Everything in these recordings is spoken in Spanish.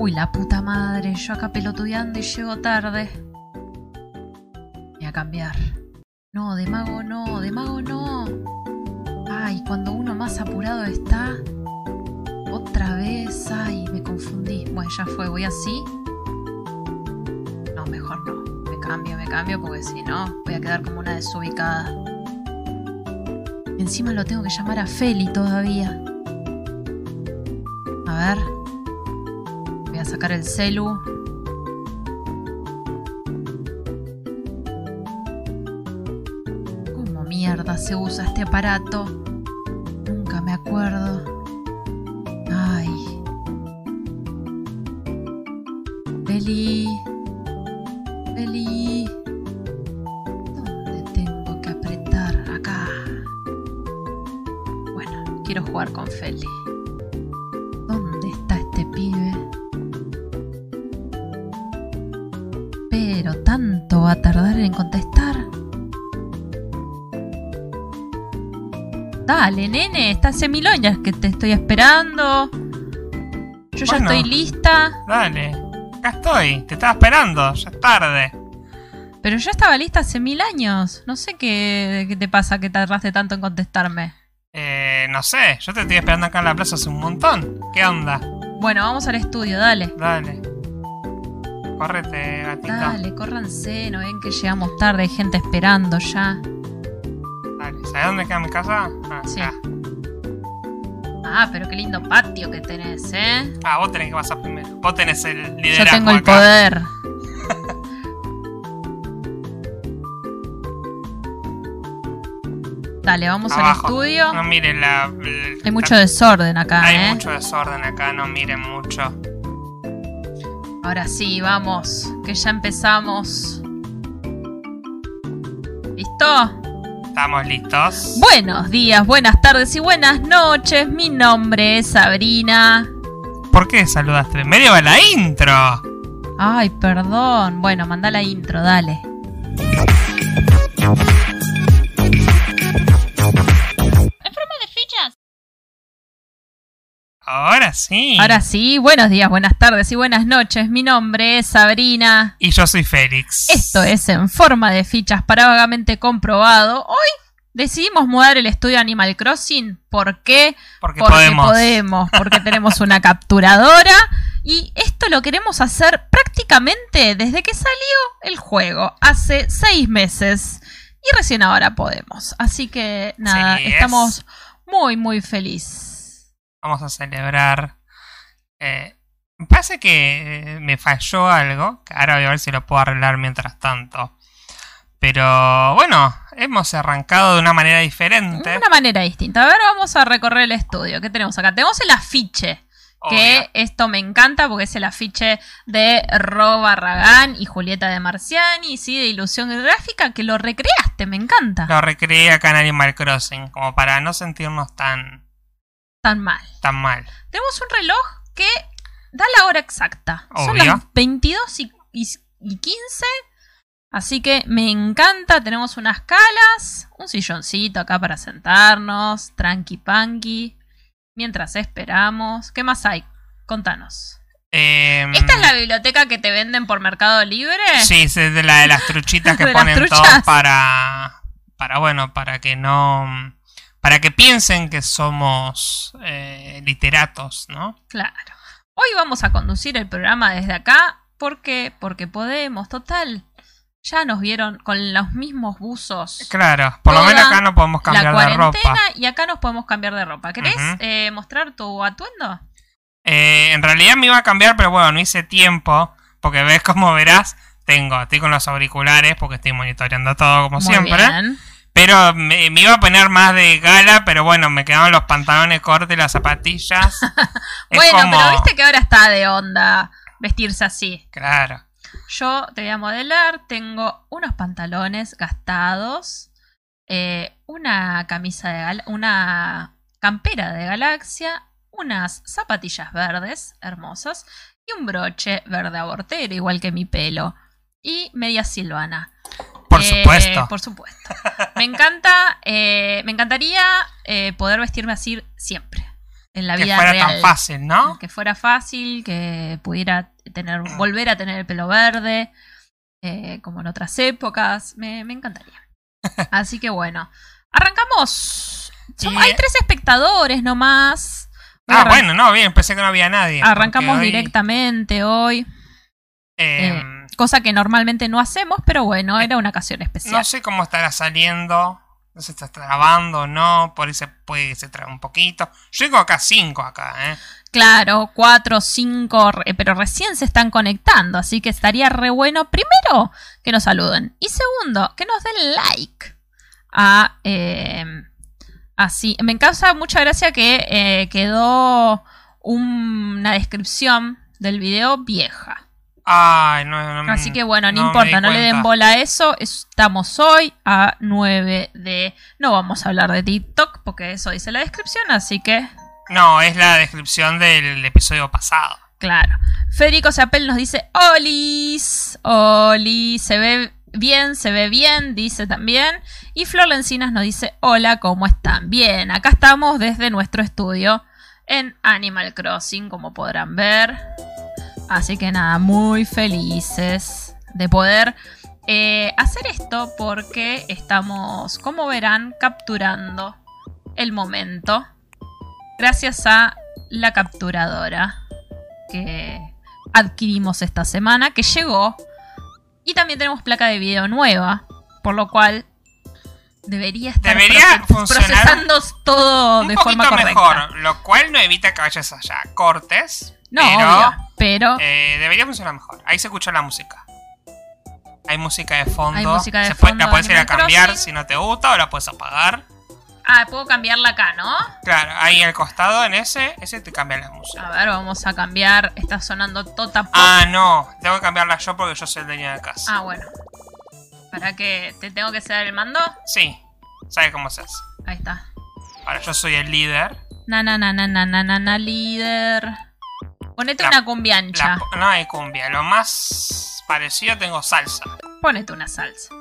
Uy, la puta madre, yo acá pelotudeando y llego tarde. Voy a cambiar. No, de mago no, de mago no. Ay, cuando uno más apurado está. Otra vez, ay, me confundí. Bueno, ya fue, voy así. No, mejor no. Me cambio, me cambio porque si no, voy a quedar como una desubicada. Encima lo tengo que llamar a Feli todavía. A ver. El celu. ¿Cómo mierda se usa este aparato? Nene, estás hace mil años que te estoy esperando. Yo ya estoy lista. Dale, acá estoy, te estaba esperando, ya es tarde. Pero yo estaba lista hace mil años. No sé qué, qué te pasa que tardaste tanto en contestarme. Eh, no sé, yo te estoy esperando acá en la plaza hace un montón. ¿Qué onda? Bueno, vamos al estudio, dale. Dale. Córrete, gatito. Dale, córranse, no ven que llegamos tarde, hay gente esperando ya. ¿Sabes dónde queda mi casa? Ah, Sí. acá. Ah, pero qué lindo patio que tenés, ¿eh? Ah, vos tenés que pasar primero. Vos tenés el liderazgo Yo tengo el acá. poder. Dale, vamos al estudio. No miren la... el- Hay mucho desorden acá, Hay ¿eh? mucho desorden acá, no miren mucho. Ahora sí, vamos, que ya empezamos. ¿Listo? ¿Estamos listos? Buenos días, buenas tardes y buenas noches. Mi nombre es Sabrina. ¿Por qué saludaste? Medio va la intro. Ay, perdón. Bueno, manda la intro, dale. Ahora sí. Ahora sí, buenos días, buenas tardes y buenas noches. Mi nombre es Sabrina. Y yo soy Félix. Esto es en forma de fichas para vagamente comprobado. Hoy decidimos mudar el estudio Animal Crossing. ¿Por qué? Porque, Porque podemos. podemos, porque tenemos una capturadora. Y esto lo queremos hacer prácticamente desde que salió el juego, hace seis meses. Y recién ahora podemos. Así que nada, Sí, estamos es- muy, muy felices. Vamos a celebrar. Eh, me parece que eh, me falló algo. Que ahora voy a ver si lo puedo arreglar mientras tanto. Pero bueno, hemos arrancado de una manera diferente. Una manera distinta. A ver, vamos a recorrer el estudio. ¿Qué tenemos acá? Tenemos el afiche. Que esto me encanta porque es el afiche de Ro Barragán y Julieta de Marciani, sí, de ilusión gráfica, que lo recreaste, me encanta. Lo recreé acá en Animal Crossing. Como para no sentirnos tan, Tan mal. tan mal. Tenemos un reloj que da la hora exacta. Son las 22 y, y- y 15. Así que me encanta. Tenemos unas calas, un silloncito acá para sentarnos, tranqui panqui. Mientras esperamos. ¿Qué más hay? Contanos. Em, ¿Esta es la biblioteca que te venden por Mercado Libre? Sí, es de la de las truchitas que ponen todos para. Para, bueno, para que no. Para que piensen que somos eh, literatos, ¿no? Claro. Hoy vamos a conducir el programa desde acá. ¿Por qué? Porque podemos, total. Ya nos vieron con los mismos buzos. Claro, por lo menos acá no podemos la cambiar de cuarentena ropa. y acá nos podemos cambiar de ropa. ¿Querés eh, mostrar tu atuendo? Eh, en realidad me iba a cambiar, pero bueno, no hice tiempo. Porque ves, como verás, tengo, estoy con los auriculares porque estoy monitoreando todo como Muy siempre. bien. Pero me, me iba a poner más de gala, pero bueno, me quedaban los pantalones cortos y las zapatillas. Bueno, como- pero viste que ahora está de onda vestirse así. Claro. Yo te voy a modelar. Tengo unos pantalones gastados, eh, una camisa de gal- una campera de galaxia, unas zapatillas verdes hermosas y un broche verde abortero, igual que mi pelo. Y media silvana. Por Eh, supuesto. Por supuesto. Me encanta, eh, me encantaría eh, poder vestirme así siempre. en la que vida fuera real. tan fácil, ¿no? Que fuera fácil, que pudiera tener, volver a tener el pelo verde, eh, como en otras épocas. Me, me encantaría. Así que bueno, arrancamos. Som- Y- Hay tres espectadores nomás. Ah, bueno, no, bien, pensé que no había nadie. Arrancamos hoy, directamente hoy, eh, cosa que normalmente no hacemos, pero bueno, era una ocasión especial. no sé cómo estará saliendo. No sé si está trabando o no. Por se puede que se trabe un poquito. Digo acá cinco acá, ¿eh? Claro, cuatro, cinco, re- pero recién se están conectando, así que estaría re bueno, primero, que nos saluden. Y segundo, que nos den like. A, eh, así, me causa mucha gracia que eh, quedó un- una descripción del video vieja. Ay, no, no Así que bueno, no, importa, no le den bola a eso. Estamos hoy a 9 de... No vamos a hablar de TikTok porque eso dice la descripción, así que... No, es la descripción del episodio pasado. Claro. Federico Seapel nos dice, Olis, Oli, se ve bien, se ve bien, dice también. Y Flor Lencinas nos dice, hola, ¿cómo están? Bien, acá estamos desde nuestro estudio en Animal Crossing, como podrán ver. Así que nada, muy felices de poder eh, hacer esto porque estamos, como verán, capturando el momento gracias a la capturadora que adquirimos esta semana, que llegó. Y también tenemos placa de video nueva, por lo cual debería estar Debería procesando todo un de forma correcta. mejor, lo cual no evita que vayas allá. Cortes, No, pero obvio, pero eh, debería funcionar mejor. Ahí se escucha la música. Hay música de fondo. Hay música de Se puede- fondo la puedes de ir a cambiar Crossing. si no te gusta o la puedes apagar. Ah, puedo cambiarla acá, ¿no? Claro, ahí al costado en ese, ese te cambia la música. A ver, vamos a cambiar. Está sonando Tota Pop. Ah, no, tengo que cambiarla yo porque yo soy el dueño de casa. Ah, bueno. ¿Para qué? ¿Te tengo que ceder el mando? Sí, ¿sabes cómo se hace? Ahí está. Ahora yo soy el líder. Na na na na na na na, na líder. Ponete La- una cumbiancha. La- no hay cumbia, lo más parecido tengo salsa. Ponete una salsa.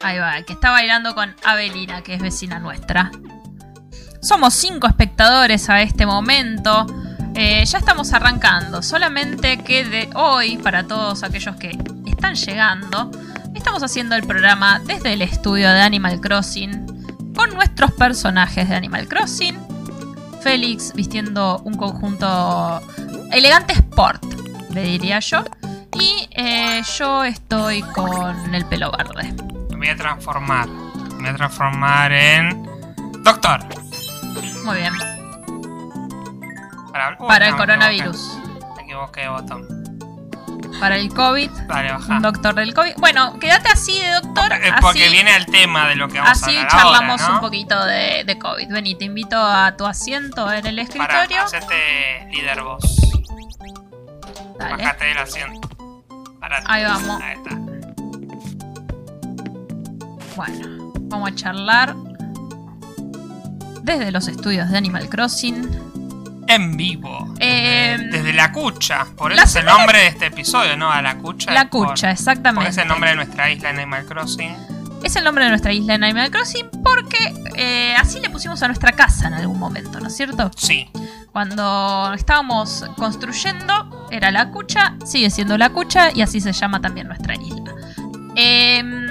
Ahí va, que está bailando con Avelina, que es vecina nuestra. Somos cinco espectadores a este momento. Eh, ya estamos arrancando. Solamente que de hoy, para todos aquellos que están llegando, estamos haciendo el programa desde el estudio de Animal Crossing con nuestros personajes de Animal Crossing. Félix vistiendo un conjunto elegante sport, le diría yo. Y eh, yo estoy con el pelo verde. Me voy a transformar. Me voy a transformar en. Doctor. Muy bien. Para, Uy, Para no, el me coronavirus. equivoqué. Me equivoqué de botón. Para el COVID. Baja. Doctor del COVID. Bueno, quédate así de doctor. Es porque así viene al tema de lo que vamos así a hablar charlamos ahora, ¿no? un poquito de, de COVID. Vení, te invito a tu asiento en el Para escritorio. hacerte líder vos. Dale. Bajate del asiento. Parate. Ahí vamos. Ahí está. Bueno, vamos a charlar desde los estudios de Animal Crossing. En vivo. Eh, desde, la cucha. Por eso es el nombre de este episodio, ¿no? A la cucha. La por- cucha, exactamente. es el nombre de nuestra isla en Animal Crossing. Es el nombre de nuestra isla en Animal Crossing porque eh, así le pusimos a nuestra casa en algún momento, ¿no es cierto? Sí. Cuando estábamos construyendo era la cucha, sigue siendo la cucha y así se llama también nuestra isla. Em,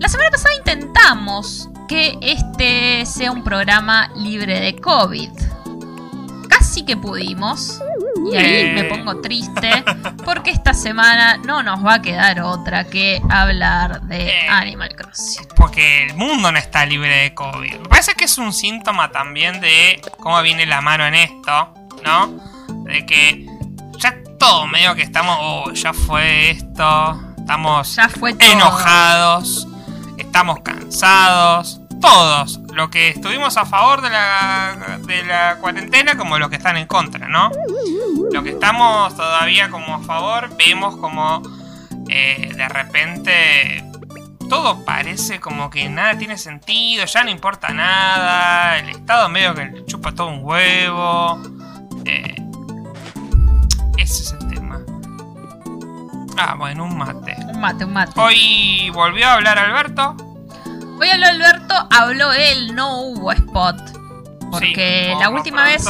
la semana pasada intentamos que este sea un programa libre de COVID. Casi que pudimos. Y ahí me pongo triste porque esta semana no nos va a quedar otra que hablar de Eh. Animal Crossing. Porque el mundo no está libre de COVID. Me parece que es un síntoma también de cómo viene la mano en esto, ¿no? De que ya todo medio que estamos, oh, ya fue esto, estamos Ya fue enojados, estamos cansados, todos, los que estuvimos a favor de la, de la cuarentena como los que están en contra, ¿no? Los que estamos todavía como a favor, vemos como eh, de repente todo parece como que nada tiene sentido, ya no importa nada, el Estado medio que le chupa todo un huevo. eh, ese es el tema. Ah, bueno, un mate. Un mate, un mate. Hoy volvió a hablar Alberto. Hoy habló Alberto, habló él, no hubo spot. Porque por la última vez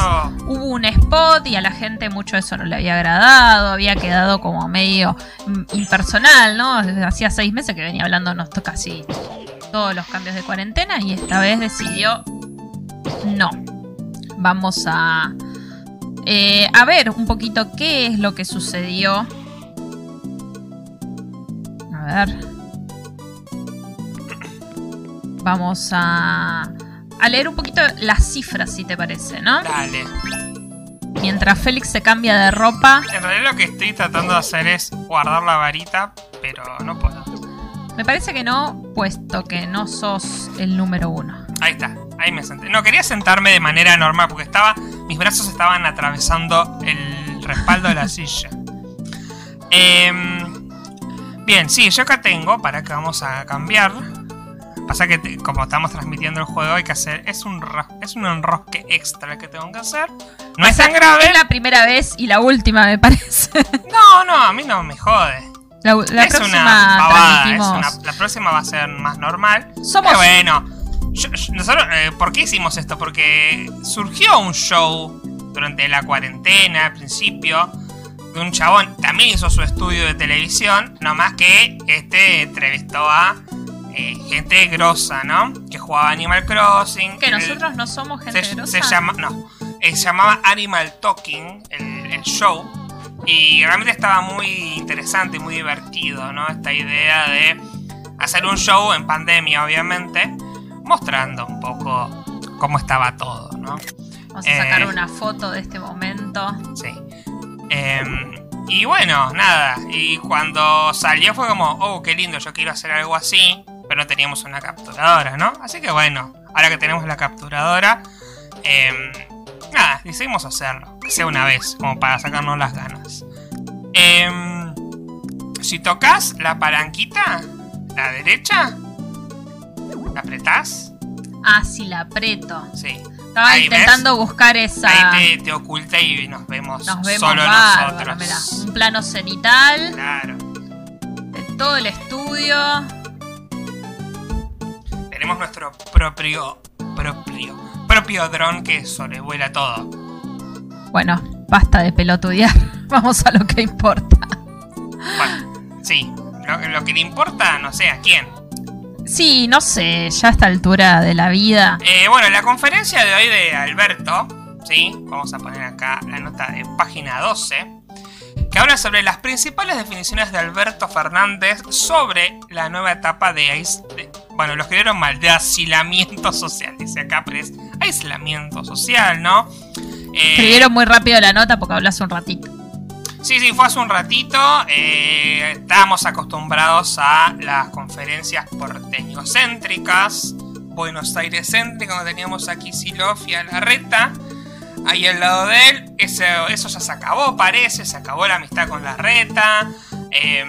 hubo un spot y a la gente mucho eso no le había agradado, había quedado como medio mm, impersonal, ¿no? Desde hacía seis meses que venía hablándonos casi todos los cambios de cuarentena y esta vez decidió no. Vamos a, eh, a ver un poquito qué es lo que sucedió. A ver. Vamos a, a leer un poquito las cifras, si te parece, ¿no? Dale. Mientras Félix se cambia de ropa, En realidad lo que estoy tratando de hacer es guardar la varita, pero no puedo. me parece que no, puesto que no sos el número uno. Ahí está, ahí me senté. No, quería sentarme de manera normal porque estaba. Mis brazos estaban atravesando el respaldo de la silla. Em, bien, sí, yo acá tengo, para que vamos a cambiar. Pasa que te- como estamos transmitiendo el juego hay que hacer. Es un, es un enrosque extra que tengo que hacer. No es tan grave. Es la primera vez y la última, me parece. No, no, a mí no me jode. La, la es próxima una pavada, es transmitimos. una- la próxima va a ser más normal. Somos Pero bueno, yo- yo- nosotros, eh, ¿por qué hicimos esto? Porque surgió un show durante la cuarentena al principio de un chabón, también hizo su estudio de televisión, no más que este entrevistó a eh, gente grosa, ¿no? Que jugaba Animal Crossing. que el- nosotros no somos gente se, grosa. se llama no eh, se llamaba Animal Talking el, el show y realmente estaba muy interesante y muy divertido no esta idea de hacer un show en pandemia obviamente mostrando un poco cómo estaba todo no Vamos a sacar eh, una foto de este momento. sí Em, y bueno nada y cuando salió fue como oh qué lindo yo quiero hacer algo así pero no teníamos una capturadora no así que bueno ahora que tenemos la capturadora em, nada, decidimos hacerlo. Que sea una vez, como para sacarnos las ganas. Em, si tocas la palanquita, la derecha, la apretás, Ah, sí, la aprieto. sí. Estaba Ahí, intentando buscar esa. Ahí te, te oculta y nos vemos, Nos vemos solo bárbaro, nosotros. mirá. Un plano cenital Claro. de todo el estudio. Tenemos nuestro propio, propio, propio dron que sobrevuela todo. Bueno, basta de pelotudear. Vamos a lo que importa. Bueno, sí. Lo, lo que le importa, no sé a quién. Sí, no sé, ya a esta altura de la vida. Eh, bueno, la conferencia de hoy de Alberto, ¿sí? Vamos a poner acá la nota de página 12, que habla sobre las principales definiciones de Alberto Fernández sobre la nueva etapa de, de- bueno, lo escribieron mal, de aislamiento social, dice acá, pero es aislamiento social, ¿no? Eh, Escribieron muy rápido la nota porque hablas un ratito. Sí, sí, fue hace un ratito. eh, estábamos acostumbrados a las conferencias porteñocéntricas, Buenos Aires céntricas, donde teníamos aquí Silof y a la reta. Ahí al lado de él, eso, eso ya se acabó, parece, se acabó la amistad con la reta. Eh,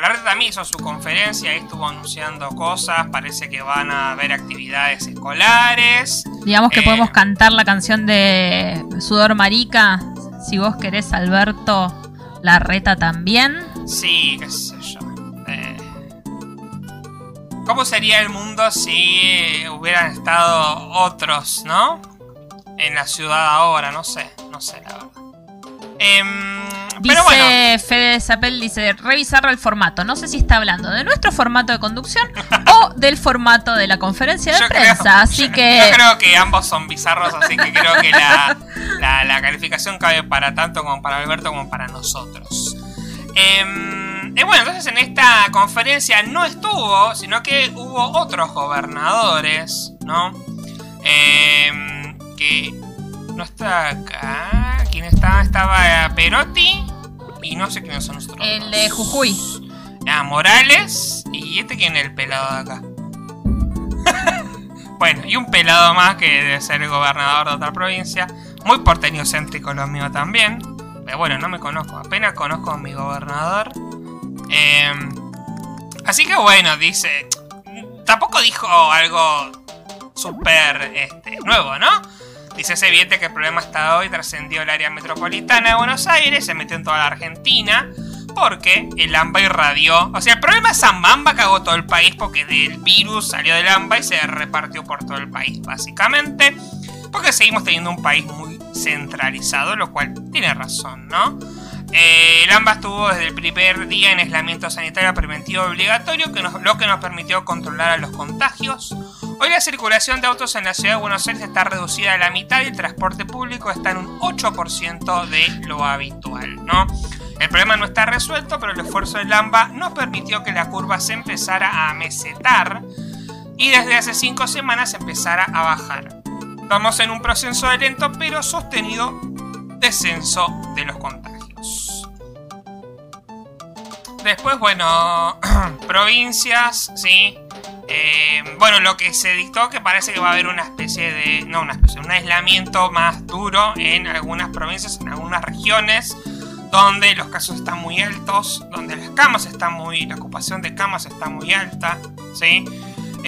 la reta también hizo su conferencia y estuvo anunciando cosas. Parece que van a haber actividades escolares. Digamos que Eh. podemos cantar la canción de Sudor Marica. Si vos querés, Alberto, la reta también. Sí, qué sé yo. Eh, ¿Cómo sería el mundo si hubieran estado otros, no? En la ciudad ahora, no sé, no sé la verdad. Em, Dice bueno, Fede Zapel, dice, revisar el formato. No sé si está hablando de nuestro formato de conducción o del formato de la conferencia de yo creo- prensa. así yo- que Yo creo que ambos son bizarros, así que creo que la, la- la calificación cabe para tanto como para Alberto como para nosotros. Eh, bueno, entonces en esta conferencia no estuvo, sino que hubo otros gobernadores, ¿no? Em, que no está acá. ¿Quién está? Estaba Perotti y no sé quiénes son los otros. El de. Jujuy. Ah, Morales y este quién es el pelado de acá. bueno, y un pelado más que debe ser el gobernador de otra provincia. Muy porteño céntrico lo mío también. Pero bueno, no me conozco. Apenas conozco a mi gobernador. Eh, así que bueno, dice. Tampoco dijo algo súper este, nuevo, ¿no? Dice, es evidente que el problema hasta hoy trascendió el área metropolitana de Buenos Aires, se metió en toda la Argentina, porque el AMBA irradió. O sea, el problema es Zambamba cagó todo el país porque del virus salió del AMBA y se repartió por todo el país, básicamente. porque seguimos teniendo un país muy centralizado, lo cual tiene razón, ¿no? Eh, el AMBA estuvo desde el primer día en aislamiento sanitario preventivo obligatorio, que lo que nos permitió controlar a los contagios. Hoy la circulación de autos en la ciudad de Buenos Aires está reducida a la mitad y el transporte público está en un 8% de lo habitual, ¿no? El problema no está resuelto, pero el esfuerzo del AMBA nos permitió que la curva se empezara a mesetar y desde hace 5 semanas empezara a bajar. Vamos en un proceso de lento pero sostenido descenso de los contagios. Después, bueno, provincias, ¿sí? Eh, bueno, lo que se dictó que parece que va a haber una especie de, no una especie, un aislamiento más duro en algunas provincias, en algunas regiones, donde los casos están muy altos, donde las camas están muy, la ocupación de camas está muy alta, ¿sí?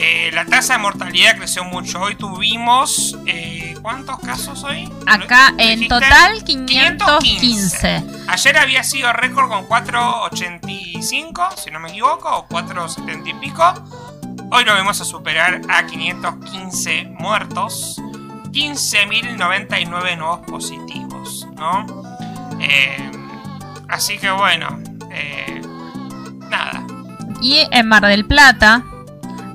Eh, la tasa de mortalidad creció mucho. Hoy tuvimos. Eh, ¿Cuántos casos hoy? Acá en total 515. Ayer había sido récord con 485, si no me equivoco, o 470 y pico. Hoy lo vamos a superar a 515 muertos, 15.099 nuevos positivos, ¿no? Eh, así que bueno, nada. Y en Mar del Plata,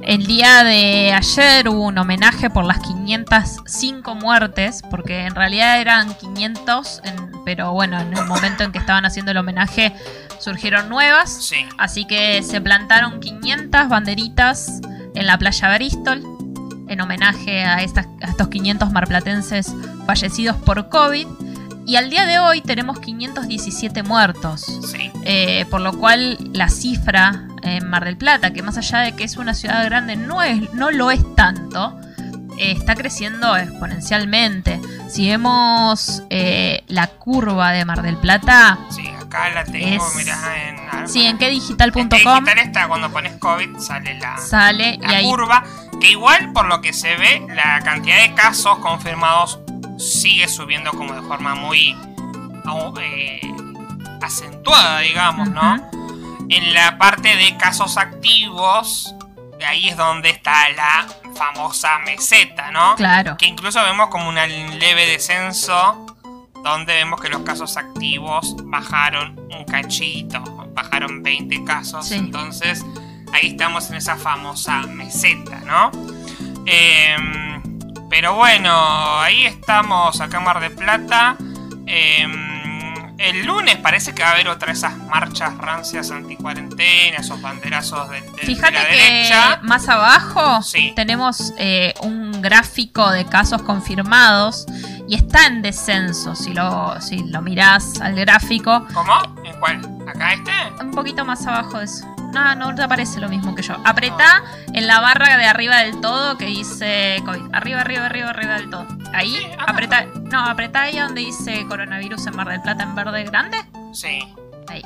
el día de ayer hubo un homenaje por las 505 muertes, porque en realidad eran 500, pero bueno, en el momento en que estaban haciendo el homenaje surgieron nuevas. Así que se plantaron 500 banderitas en la playa Bristol, en homenaje a, estas, a estos 500 marplatenses fallecidos por COVID. Y al día de hoy tenemos 517 muertos. Eh, por lo cual la cifra en Mar del Plata, que más allá de que es una ciudad grande, no, es, no lo es tanto, eh, está creciendo exponencialmente. Si vemos eh, la curva de Mar del Plata... Sí, acá la tengo, en... Sí, en quedigital.com. Digital está, cuando pones COVID sale la, sale, la curva, que igual por lo que se ve, la cantidad de casos confirmados sigue subiendo como de forma muy eh, acentuada, digamos, ¿no? En la parte de casos activos, ahí es donde está la famosa meseta, ¿no? Claro. Que incluso vemos como un leve descenso, donde vemos que los casos activos bajaron un cachito, bajaron 20 casos, entonces ahí estamos en esa famosa meseta, ¿no? Eh, pero bueno, ahí estamos a Cámara de Plata. Em, el lunes parece que va a haber otra de esas marchas rancias anticuarentena, esos banderazos de, de, Fíjate que más abajo tenemos eh, un gráfico de casos confirmados y está en descenso. Si lo, si lo mirás al gráfico. ¿Cómo? ¿En cuál? ¿Acá este? Un poquito más abajo de eso. No, no te aparece lo mismo que yo. Apretá en la barra de arriba del todo que dice COVID. Arriba, arriba, arriba, arriba del todo. Ahí, apretá. No, apretá ahí donde dice coronavirus en Mar del Plata en verde grande. Sí. Ahí.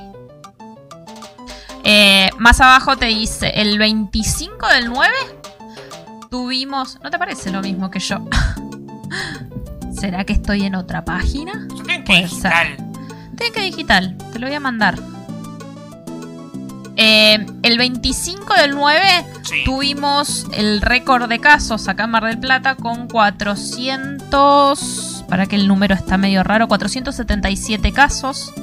Eh, más abajo te dice el 25 del 9 tuvimos. ¿No te parece lo mismo que yo? ¿Será que estoy en otra página? Que digital. Que digital, te lo voy a mandar. Eh, el 25 del 9 tuvimos el récord de casos acá en Mar del Plata con 400... Para que el número está medio raro, 477 casos.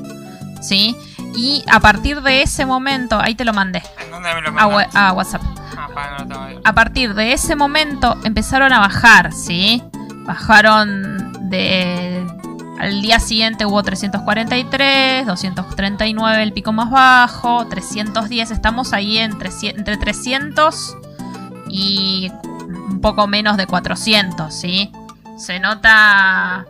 ¿Sí? Y a partir de ese momento, ahí te lo mandé. ¿En dónde me lo a, a, WhatsApp. Ah, a partir de ese momento empezaron a bajar, ¿sí? Bajaron de al día siguiente hubo 343, 239 el pico más bajo, 310, estamos ahí entre, entre 300 y un poco menos de 400, ¿sí? Se nota...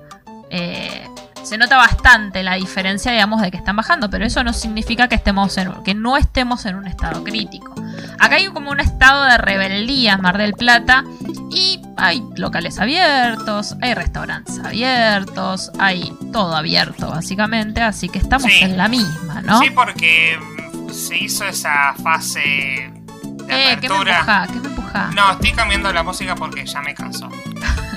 Eh, se nota bastante la diferencia, digamos, de que están bajando, pero eso no significa que, estemos en, que no estemos en un estado crítico. Acá hay como un estado de rebeldía Mar del Plata y hay locales abiertos, hay restaurantes abiertos, hay todo abierto básicamente, así que estamos en la misma, ¿no? Sí, porque mm, se hizo esa fase de eh, ¿qué me empuja? ¿Qué me empuja? No, estoy cambiando la música porque ya me cansó.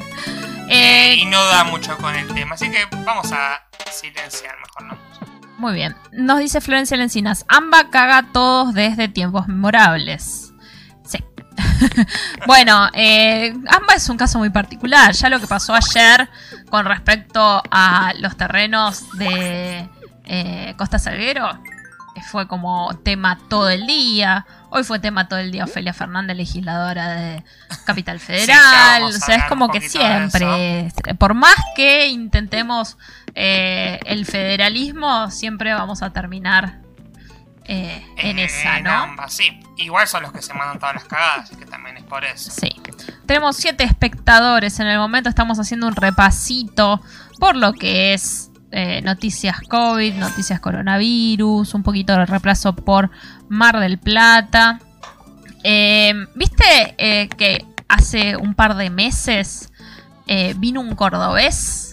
Eh, y no da mucho con el tema, así que vamos a silenciar mejor, ¿no? Muy bien. Nos dice Florencia Lencinas, Amba caga todos desde tiempos memorables. Sí. bueno, eh, AMBA es un caso muy particular. Ya lo que pasó ayer con respecto a los terrenos de eh, Costa Salguero fue como tema todo el día. Hoy fue tema todo el día Ofelia Fernández, legisladora de Capital Federal. o sea, es como que siempre, por más que intentemos eh, el federalismo, siempre vamos a terminar eh, en esa, ¿no? sí. Igual son los que se mandan todas las cagadas, que también es por eso. Sí. Tenemos siete espectadores en el momento, estamos haciendo un repasito por lo que es eh, noticias COVID, noticias coronavirus, un poquito de reemplazo por Mar del Plata. Eh, ¿Viste eh, que hace un par de meses vino un cordobés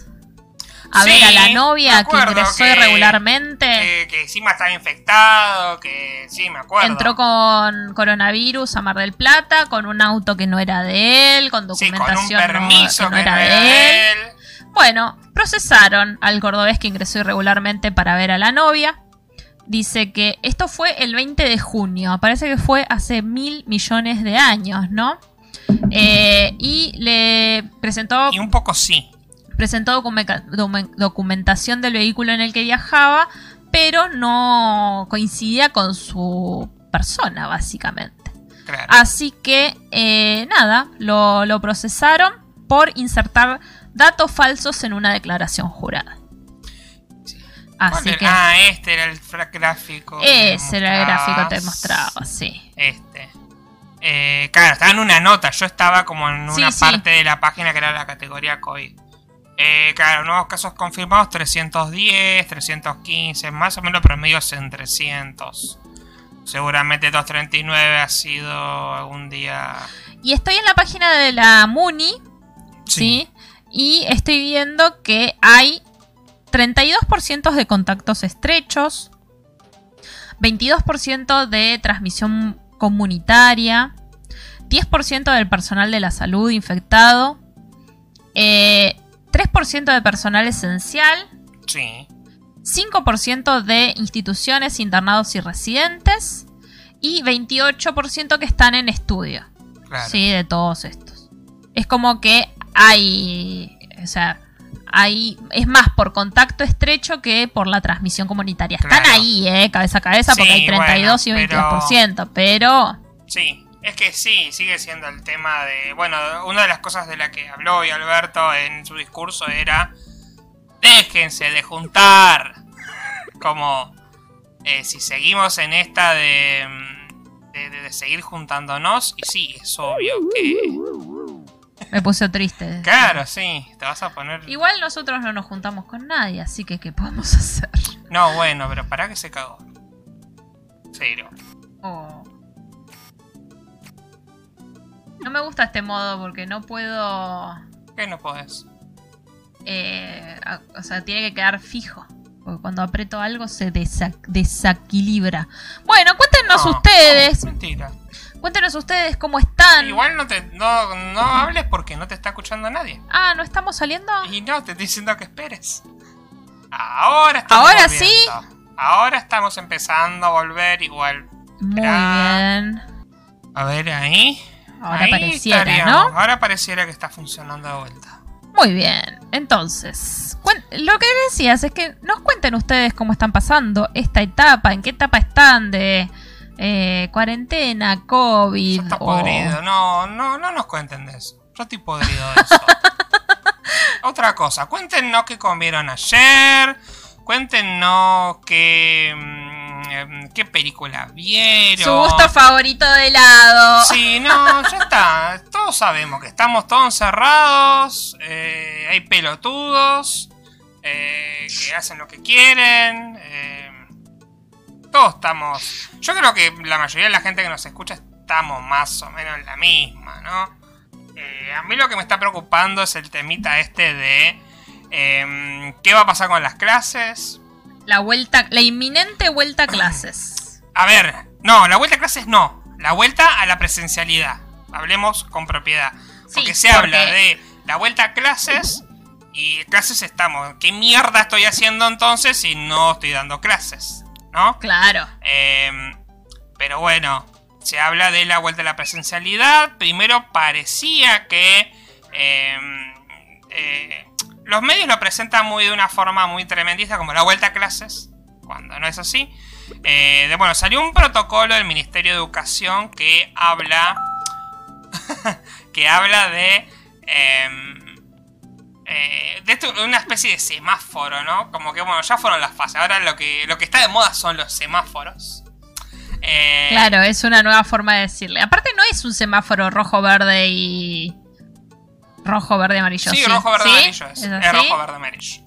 a ver a la novia que ingresó irregularmente? Que, encima estaba infectado, que sí, me acuerdo. Entró con coronavirus a Mar del Plata, con un auto que no era de él, con documentación que no, era, de él. Bueno, procesaron al cordobés que ingresó irregularmente para ver a la novia. Dice que esto fue el 20 de junio, parece que fue hace mil millones de años, ¿no? Eh, y le presentó... Y un poco sí. Presentó documentación del vehículo en el que viajaba, pero no coincidía con su persona, básicamente. Así que, eh, nada, lo, lo procesaron por insertar datos falsos en una declaración jurada. Así que, ah, este era el gráfico. Ese era el gráfico que te mostraba, sí. Este. Eh, claro, estaba en una nota. Yo estaba como en una parte de la página que era la categoría COVID. Eh, claro, nuevos casos confirmados 310, 315, más o menos promedios en 300. Seguramente 239 ha sido algún día. Y estoy en la página de la MUNI, ¿sí? y estoy viendo que hay 32% de contactos estrechos, 22% de transmisión comunitaria, 10% del personal de la salud infectado, 3% eh, de personal esencial, 5% de instituciones, internados y residentes y 28% que están en estudio. Sí, de todos estos. Es como que hay, o sea, hay, es más por contacto estrecho que por la transmisión comunitaria. Están ahí, ¿eh? Cabeza a cabeza, porque hay 32 y 22%, pero... Sí, es que sí, sigue siendo el tema de... Bueno, una de las cosas de la que habló hoy Alberto en su discurso era... Déjense de juntar. Como... Eh, si seguimos en esta de, de, de seguir juntándonos, y sí, es obvio que me puse triste. Claro, sí, te vas a poner. Igual nosotros no nos juntamos con nadie, así que ¿qué podemos hacer? No, bueno, pero para que se cagó. Cero. Oh. No me gusta este modo porque no puedo. ¿Qué no podés? Eh, o sea, tiene que quedar fijo. Porque cuando aprieto algo se desequilibra. Bueno, cuéntenos ustedes. mentira. Cuéntenos ustedes cómo están. Igual no te no, no hables porque no te está escuchando nadie. Ah, ¿no estamos saliendo? Y no, te estoy diciendo que esperes. Ahora estamos Ahora sí. Ahora estamos empezando a volver igual. Muy bien. A ver ahí. Ahora pareciera, ¿no? Ahora pareciera que está funcionando de vuelta. Muy bien. Entonces, lo que decías es que nos cuenten ustedes cómo están pasando esta etapa, en qué etapa están de eh, cuarentena, COVID. Yo podrido. No, no, no nos cuenten de eso. Yo estoy podrido de eso. Otra cosa, cuéntenos qué comieron ayer. Cuéntenos qué, mm, em, qué película vieron. Su gusto favorito de helado. Sí, no, ya está. Todos sabemos que estamos todos encerrados. Eh, hay pelotudos eh, que hacen lo que quieren. Eh, todos estamos. Yo creo que la mayoría de la gente que nos escucha estamos más o menos en la misma, ¿no? Eh, a mí lo que me está preocupando es el temita este de. Em, ¿Qué va a pasar con las clases? La vuelta. La inminente vuelta a clases. A ver, no, la vuelta a clases no. La vuelta a la presencialidad. Hablemos con propiedad. Porque se habla de la vuelta a clases y clases estamos. ¿Qué mierda estoy haciendo entonces si no estoy dando clases? ¿No? Claro. Em, pero bueno, se habla de la vuelta a la presencialidad. Primero parecía que em, eh, los medios lo presentan muy de una forma muy tremendista, como la vuelta a clases, cuando no es así. Eh, de, bueno, salió un protocolo del Ministerio de Educación que habla, que habla de, em, eh, de una especie de semáforo, ¿no? Como que, bueno, ya fueron las fases. Ahora lo que, lo que está de moda son los semáforos. Eh, claro, es una nueva forma de decirle. Aparte no es un semáforo rojo, verde y... Rojo, verde, amarillo. Sí, rojo, verde, amarillo. Es, rojo, verde, amarillo.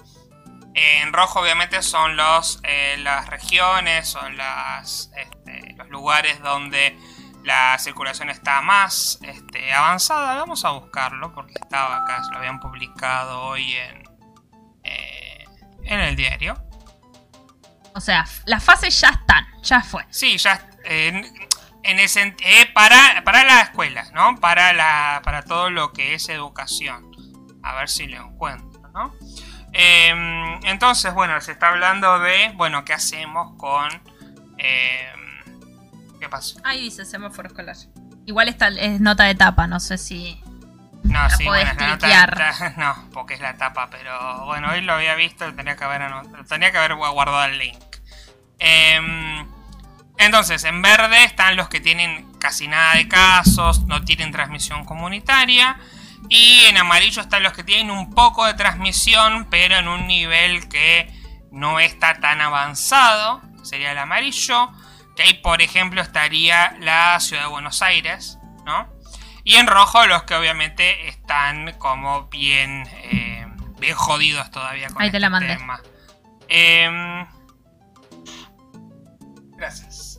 En rojo obviamente son los, eh, las regiones, son las, este, los lugares donde la circulación está más este, avanzada. Vamos a buscarlo porque estaba acá, lo habían publicado hoy en, eh, en el diario. O sea, las fases ya están, ya fue. Sí, ya en, en ese, eh, para, para la escuela, ¿no? Para, la, para todo lo que es educación. A ver si lo encuentro, ¿no? Em, entonces, bueno, se está hablando de, bueno, ¿qué hacemos con... Em, ¿Qué pasó? Ahí dice semáforo escolar. Igual esta es nota de tapa, no sé si... No, sí, bueno, la nota, no, porque es la tapa, pero bueno, hoy lo había visto, tenía que haber, tenía que haber guardado el link. Eh, entonces, en verde están los que tienen casi nada de casos, no tienen transmisión comunitaria. Y en amarillo están los que tienen un poco de transmisión, pero en un nivel que no está tan avanzado. Sería el amarillo. Que ahí, por ejemplo, estaría la ciudad de Buenos Aires, ¿no? Y en rojo los que obviamente están como bien, eh, bien jodidos todavía con ahí te la este mandé. tema. Em, gracias.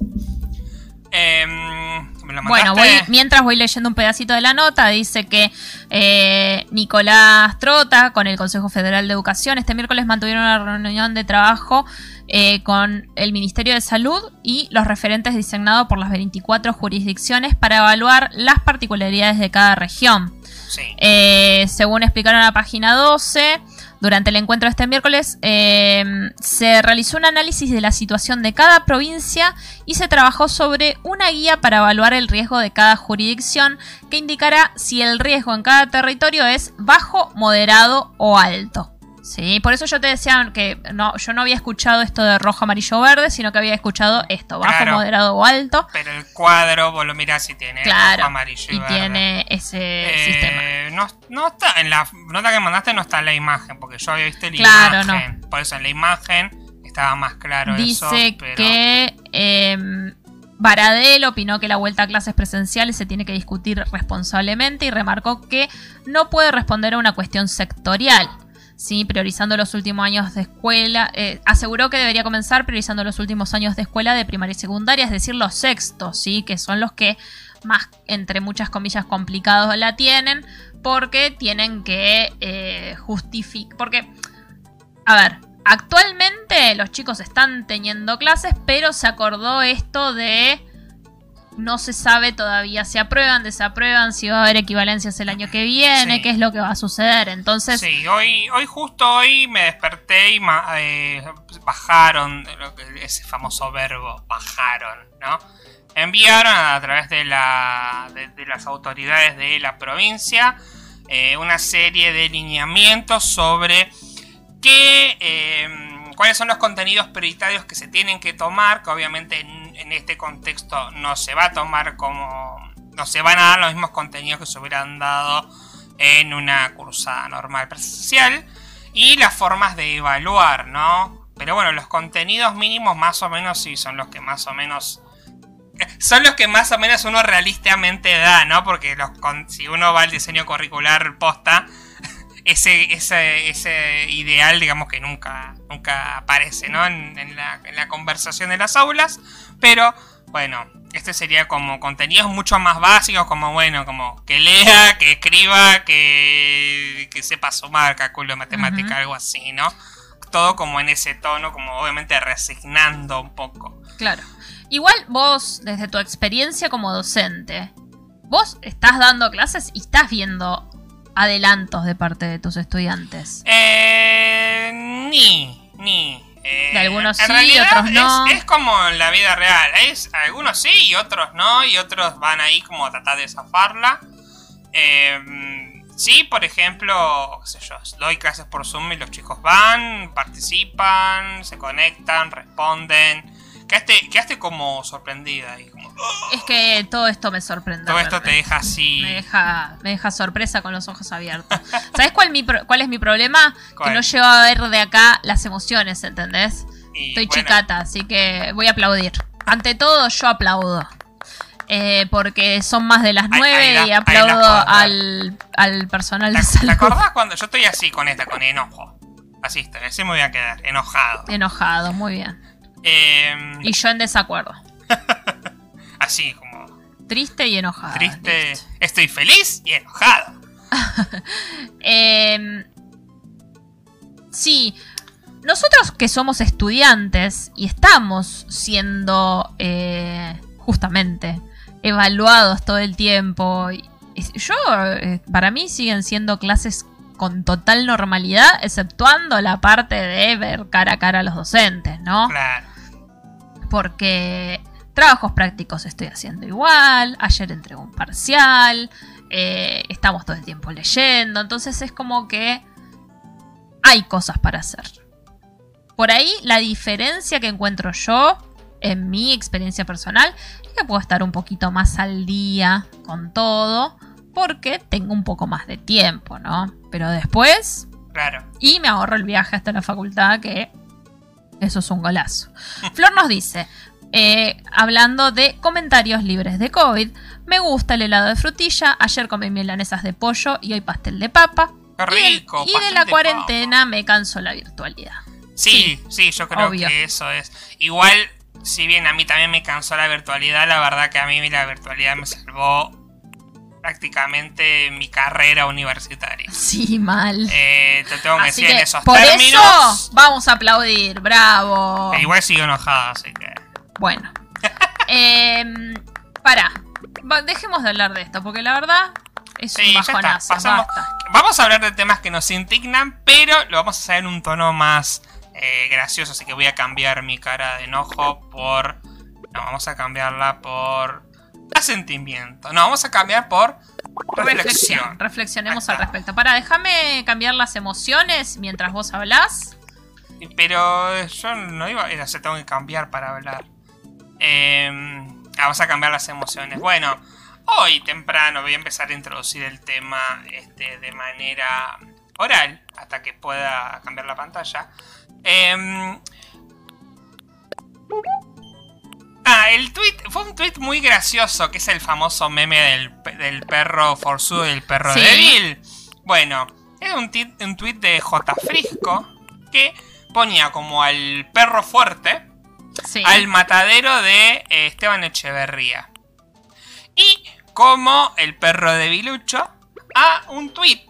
Em, bueno, mientras voy leyendo un pedacito de la nota, dice que eh, Nicolás Trota con el Consejo Federal de Educación este miércoles mantuvieron una reunión de trabajo eh, con el Ministerio de Salud y los referentes designados por las 24 jurisdicciones para evaluar las particularidades de cada región. Eh, según explicaron en la página 12, durante el encuentro de este miércoles eh, se realizó un análisis de la situación de cada provincia y se trabajó sobre una guía para evaluar el riesgo de cada jurisdicción que indicará si el riesgo en cada territorio es bajo, moderado o alto. Sí, por eso yo te decía que no, yo no había escuchado esto de rojo, amarillo, verde, sino que había escuchado esto, bajo, moderado o alto. Pero el cuadro, vos lo mirás y tiene rojo, amarillo y, tiene ese eh, sistema. No, está, en la nota que mandaste no está en la imagen, porque yo había visto la claro, imagen. Por eso en la imagen estaba más claro Dice que eh, Baradel opinó que la vuelta a clases presenciales se tiene que discutir responsablemente y remarcó que no puede responder a una cuestión sectorial ¿sí? priorizando los últimos años de escuela. Eh, aseguró que debería comenzar priorizando los últimos años de escuela de primaria y secundaria, es decir, los sextos, ¿sí? que son los que más, entre muchas comillas, complicados la tienen, porque tienen que eh, justificar. Porque, a ver, actualmente los chicos están teniendo clases, pero se acordó esto de no se sabe todavía si aprueban, desaprueban, si va a haber equivalencias el año que viene, qué es lo que va a suceder. Entonces. Sí, hoy, hoy justo hoy me desperté y eh, bajaron ese famoso verbo, bajaron, ¿no? Enviaron a través de, la, de, las autoridades de la provincia eh, una serie de lineamientos sobre qué. Eh, cuáles son los contenidos prioritarios que se tienen que tomar, que obviamente en, este contexto no se va a tomar como... no se van a dar los mismos contenidos que se hubieran dado en una cursada normal presencial y las formas de evaluar, ¿no? Pero bueno, los contenidos mínimos más o menos sí son los que más o menos son los que más o menos uno realistamente da, ¿no? Porque los, si uno va al diseño curricular posta, ese, ese, ese ideal, digamos que nunca, nunca aparece, ¿no? En, la, en, la, conversación de las aulas, pero bueno, este sería como contenidos mucho más básicos, como bueno, como que lea, que escriba, que, que sepa sumar, cálculo, matemática, algo así, ¿no? Todo como en ese tono, como obviamente resignando un poco. Claro. Igual vos, desde tu experiencia como docente, vos estás dando clases y estás viendo adelantos de parte de tus estudiantes? Eh, ni, ni. Eh, De algunos en sí, realidad otros es- no. Es, como en la vida real. Es, algunos sí y otros no. Y otros van ahí como a tratar de zafarla. Eh, sí, por ejemplo, sé yo, doy clases por Zoom y los chicos van, participan, se conectan, responden. Quedaste, quedaste como sorprendida y como... Es que todo esto me sorprende. Todo esto te deja así... Me deja, me deja sorpresa con los ojos abiertos. ¿Sabes cuál, mi pro- cuál es mi problema? ¿Cuál? Que no llego a ver de acá las emociones, ¿entendés? y Estoy bueno, chicata, así que voy a aplaudir. Ante todo, yo aplaudo. Eh, porque son más de las Ahí- nueve ahí la- y aplaudo al, al personal ¿Te, de te salud. acordás cuando yo estoy así con esta, con enojo? Así así me voy a quedar, enojado. Enojado, muy bien. Eh, Y yo en desacuerdo. así como Triste y enojado. triste. Estoy feliz y enojado. Eh, sí, nosotros que somos estudiantes y estamos siendo eh, justamente evaluados todo el tiempo, yo, eh, para mí siguen siendo clases con total normalidad, exceptuando la parte de ver cara a cara a los docentes, ¿no? Claro. Porque trabajos prácticos estoy haciendo igual, ayer entregué un parcial, eh, estamos todo el tiempo leyendo, entonces es como que hay cosas para hacer. Por ahí la diferencia que encuentro yo en mi experiencia personal es que puedo estar un poquito más al día con todo porque tengo un poco más de tiempo, ¿no? Pero después Claro. y me ahorro el viaje hasta la facultad, que eso es un golazo. Flor nos dice, eh, hablando de comentarios libres de COVID, me gusta el helado de frutilla, ayer comí milanesas de pollo y hoy pastel de papa. Qué Y rico. Y de, la cuarentena me cansó la virtualidad. Sí, sí, yo creo obvio. que eso es. Igual, si bien a mí también me cansó la virtualidad, la verdad que a mí la virtualidad me salvó prácticamente mi carrera universitaria. Sí, mal. Eh, te tengo que Así decir en que esos por términos. eso vamos a aplaudir, bravo. e igual sigo enojado, así que. Bueno. Em, pará. Va- dejemos de hablar de esto, porque la verdad es Sí, un bajonazo. pasamos. basta. Vamos a hablar de temas que nos indignan, pero lo vamos a hacer en un tono más eh, gracioso, así que voy a cambiar mi cara de enojo por... No, vamos a cambiarla por... Asentimiento. No, vamos a cambiar por reflexión. Reflexionemos al respecto. Para, déjame cambiar las emociones mientras vos hablás. Pero yo no iba... eh, O sea, tengo que cambiar para hablar. Eh, ah, vamos a cambiar las emociones. Bueno, hoy temprano voy a empezar a introducir el tema este, de manera oral, hasta que pueda cambiar la pantalla. Eh, ah, el tweet fue un tweet muy gracioso, que es el famoso meme del, del perro forzudo y el perro Sí. débil. Bueno, es un, un tweet de J. Frisco que ponía como al perro fuerte Sí. al matadero de eh, Esteban Echeverría. Y como el perro de Bilucho a un tweet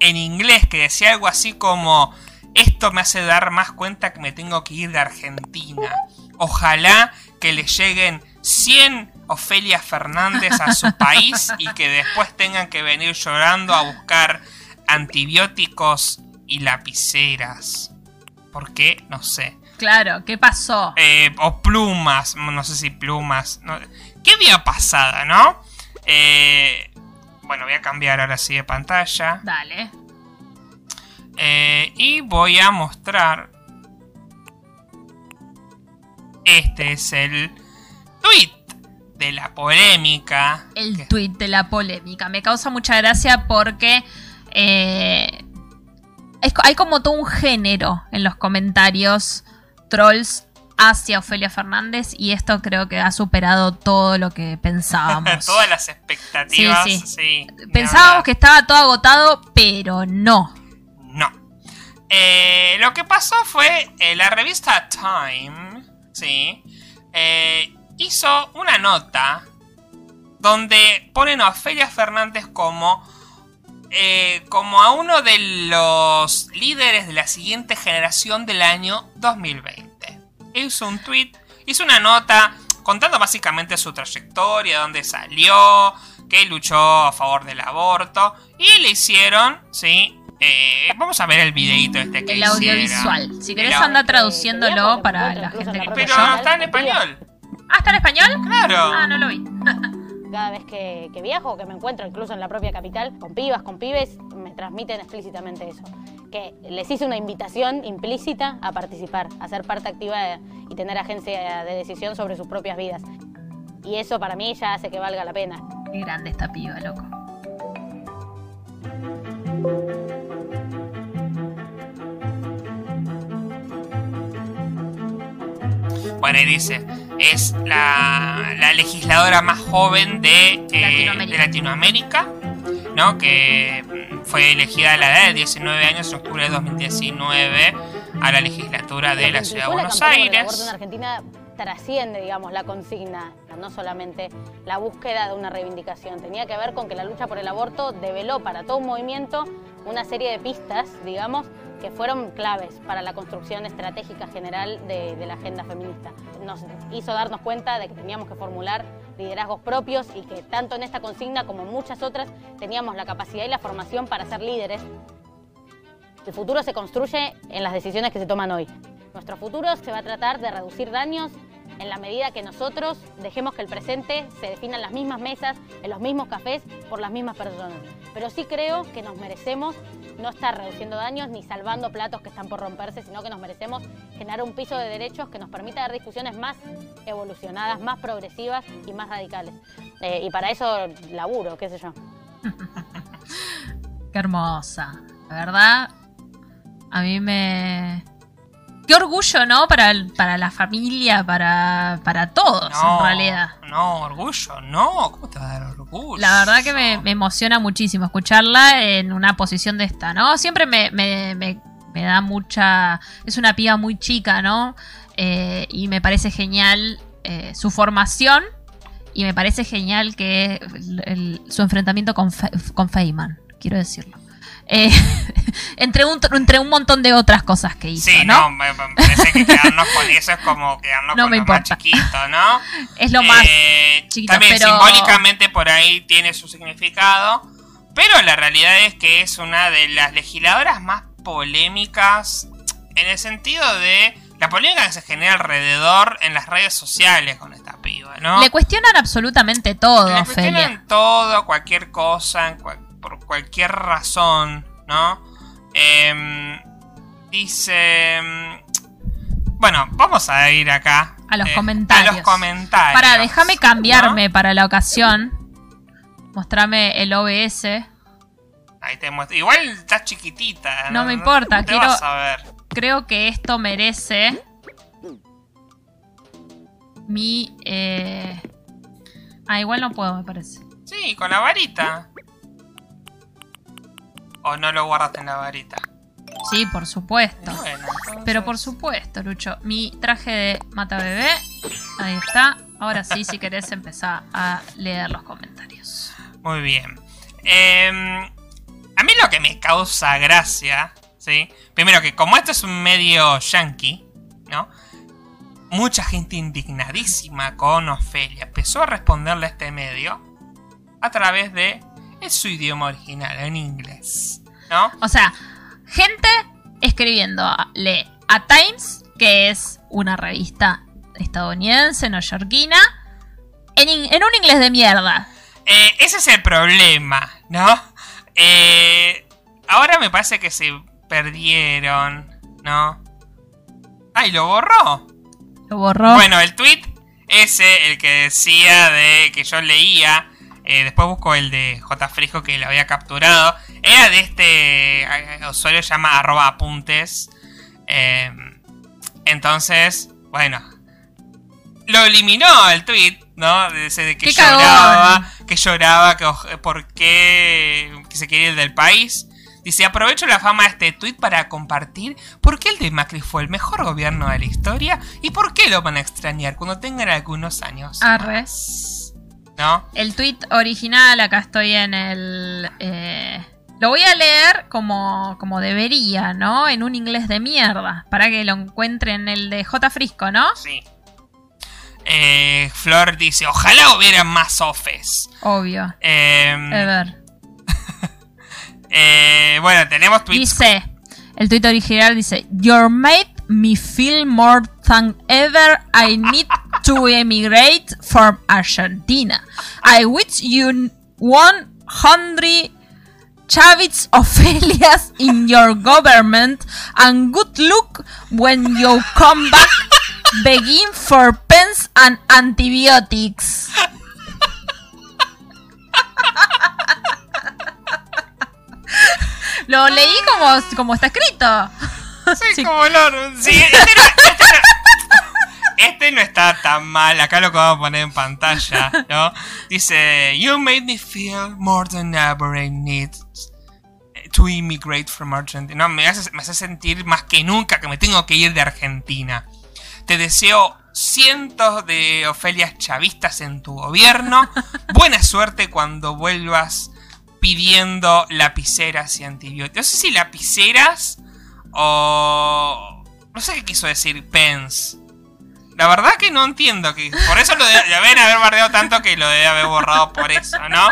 en inglés que decía algo así como esto me hace dar más cuenta que me tengo que ir de Argentina. Ojalá que le lleguen 100 Ofelia Fernández a su país y que después tengan que venir llorando a buscar antibióticos y lapiceras. ¿Por qué? No sé. Claro, ¿qué pasó? Eh, o plumas, no sé si plumas. no- ¿Qué día pasada, no? Eh, bueno, voy a cambiar ahora sí de pantalla. Dale. Eh, y voy a mostrar. Este es el tweet de la polémica. El que- tweet de la polémica. Me causa mucha gracia porque eh, es hay como todo un género en los comentarios trolls hacia Ofelia Fernández y esto creo que ha superado todo lo que pensábamos. Todas las expectativas. Sí, Sí, Pensábamos que estaba todo agotado, pero no. No. Eh, lo que pasó fue eh, la revista Time, eh, hizo una nota donde ponen a Ofelia Fernández como eh, como a uno de los líderes de la siguiente generación del año 2020. Hizo un tweet, hizo una nota contando básicamente su trayectoria, dónde salió, que luchó a favor del aborto y le hicieron, sí, Eh, vamos a ver el videito este que El hicieron. audiovisual. Si querés anda traduciéndolo para la gente que Pero escucha. está en español. Ah, ¿está en español? Claro. Ah, no lo vi. Cada vez que, que viajo o que me encuentro incluso en la propia capital, con pibas, con pibes, me transmiten explícitamente eso. Que les hice una invitación implícita a participar, a ser parte activa de- y tener agencia de decisión sobre sus propias vidas. Y eso para mí ya hace que valga la pena. Qué grande esta piba, loco. Bueno, y dice, es la, la legisladora más joven de, eh, Latinoamérica. de Latinoamérica, ¿no? Que mm, fue elegida a la edad de 19 años en octubre de 2019 a la legislatura de la ciudad de Buenos Aires. en Argentina trasciende, digamos, la consigna, no solamente la búsqueda de una reivindicación. Tenía que ver con que la lucha por el aborto develó para todo un movimiento una serie de pistas, digamos, que fueron claves para la construcción estratégica general de, la agenda feminista. Nos hizo darnos cuenta de que teníamos que formular liderazgos propios y que tanto en esta consigna como en muchas otras teníamos la capacidad y la formación para ser líderes el futuro se construye en las decisiones que se toman hoy. Nuestro futuro se va a tratar de reducir daños en la medida que nosotros dejemos que el presente se defina en las mismas mesas, en los mismos cafés, por las mismas personas. Pero sí creo que nos merecemos no estar reduciendo daños ni salvando platos que están por romperse, sino que nos merecemos generar un piso de derechos que nos permita dar discusiones más evolucionadas, más progresivas y más radicales. Eh, y para eso laburo, qué sé yo. Qué hermosa. La verdad, a mí me... Qué orgullo, ¿no? Para, el- para la familia, para, para todos, en realidad. no, orgullo, no, ¿cómo te va a dar orgullo? La verdad que me, me emociona muchísimo escucharla en una posición de esta, ¿no? Siempre me, me- me- me da mucha... Es una piba muy chica, ¿no? Eh, y me parece genial eh, su formación y me parece genial que el- el- su enfrentamiento con, Fe- con Feynman, quiero decirlo. Eh, entre, un, entre un montón de otras cosas que hizo, Sí, ¿no? no, me, me parece que quedarnos con eso es como quedarnos No con me lo más importa. chiquito, ¿no? Es lo más... Eh, chiquito, también pero- simbólicamente por ahí tiene su significado, pero la realidad es que es una de las legisladoras más polémicas en el sentido de la polémica que se genera alrededor en las redes sociales con esta piba, ¿no? Le cuestionan absolutamente todo, Le cuestionan todo, cualquier cosa, en cual- por cualquier razón, ¿no? Em, dice... em, Bueno, vamos a ir acá. A los eh, comentarios. A los comentarios. Para, déjame cambiarme ¿no? para la ocasión. Mostrame el OBS. Ahí te muestro. Igual estás chiquitita. No me importa, no quiero- vas a ver. Creo que esto merece mi... eh, Ah, igual no puedo, me parece. Sí, con la varita. O no lo guardaste en la varita. Sí, por supuesto. Bueno, entonces- Pero por supuesto, Lucho. Mi traje de mata bebé. Ahí está. Ahora sí, si querés empezar a leer los comentarios. Muy bien. Em, a mí lo que me causa gracia, ¿sí? Primero que como esto es un medio yankee, ¿no? Mucha gente indignadísima con Ofelia empezó a responderle a este medio a través de en su idioma original, en inglés, ¿no? O sea, gente escribiendo a- Times, que es una revista estadounidense, neoyorquina, en, en un inglés de mierda. Eh, ese es el problema, ¿no? Eh, ahora me parece que se perdieron, ¿no? ¡Ay, lo borró! Lo borró. Bueno, el tweet ese, el que decía de que yo leía, eh, después busco el de J. Frisco que lo había capturado, era de este eh, usuario que se llama arroba apuntes. Eh, entonces, bueno, lo eliminó el tweet, ¿no? De ese de que ¡Qué cagón! lloraba, que lloraba, que oj- por qué que se quería ir del país. Dice, aprovecho la fama de este tweet para compartir por qué el de Macri fue el mejor gobierno de la historia y por qué lo van a extrañar cuando tengan algunos años. Arre. más". ¿No? El tweet original, acá estoy en el... eh, lo voy a leer como, como debería, ¿no? En un inglés de mierda. Para que lo encuentren el de J. Frisco, ¿no? Sí. Eh, Flor dice, ojalá hubieran más ofes. Obvio. Eh, Ever. Eh, bueno, tenemos tweets. Dice, el tweet original dice, Your made me feel more than ever I need to emigrate from Argentina. I wish you 100 Chavits Ophelias in your government and good luck when you come back begging for pens and antibiotics. Lo leí como, como está escrito. Sí, Sí. como lo- sí, este, este este no está tan mal. Acá lo que vamos a poner en pantalla, ¿no? Dice: You made me feel more than ever I need to immigrate from Argentina. No, me hace, sentir más que nunca que me tengo que ir de Argentina. Te deseo cientos de Ofelias chavistas en tu gobierno. Buena suerte cuando vuelvas pidiendo lapiceras y antibióticos. No sé si lapiceras o... No sé qué quiso decir Pence. La verdad que no entiendo. que Por eso lo de- deben haber bardeado tanto que lo debe haber borrado por eso, ¿no?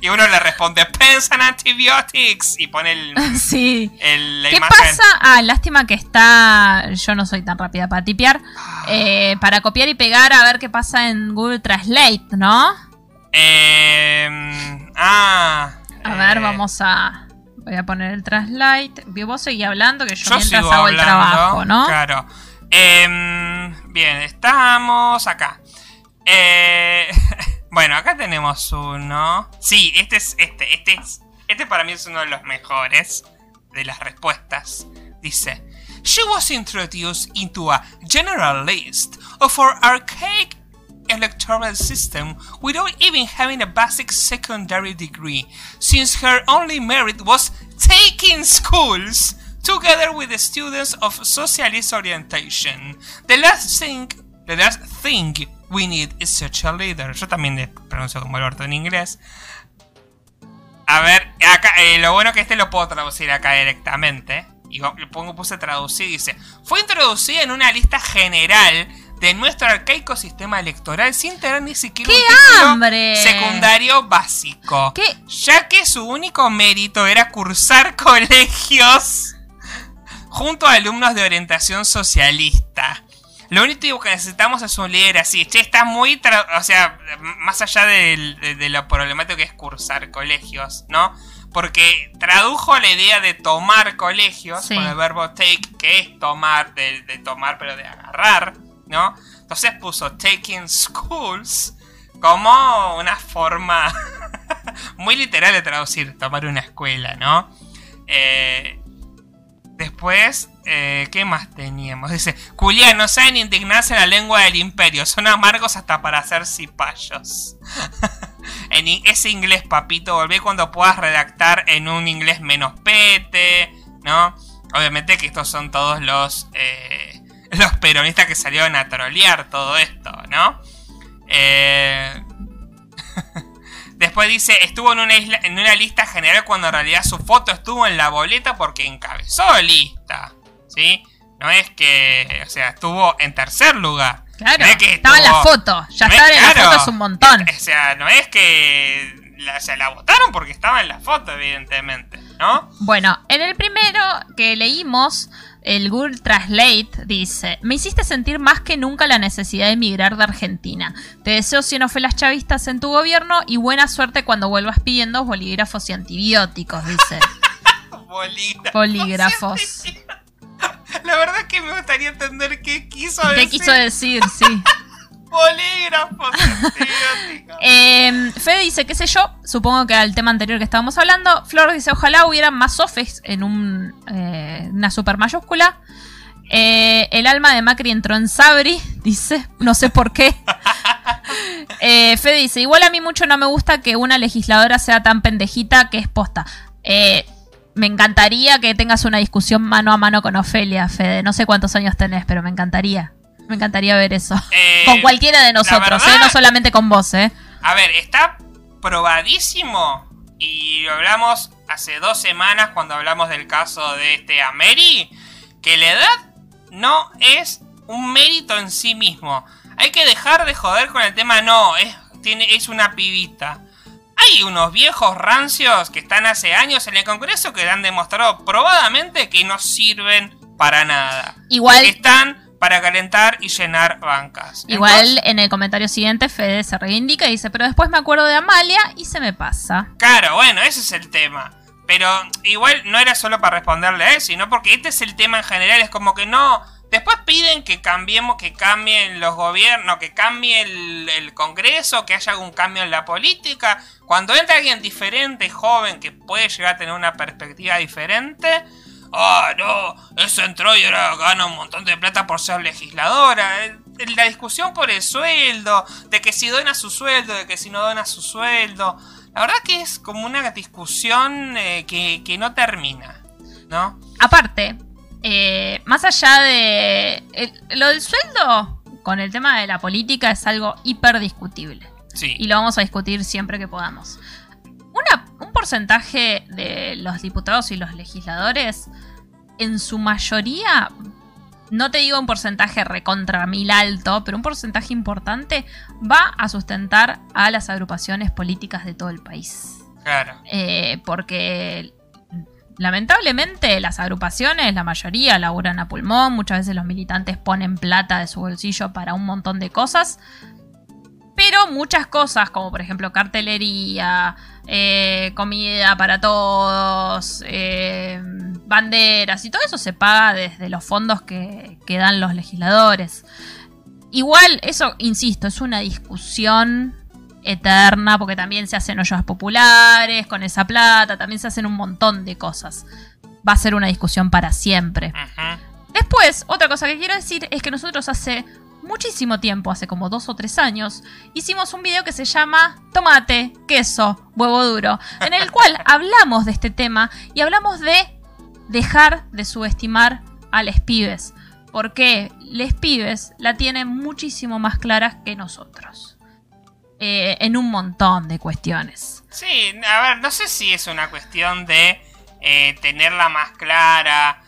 Y uno le responde Pence and antibiotics y pone el, Sí. el- la ¿Qué imagen. pasa? Ah, lástima que está. Yo no soy tan rápida para tipear. Eh, para copiar y pegar a ver qué pasa en Google Translate, ¿no? Eh, ah. A ver, eh, vamos a. Voy a poner el Translate. Vos seguí hablando que yo, Yo mientras sigo hago el hablando, trabajo, ¿no? Claro. Em, bien, estamos acá. Eh, bueno, acá tenemos uno. Sí, este es este. Este es. Este para mí es uno de los mejores de las respuestas. Dice. She was introduced into a general list of our archaic electoral system without even having a basic secondary degree, since her only merit was taking schools together with the students of socialist orientation. The last thing, the last thing we need is such a leader. Yo también le pronuncio como el orto en inglés. A ver, acá, eh, lo bueno que este lo puedo traducir acá directamente. Y le pongo, puse traducir, dice, fue introducida en una lista general de nuestro arcaico sistema electoral sin tener ni siquiera ¡Qué un título hambre! secundario básico. ¿Qué? Ya que su único mérito era cursar colegios junto a alumnos de orientación socialista. Lo único que necesitamos es un líder así. Che, está muy... O sea, más allá de, de lo problemático que es cursar colegios, ¿no? Porque tradujo la idea de tomar colegios Sí. con el verbo take, que es tomar, de, de tomar, pero de agarrar, ¿no? Entonces puso taking schools como una forma muy literal de traducir, tomar una escuela, ¿no? Eh, después, eh, ¿qué más teníamos? Dice, Julián, no saben indignarse en la lengua del imperio, son amargos hasta para hacer cipayos. en ese inglés, papito, volvé cuando puedas redactar en un inglés menos pete, ¿no? Obviamente que estos son todos los, eh, los peronistas que salieron a trolear todo esto, ¿no? Eh, Después dice, estuvo en una, isla- en una lista general cuando en realidad su foto estuvo en la boleta porque encabezó lista. ¿Sí? No es que, o sea, estuvo en tercer lugar. Claro, No es que estaba en la foto. Ya no estar es- en la foto es un montón. O sea, no es que la, se la votaron porque estaba en la foto, evidentemente, ¿no? Bueno, en el primero que leímos, el Google Translate dice: Me hiciste sentir más que nunca la necesidad de emigrar de Argentina. Te deseo cienofelas chavistas en tu gobierno y buena suerte cuando vuelvas pidiendo bolígrafos y antibióticos, dice. Bolígrafos. Bolígrafos. La verdad es que me gustaría entender qué quiso ¿Qué decir. quiso decir? Sí. Bolígrafos. Eh, Fede dice, qué sé yo, supongo que al tema anterior que estábamos hablando. Flor dice, ojalá hubieran más sofes en un, eh, una super mayúscula. Eh, el alma de Macri entró en Sabri, dice, no sé por qué. Eh, Fede dice, igual a mí mucho no me gusta que una legisladora sea tan pendejita que es posta. Eh, me encantaría que tengas una discusión mano a mano con Ofelia, Fede. No sé cuántos años tenés, pero me encantaría. Me encantaría ver eso. Eh, con cualquiera de nosotros, verdad- ¿eh? No solamente con vos, ¿eh? A ver, está probadísimo. Y lo hablamos hace dos semanas cuando hablamos del caso de este Ameri. Que la edad no es un mérito en sí mismo. Hay que dejar de joder con el tema, no, es, tiene, es una pibita. hay unos viejos rancios que están hace años en el Congreso que han demostrado probadamente que no sirven para nada. Igual- Que están para calentar y llenar bancas. Igual Entonces, en el comentario siguiente Fede se reivindica y dice, pero después me acuerdo de Amalia y se me pasa. Claro, bueno, ese es el tema. Pero igual no era solo para responderle a él, sino porque este es el tema en general. Es como que no. Después piden que cambiemos, que cambien los gobiernos, que cambie el, el Congreso, que haya algún cambio en la política. Cuando entra alguien diferente, joven, que puede llegar a tener una perspectiva diferente. Ah, no, ese entró y ahora gana un montón de plata por ser legisladora. Eh, La discusión por el sueldo, de que si dona su sueldo, de que si no dona su sueldo. La verdad que es como una discusión eh, que, que no termina, ¿no? Aparte, eh, más allá de... el- lo del sueldo con el tema de la política es algo hiper discutible. Sí. y lo vamos a discutir siempre que podamos. Una- un porcentaje de los diputados y los legisladores, en su mayoría, no te digo un porcentaje recontra mil alto, pero un porcentaje importante va a sustentar a las agrupaciones políticas de todo el país. Claro. Eh, porque lamentablemente las agrupaciones, la mayoría laburan a pulmón, muchas veces los militantes ponen plata de su bolsillo para un montón de cosas, pero muchas cosas, como por ejemplo cartelería, eh, comida para todos, eh, banderas y todo eso se paga desde los fondos que, que dan los legisladores. Igual, eso, insisto, es una discusión eterna, porque también se hacen ollas populares con esa plata, también se hacen un montón de cosas. Va a ser una discusión para siempre. Después, otra cosa que quiero decir es que nosotros hace muchísimo tiempo, hace como dos o tres años, hicimos un video que se llama Tomate, queso, huevo duro, en el cual hablamos de este tema y hablamos de dejar de subestimar a les pibes. Porque les pibes la tienen muchísimo más clara que nosotros. Eh, en un montón de cuestiones. Sí, a ver, no sé si es una cuestión de eh, tenerla más clara.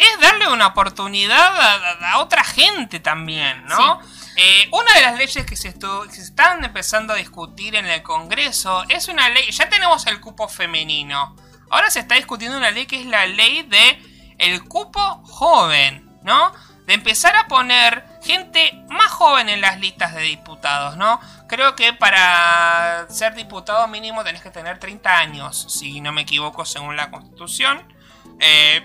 Es darle una oportunidad a, a- a otra gente también, ¿no? Eh, una de las leyes que se, que se están empezando a discutir en el Congreso es una ley, ya tenemos el cupo femenino. Ahora se está discutiendo una ley que es la ley de el cupo joven, ¿no? De empezar a poner gente más joven en las listas de diputados, ¿no? Creo que para ser diputado mínimo tenés que tener 30 años, si no me equivoco, según la Constitución. Eh,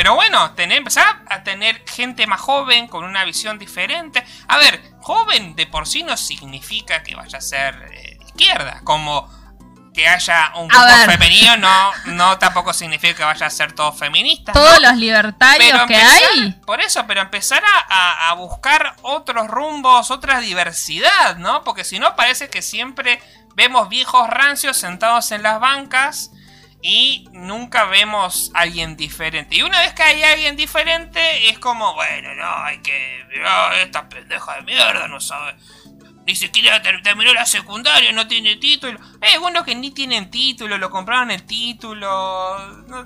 pero bueno, tener, empezar a tener gente más joven, con una visión diferente. A ver, joven de por sí no significa que vaya a ser eh, de izquierda. Como que haya un grupo femenino no, no tampoco significa que vaya a ser todos feministas. ¿no? Todos los libertarios que empezar- hay. Por eso, pero empezar a buscar otros rumbos, otra diversidad, ¿no? Porque si no, parece que siempre vemos viejos rancios sentados en las bancas y nunca vemos a alguien diferente. Y una vez que hay alguien diferente, es como, bueno, no, hay que. No, esta pendeja de mierda no sabe. Ni siquiera ter- terminó la secundaria, no tiene título. Hay algunos que ni tienen título, lo compraron el título.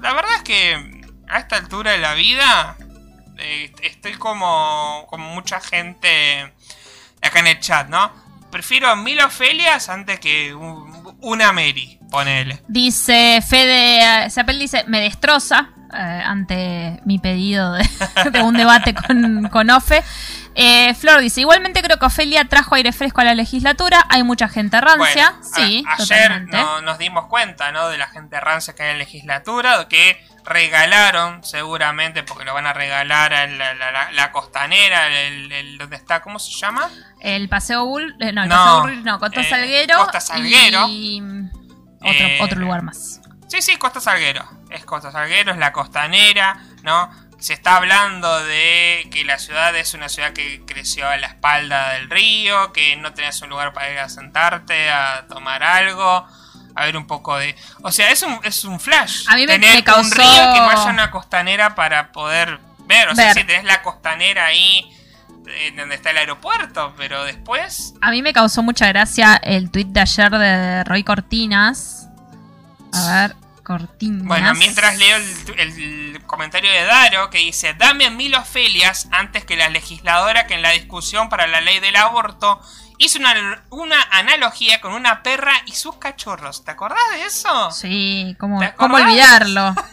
La verdad es que a esta altura de la vida estoy como, como mucha gente acá en el chat, ¿no? Prefiero mil Ofelias antes que un- una Mary, ponele. Dice Fede, Seapel dice, me destroza eh, ante mi pedido de, de un debate con, con Ofe. Eh, Flor dice, igualmente creo que Ofelia trajo aire fresco a la legislatura, hay mucha gente rancia. Bueno, sí, a- ayer no- nos dimos cuenta, ¿no? De la gente rancia que hay en la legislatura, que regalaron, seguramente, porque lo van a regalar a la, la- la- la costanera, el, el- ¿dónde está? ¿Cómo se llama? El Paseo Bull, eh, no, el No, Paseo Bull, no, Costa eh, Salguero. Costa Salguero. Y mm, otro, Eh, otro lugar más. Sí, sí, Costa Salguero. Es Costa Salguero, es la costanera, ¿no? Se está hablando de que la ciudad es una ciudad que creció a la espalda del río, que no tenés un lugar para ir a sentarte, a tomar algo, a ver un poco de... O sea, es un, es un flash. A mí me- tener me un causó- río que no haya una costanera para poder ver. O sea, Ver. si tenés la costanera ahí eh, donde está el aeropuerto, pero después... A mí me causó mucha gracia el tweet de ayer de Roy Cortinas. A ver, Cortinas. Bueno, mientras leo el, el comentario de Daro que dice, dame mil Ofelias antes que la legisladora que en la discusión para la ley del aborto hizo una, una analogía con una perra y sus cachorros. ¿Te acordás de eso? Sí, ¿cómo, ¿Te cómo olvidarlo?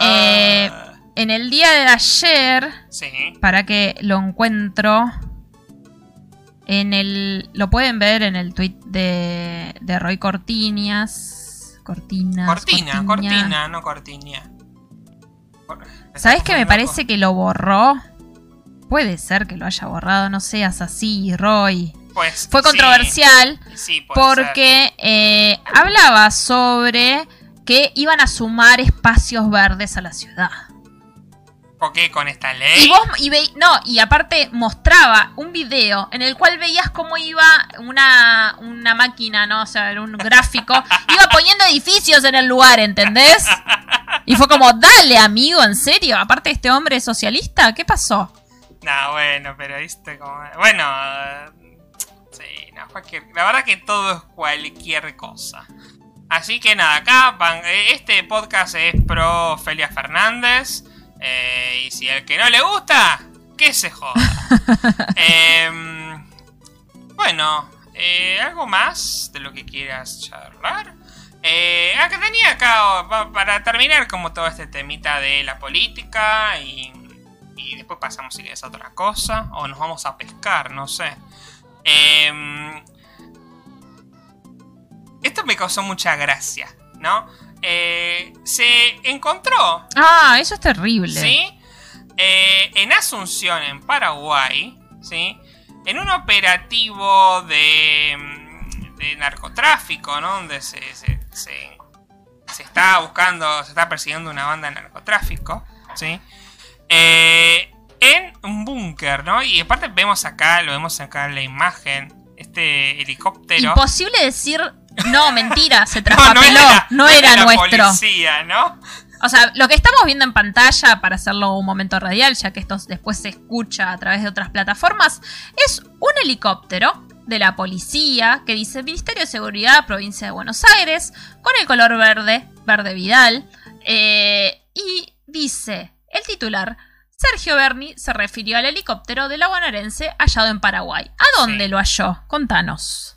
Eh, Ah, en el día de ayer, sí. para que lo encuentro, en el lo pueden ver en el tweet de, de Roy Cortiñas. Cortinas. Cortina, cortina, no cortiña. Cor- ¿Sabes que me loco. parece que lo borró? Puede ser que lo haya borrado, no seas así, Roy. Pues, Fue sí, controversial sí, ser. porque eh, hablaba sobre que iban a sumar espacios verdes a la ciudad. ¿Por qué con esta ley? Y vos, y ve- no, y aparte mostraba un video en el cual veías cómo iba una, una máquina, ¿no? O sea, era un gráfico, iba poniendo edificios en el lugar, ¿entendés? Y fue como, dale, amigo, ¿en serio? Aparte este hombre es socialista, ¿qué pasó? No, bueno, pero viste como. Bueno. Sí, no, cualquier. La verdad que todo es cualquier cosa. Así que nada, acá van- eh, este podcast es pro Felia Fernández. eh, y si el que no le gusta, que se joda. Em, bueno, eh, ¿algo más de lo que quieras charlar? Que tenía acá, pa- para terminar, como todo este temita de la política y, y después pasamos si quieres a otra cosa, o nos vamos a pescar, no sé. Em, esto me causó mucha gracia, ¿no? Eh, se encontró Ah, eso es terrible. ¿Sí? Eh, en Asunción, en Paraguay, ¿sí? En un operativo de, de narcotráfico, ¿no? Donde se, se, se- se está buscando, se está persiguiendo una banda de narcotráfico, ¿sí? Eh, en un búnker, ¿no? Y aparte vemos acá, lo vemos acá en la imagen, este helicóptero. Imposible decir, no, mentira, se No, traspapeló, no era, de la nuestro. policía, ¿no? O sea, lo que estamos viendo en pantalla, para hacerlo un momento radial, ya que esto después se escucha a través de otras plataformas, es un helicóptero de la policía que dice Ministerio de Seguridad, Provincia de Buenos Aires, con el color verde, verde Vidal, eh, y dice el titular. Sergio Berni se refirió al helicóptero de la bonaerense hallado en Paraguay. ¿A dónde Sí. lo halló? Contanos.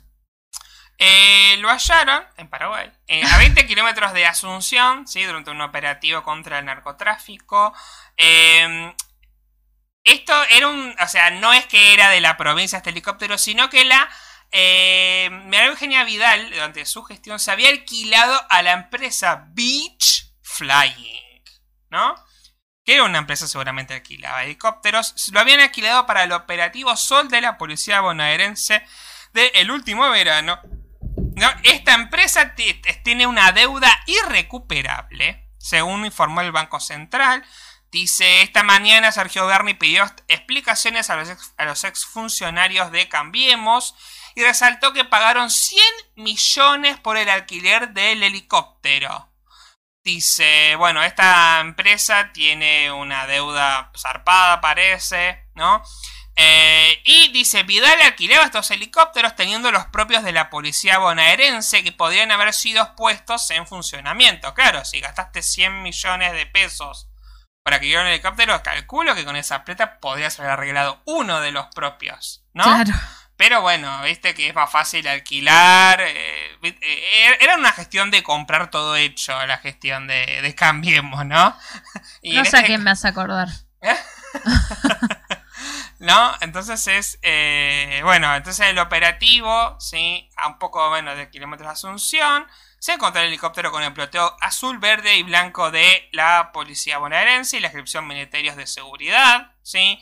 Eh, lo hallaron en Paraguay, eh, a 20 kilómetros de Asunción, ¿sí? durante un operativo contra el narcotráfico. Eh, esto era un. O sea, no es que era de la provincia este helicóptero, sino que la. Eh, María Eugenia Vidal, durante su gestión, se había alquilado a la empresa Beach Flying, ¿no? Que era una empresa seguramente alquilaba helicópteros. Lo habían alquilado para el operativo Sol de la policía bonaerense del último verano. ¿no? Esta empresa tiene una deuda irrecuperable, según informó el Banco Central. Dice, esta mañana Sergio Berni pidió explicaciones a los, a los exfuncionarios de Cambiemos y resaltó que pagaron 100 millones por el alquiler del helicóptero. Dice, bueno, esta empresa tiene una deuda zarpada, parece, ¿no? Eh, y dice, Vidal alquilaba estos helicópteros teniendo los propios de la policía bonaerense que podrían haber sido puestos en funcionamiento. Claro, si gastaste 100 millones de pesos para alquilar un helicóptero, calculo que con esa plata podrías haber arreglado uno de los propios, ¿no? Claro. Pero bueno, viste que es más fácil alquilar. eh, eh, era una gestión de comprar todo hecho, la gestión de, de Cambiemos, ¿no? Y No sé a este quién me hace acordar. ¿No? Entonces es. eh, bueno, entonces el operativo, ¿sí? A un poco menos de kilómetros de Asunción. Se encontró el helicóptero con el ploteo azul, verde y blanco de la policía bonaerense y la inscripción Ministerios de Seguridad, ¿sí?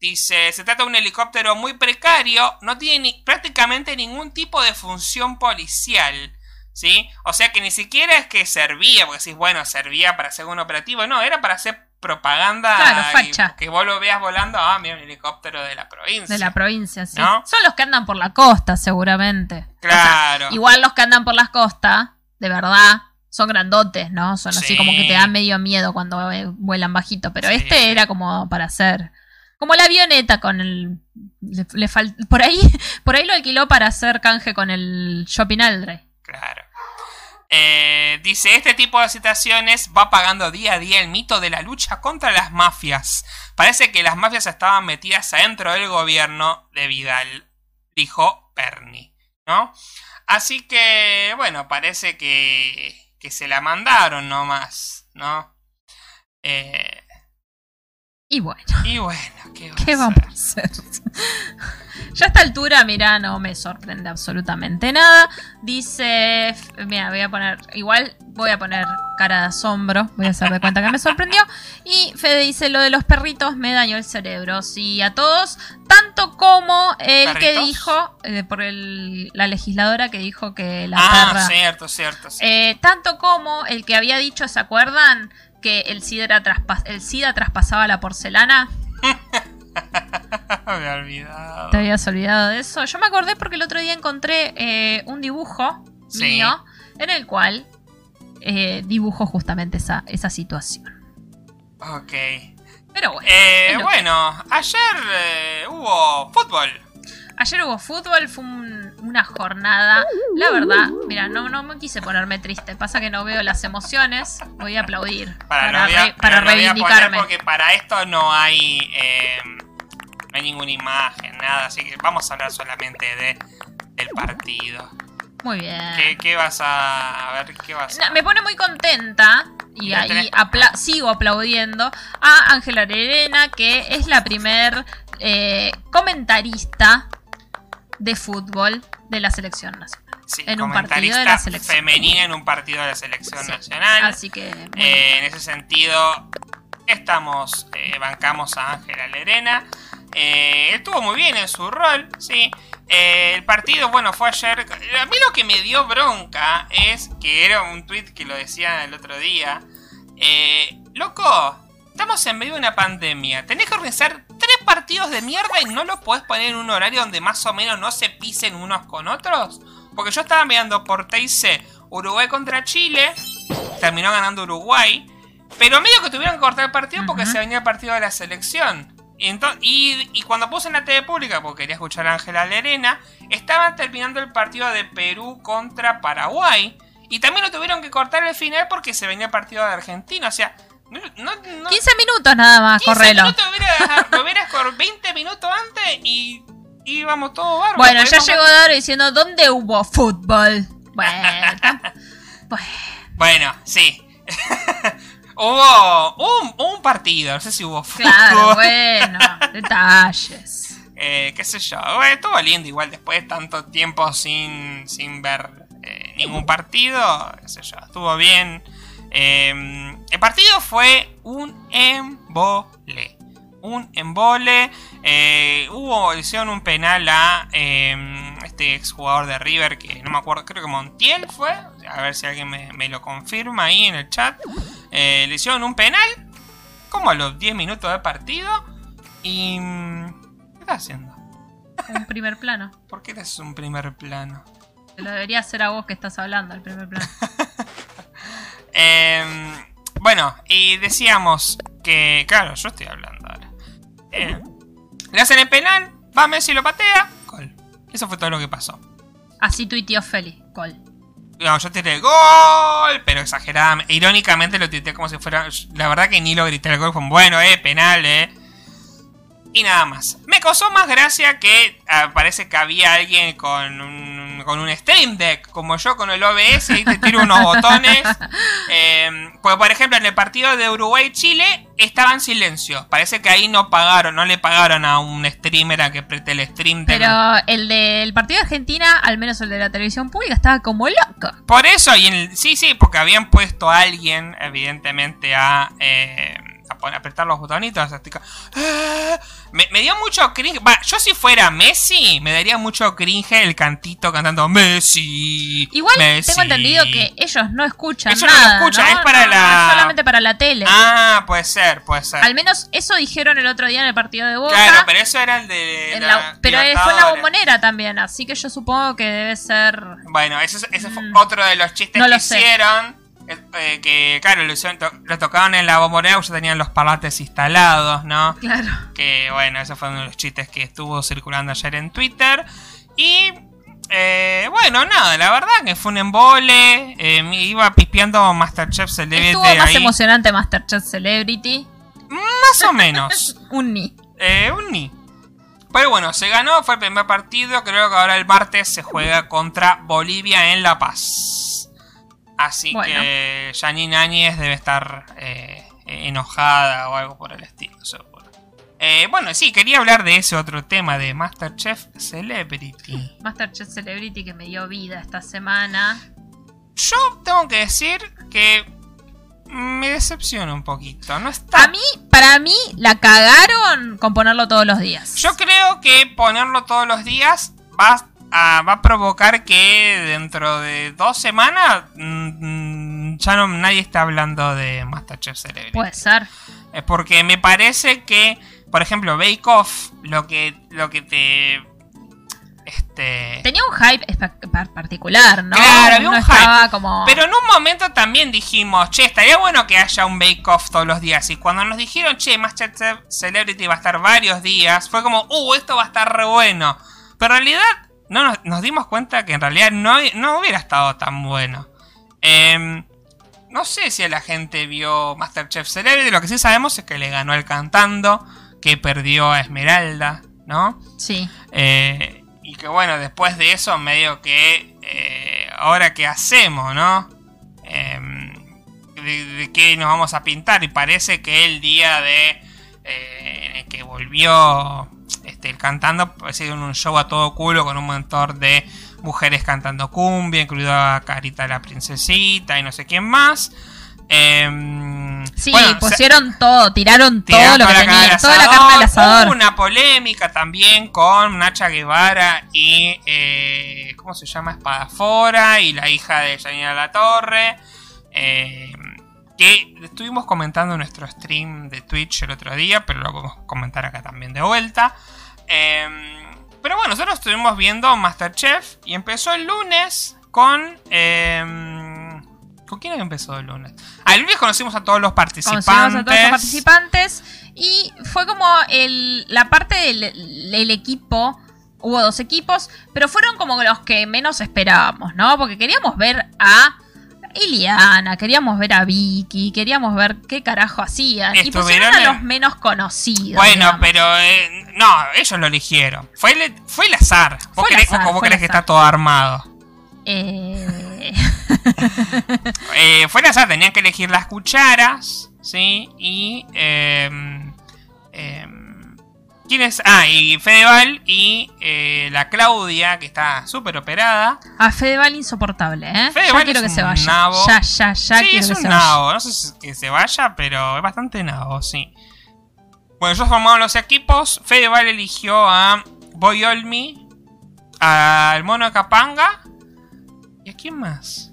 Dice, se trata de un helicóptero muy precario, no tiene ni- prácticamente ningún tipo de función policial, ¿sí? O sea que ni siquiera es que servía, porque decís, bueno, servía para hacer un operativo, no, era para hacer propaganda Claro, facha. que vos lo veas volando, ah, mira un helicóptero de la provincia. De la provincia, sí. ¿No? Son los que andan por la costa, seguramente. O sea, Claro. igual los que andan por las costas, de verdad, son grandotes, ¿no? Son así Sí. como que te dan medio miedo cuando eh, vuelan bajito. Pero Sí, este era como para hacer. Como la avioneta con el. Le, le por ahí, por ahí lo alquiló para hacer canje con el Shopping Aldre. Claro. Eh, dice, este tipo de situaciones va pagando día a día el mito de la lucha contra las mafias. Parece que las mafias estaban metidas adentro del gobierno de Vidal, dijo Perni, ¿no? Así que, bueno, parece que, que se la mandaron nomás, ¿no? Eh, Y bueno, y bueno, ¿qué, va ¿qué a vamos a hacer? ya a esta altura, mira, no me sorprende absolutamente nada. Dice, mira, voy a poner, igual voy a poner cara de asombro, voy a hacer de cuenta que me sorprendió. Y Fede dice, lo de los perritos me dañó el cerebro. Sí, a todos, tanto como el que dijo, eh, por el- la legisladora que dijo que la Ah, perra... cierto, cierto. Eh, tanto como el que había dicho, ¿se acuerdan? Que el SIDA, era traspas- el SIDA traspasaba la porcelana. me he olvidado. ¿Te habías olvidado de eso? Yo me acordé porque el otro día encontré eh, un dibujo Sí. mío en el cual eh, dibujo justamente esa, esa situación. Ok. Pero bueno, Eh, bueno, ayer eh, hubo fútbol. Ayer hubo fútbol, fue un- una jornada. La verdad, mira, no, no me quise ponerme triste. Pasa que no veo las emociones. Voy a aplaudir Para, para, a- re- para a poner reivindicarme. porque para esto no hay eh, no hay ninguna imagen, nada. Así que vamos a hablar solamente de del partido. Muy bien. ¿Qué, qué vas a, a ver? ¿Qué vas a Me pone muy contenta y ahí apla- sigo aplaudiendo a Ángela Arena, que es la primer eh, comentarista de fútbol de la selección nacional. Sí, en un partido de la selección. femenina en un partido de la selección Sí. nacional. Así que. Eh, en ese sentido, estamos, eh, bancamos a Ángela Lerena. Eh, estuvo muy bien en su rol, sí. Eh, el partido, bueno, fue ayer. A mí lo que me dio bronca es que era un tweet que lo decía el otro día. Eh, loco, estamos en medio de una pandemia. Tenés que organizar partidos de mierda y no lo podés poner en un horario donde más o menos no se pisen unos con otros. Porque yo estaba mirando por TIC Uruguay contra Chile. Terminó ganando Uruguay. Pero medio que tuvieron que cortar el partido porque se venía el partido de la selección. Y, ento- y, y cuando puse en la TV pública, porque quería escuchar a Ángela Lerena, estaban terminando el partido de Perú contra Paraguay. Y también lo tuvieron que cortar al final porque se venía el partido de Argentina. O sea, no, no, no- 15 minutos nada más, 15 correlo. minutos lo hubieras con 20 minutos antes y íbamos todo bárbaro. Bueno, ya llegó Daro diciendo, ¿dónde hubo fútbol? Bueno, Bueno, sí. hubo un, un partido, no sé si hubo fútbol. claro, bueno, detalles. Eh, qué sé yo. Bueno, estuvo lindo igual después de tanto tiempo sin, sin ver eh, ningún partido. Qué sé yo. Estuvo bien. Eh, el partido fue un embole. Un embole. Eh, hubo, le hicieron un penal a eh, este exjugador de River que no me acuerdo, creo que Montiel fue. A ver si alguien me, me lo confirma ahí en el chat. Eh, le hicieron un penal. Como a los 10 minutos de partido. Y... mm, ¿Qué estás haciendo? Un primer plano. ¿Por qué eres un primer plano? Te lo debería hacer a vos que estás hablando, el primer plano. Eh, bueno, y decíamos que... Claro, yo estoy hablando ahora. Eh, le hacen el penal, va Messi y lo patea. Gol. Eso fue todo lo que pasó. Así tuiteó Feli, Col. No, yo tiré gol, pero exageradamente. Irónicamente lo tuiteé como si fuera. La verdad que ni lo grité el gol. Fue bueno, eh, penal, eh. Y nada más. Me causó más gracia que ah, parece que había alguien con un, con un Stream Deck, como yo con el OBS, y te tiro unos botones. Eh, pues, por ejemplo, en el partido de Uruguay-Chile estaba en silencio. Parece que ahí no pagaron, no le pagaron a un streamer a que preste el stream Deck. Pero el del partido de Argentina, al menos el de la televisión pública, estaba como loco. Por eso, y en el- sí, sí, porque habían puesto a alguien, evidentemente, a, eh, apretar los botonitos. ¡ah! me, me dio mucho cringe. Va, yo si fuera Messi, me daría mucho cringe el cantito cantando Messi. Igual Messi". tengo entendido que ellos no escuchan Ellos no lo nada. escuchan, ¿no? es para No, la- es solamente para la tele. Ah, puede ser, puede ser. Al menos eso dijeron el otro día en el partido de Boca. claro, pero eso era el de. la la- pero fue en la bombonera también, así que yo supongo que debe ser. Bueno, ese, es- ese fue Mm. otro de los chistes No que lo hicieron. Eh, que, claro, lo, tocaban en la bombonera, ya tenían los parlantes instalados, ¿no? Claro. Que bueno, ese fue uno de los chistes que estuvo circulando ayer en Twitter. Y Eh, bueno, nada, la verdad que fue un embole. eh, me iba pispeando Masterchef Celebrity Estuvo más ahí. emocionante Masterchef Celebrity. Más o menos. Un ni. Eh, un ni. Pero bueno, se ganó, fue el primer partido. Creo que ahora el martes se juega contra Bolivia en La Paz. Así Bueno. que Janine Áñez debe estar eh, enojada o algo por el estilo, seguro. Eh, bueno, sí, quería hablar de ese otro tema de Masterchef Celebrity. Masterchef Celebrity que me dio vida esta semana. Yo tengo que decir que me decepciona un poquito. No está A mí, para mí, la cagaron con ponerlo todos los días. Yo creo que ponerlo todos los días va a, va a provocar que dentro de dos semanas mm, mm, ya no nadie está hablando de Masterchef Celebrity. Puede ser. Es porque me parece que, por ejemplo, Bake Off, lo que, lo que te... Este... Tenía un hype particular, ¿no? Claro, había un estaba como... Pero en un momento también dijimos, che, estaría bueno que haya un Bake Off todos los días. Y cuando nos dijeron, che, Masterchef Celebrity va a estar varios días, fue como, uh, esto va a estar re bueno. Pero en realidad, no nos, nos dimos cuenta que en realidad no, no hubiera estado tan bueno. Em, no sé si la gente vio Masterchef Celebrity, lo que sí sabemos es que le ganó el cantando, que perdió a Esmeralda, ¿no? Sí. Eh, y que bueno, después de eso, medio que. eh, ahora qué hacemos, ¿no? Em, de, de qué nos vamos a pintar. Y parece que el día de. Eh, en el que volvió este, el cantando, que en un show a todo culo con un montón de mujeres cantando cumbia, incluida a Carita la Princesita y no sé quién más. Em, Sí, bueno, se- pusieron todo, tiraron todo lo que al toda la carne al asador. Hubo una polémica también con Nacha Guevara y. eh, ¿Cómo se llama? Espadafora y la hija de Janina La Torre. eh, que estuvimos comentando en nuestro stream de Twitch el otro día, pero lo podemos comentar acá también de vuelta. Eh, pero bueno, nosotros estuvimos viendo Masterchef y empezó el lunes con. eh, ¿Con quién empezó el lunes? Ah, el lunes conocimos a todos los participantes. Conocimos a todos los participantes y fue como el, la parte del, del equipo. Hubo dos equipos, pero fueron como los que menos esperábamos, ¿no? Porque queríamos ver a Iliana, queríamos ver a Vicky, queríamos ver qué carajo hacían. Y pusieron a los menos conocidos. Bueno, digamos. pero eh, no, ellos lo eligieron. Fue el, fue el azar. ¿Vos, Fue el azar, vos creés que está todo armado? Eh, Eh, fue el azar, tenían que elegir las cucharas, ¿sí? Y... em, ¿Quién es? Ah, y Fedeval y eh, la Claudia, que está súper operada. a Fedeval insoportable, ¿eh? Fedeval ya quiero es que se un vaya. nabo. Ya, ya, ya sí, quiero es que un se vaya. nabo. No sé si que se vaya, pero es bastante nabo, sí. Bueno, ellos formaron los equipos. Fedeval eligió a Boy Olmi, al mono Capanga. ¿Y a quién más?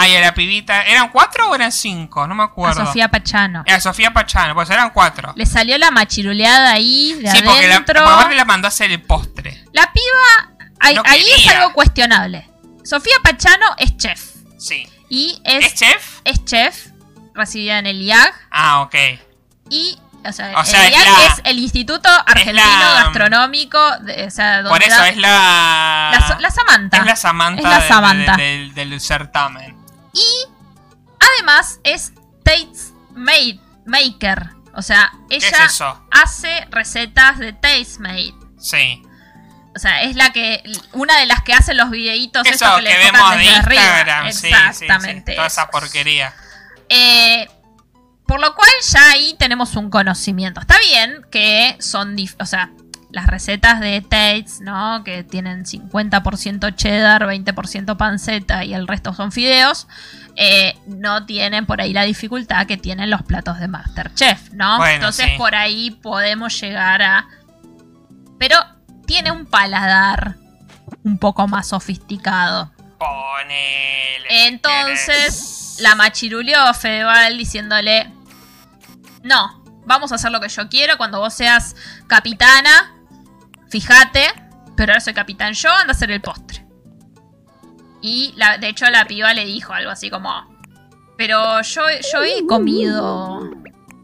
Ah, y a la pibita. ¿Eran cuatro o eran cinco? No me A acuerdo. Sofía Pachano. A Sofía Pachano, pues eran cuatro. Le salió la machiruleada ahí de sí, porque la, adentro. por la mandó a hacer el postre. La piba, ahí, No ahí es algo cuestionable. Sofía Pachano es chef. Sí. Y ¿Es, es, chef? es chef, recibida en el IAG. Ah, ok. Y, o sea, O sea, el es IAG es el Instituto Argentino la- Gastronómico. de- o sea, donde Por eso es la. la, la Samantha. Es la Samantha, Es la de- Samantha. del certamen. Y además es Taste Made Maker. O sea, ¿Qué ella es eso? hace recetas de Taste Made. Sí. O sea, es la que una de las que hace los videitos Eso estos que, que, vemos de arriba. Instagram. sí, sí, sí. Exactamente. Toda esa eso. porquería. Eh, por lo cual ya ahí tenemos un conocimiento. Está bien que son, o sea, las recetas de Tates, ¿no? Que tienen 50% cheddar, 20% panceta y el resto son fideos. eh, no tienen por ahí la dificultad que tienen los platos de Masterchef, ¿no? Bueno, Entonces sí. por ahí podemos llegar a... Pero tiene un paladar un poco más sofisticado. Ponele. Entonces, la machiruleó Fedeval diciéndole: No, vamos a hacer lo que yo quiero. Cuando vos seas capitana, fíjate, pero ahora soy capitán yo, anda a hacer el postre. Y la, de hecho, la piba le dijo algo así como: Pero yo, yo he comido.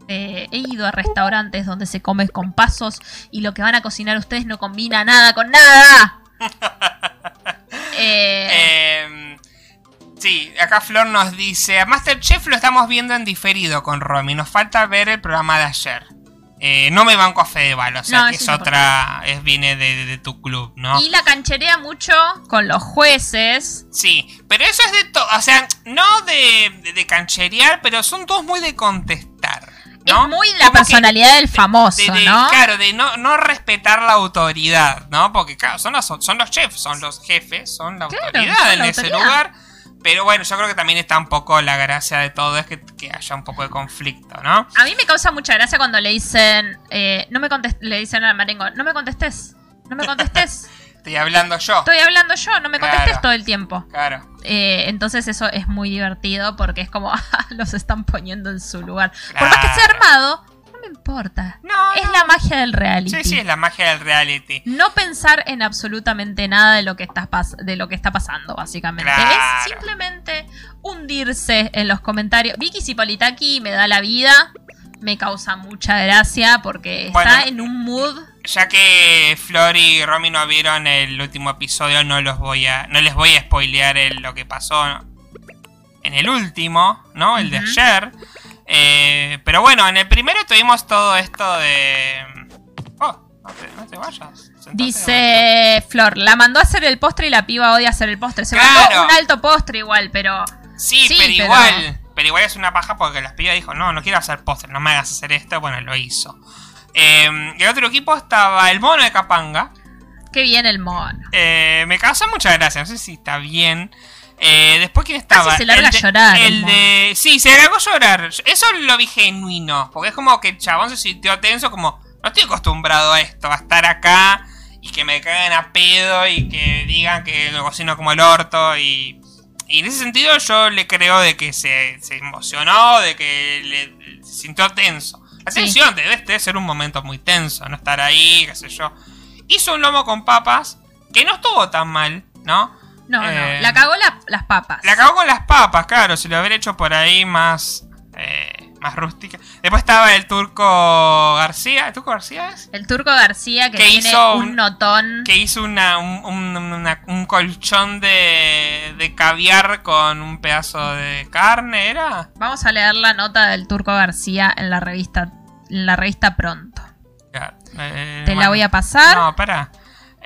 eh, he ido a restaurantes donde se come con pasos y lo que van a cocinar ustedes no combina nada con nada. Eh, Eh, sí, acá Flor nos dice, a Masterchef lo estamos viendo en diferido con Romy, nos falta ver el programa de ayer. Eh, no me banco a Fedeval, o sea No, que es otra, es, viene de, tu club, ¿no? Y la cancherea mucho con los jueces. Sí, pero eso es de todo, o sea, no de, de, de cancherear, pero son todos muy de contestar. ¿no? Es muy la Como personalidad del famoso, ¿no? Claro, de no, no respetar la autoridad, ¿no? Porque, claro, son los, son los chefs, son los jefes, son la Claro, autoridad son en ese lugar. Pero bueno, yo creo que también está un poco la gracia de todo, es que, que haya un poco de conflicto, ¿no? A mí me causa mucha gracia cuando le dicen, eh, no me le dicen al marengo, no me contestes, no me contestes, Estoy hablando yo. estoy hablando yo, no me contestes Claro. todo el tiempo. Claro. Eh, entonces eso es muy divertido porque es como, ah, los están poniendo en su lugar. Por más que sea armado, me importa. No, Es no. la magia del reality. Sí, sí, es la magia del reality. No pensar en absolutamente nada de lo que está, pas- de lo que está pasando, básicamente. Claro. Es simplemente hundirse en los comentarios. Vicky Cipolitaki me da la vida. Me causa mucha gracia porque Bueno. está en un mood. Ya que Flor y Romy no vieron el último episodio, no los voy a. no les voy a spoilear el- lo que pasó en el último, ¿no? El de ayer. Eh, pero bueno, en el primero tuvimos todo esto de. Oh, no te, no te vayas. Sentate, Dice Flor, la mandó a hacer el postre y la piba odia hacer el postre. Se Claro. mandó un alto postre igual, pero Sí, Sí, pero pero- igual. Pero igual es una paja porque las pibas dijo, no, no quiero hacer postre, no me hagas hacer esto. Bueno, lo hizo. Eh, el otro equipo estaba el mono de Capanga. qué bien el mono. Eh, me causa mucha gracia, no sé si está bien. Eh, después, ¿quién estaba? Casi se larga El de- a llorar, El el de. Sí, se largó a llorar. Eso lo vi genuino. Porque es como que el chabón se sintió tenso, como. No estoy acostumbrado a esto, a estar acá y que me caguen a pedo y que digan que lo cocino como el orto. Y, y en ese sentido, yo le creo de que se, se emocionó, de que le, se sintió tenso. La Sí. tensión debe, debe ser un momento muy tenso, no estar ahí, qué sé yo. Hizo un lomo con papas que no estuvo tan mal, ¿no? No, Eh, no. La cagó la- las papas. La cagó con las papas, claro. Si lo hubiera hecho por ahí más. eh, más rústica. Después estaba el turco García. ¿El turco García es? El turco García que Que tiene hizo un un- notón. Que hizo una, un, un- una- un colchón de, de caviar con un pedazo de carne, ¿era? Vamos a leer la nota del turco García en la revista, en la revista pronto. Eh, Te la voy a pasar. No, para.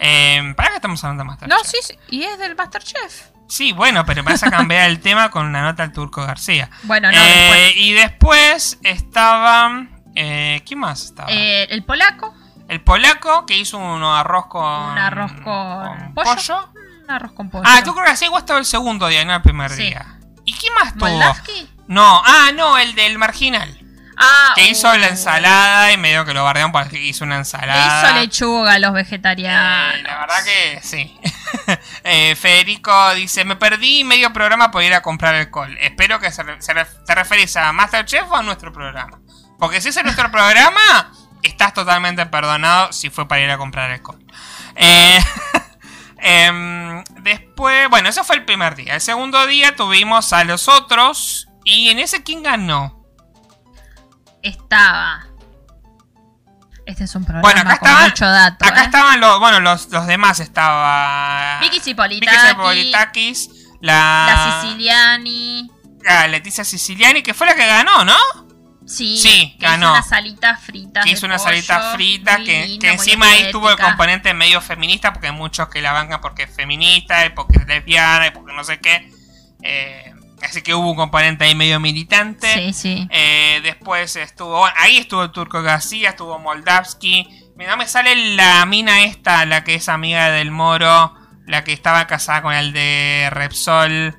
Eh, ¿Para qué estamos hablando más tarde? No, sí, sí, y es del Masterchef. Sí, bueno, pero vas a cambiar el tema con una nota al turco García. Bueno, no, Eh, después. Y después estaba. Eh, ¿Quién más estaba? Eh, el polaco, el polaco que hizo un arroz con. un arroz con, pollo. Un arroz con pollo. Ah, tú creo que así igual estaba el segundo día, no el primer Sí. día. ¿Y quién más tuvo? ¿Moldavsky? No, ah, no, el del marginal. Ah, Que hizo uh, la ensalada y medio que lo bardearon porque hizo una Le ensalada. hizo lechuga a los vegetarianos. Eh, la verdad que sí. Eh, Federico dice: Me perdí medio programa por ir a comprar alcohol. Espero que se, re- se te referís a Masterchef o a nuestro programa. Porque si es nuestro programa, estás totalmente perdonado si fue para ir a comprar alcohol. Eh, em, después, bueno, eso fue el primer día. El segundo día tuvimos a los otros. Y en ese, ¿quién ganó? Estaba. Este es un programa Bueno, acá con estaban- mucho dato. Acá ¿eh? estaban los, bueno, los, los demás. Estaba. Vicky Vicky Cipolitaki, Cipolitakis, la, la Siciliani. la Leticia Siciliani, que fue la que ganó, ¿no? Sí, Sí, que ganó. hizo fritas. Que de hizo una pollo, salita frita, muy que, que encima ahí tuvo el componente medio feminista, porque hay muchos que la bancan porque es feminista, y porque es lesbiana, y porque no sé qué. Eh, así que hubo un componente ahí medio militante. Sí, sí. Eh, después estuvo, ahí estuvo el Turco García, estuvo Moldavsky. No me sale la mina esta, la que es amiga del Moro, la que estaba casada con el de Repsol.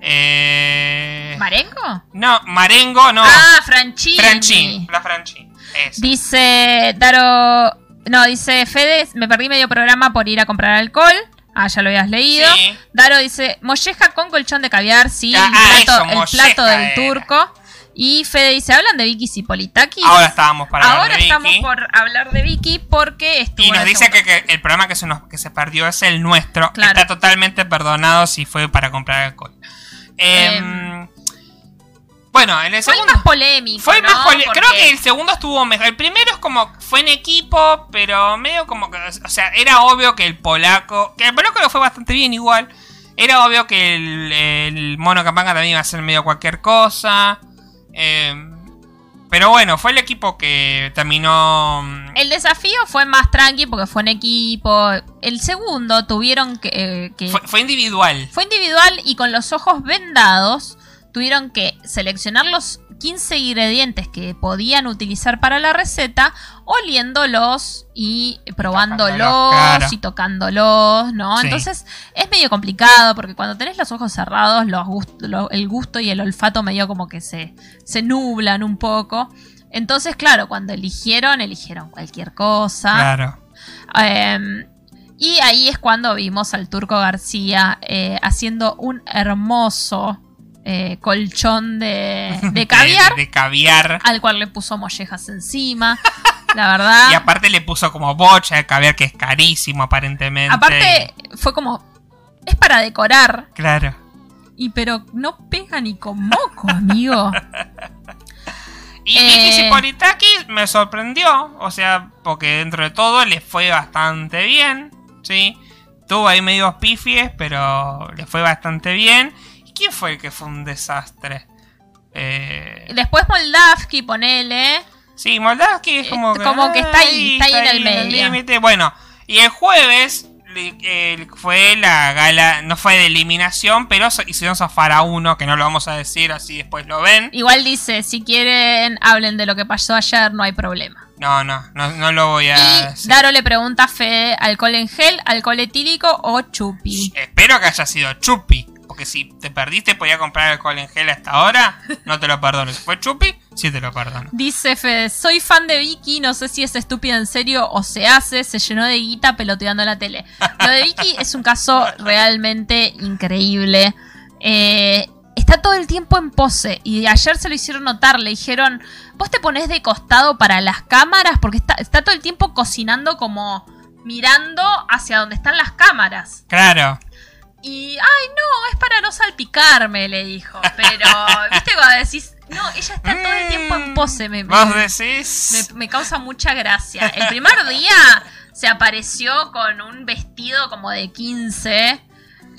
Eh, ¿Marengo? no, Marengo, no. Ah, Franchini. Franchín, la Franchín. Eso. Dice Daro. No, dice Fede, me perdí medio programa por ir a comprar alcohol. Ah, ya lo habías leído. Sí. Daro dice, molleja con colchón de caviar, sí, Ah, el ah, plato, eso, el molleja plato del era. turco. Y Fede dice, ¿hablan de Vicky Cipolitakis? Ahora estábamos para hablar Ahora de estamos Vicky. por hablar de Vicky porque estuvo Y nos dice que, que el programa que se, nos, que se perdió es el nuestro. Claro. Está totalmente perdonado si fue para comprar alcohol. Em, bueno, en el Fue segundo... más polémico, Fue más Porque- Creo que el segundo estuvo mejor. El primero es como. Fue en equipo, pero medio como que. O sea, era obvio que el polaco. Que el polaco lo fue bastante bien igual. Era obvio que el, el mono Capanga también iba a ser medio cualquier cosa. Eh, pero bueno, fue el equipo que terminó. mm, El desafío fue más tranqui porque fue en equipo. El segundo tuvieron que... eh, que- Fue, fue individual. Fue individual y con los ojos vendados tuvieron que seleccionar los 15 ingredientes que podían utilizar para la receta, oliéndolos y probándolos claro. y tocándolos, ¿no? Sí. Entonces es medio complicado porque cuando tenés los ojos cerrados, los gust- lo- el gusto y el olfato medio como que se, se nublan un poco. Entonces, claro, cuando eligieron, eligieron cualquier cosa. Claro. Eh, y ahí es cuando vimos al Turco García eh, haciendo un hermoso eh, colchón de, de caviar, De, de caviar. al cual le puso mollejas encima. La verdad. Y aparte le puso como bocha de caviar, que es carísimo aparentemente. Aparte, fue como. Es para decorar. Claro. Y pero no pega ni con moco, amigo. Y Eh. Zipolitakis me sorprendió. O sea, porque dentro de todo le fue bastante bien. ¿Sí? Tuvo ahí medios pifies, pero le fue bastante bien. ¿Y quién fue el que fue un desastre? Eh, Después Moldavski, ponele. Sí, Moldavski es como Eh, que, como que está ahí, está ahí en el medio. límite. Bueno, y el jueves eh, fue la gala, no fue de eliminación, pero hicieron zafar a uno, que no lo vamos a decir, así después lo ven. Igual dice, si quieren, hablen de lo que pasó ayer, no hay problema. No, no, no, no lo voy a Y decir. Daro le pregunta a Fede, ¿alcohol en gel, alcohol etílico o chupi? Espero que haya sido Chupi, porque si te perdiste podía comprar alcohol en gel hasta ahora, no te lo perdono. Si fue Chupi, sí te lo perdono. Dice Fede, soy fan de Vicky, no sé si es estúpida en serio o se hace, se llenó de guita peloteando la tele. Lo de Vicky es un caso realmente increíble. Eh, está todo el tiempo en pose y ayer se lo hicieron notar, le dijeron, vos te pones de costado para las cámaras porque está, está todo el tiempo cocinando como mirando hacia donde están las cámaras. Claro. Y, ay, no, es para no salpicarme, le dijo. Pero, viste cuando decís, no, ella está todo el tiempo en pose, me, me- Vos decís... me- me causa mucha gracia. El primer día se apareció con un vestido como de 15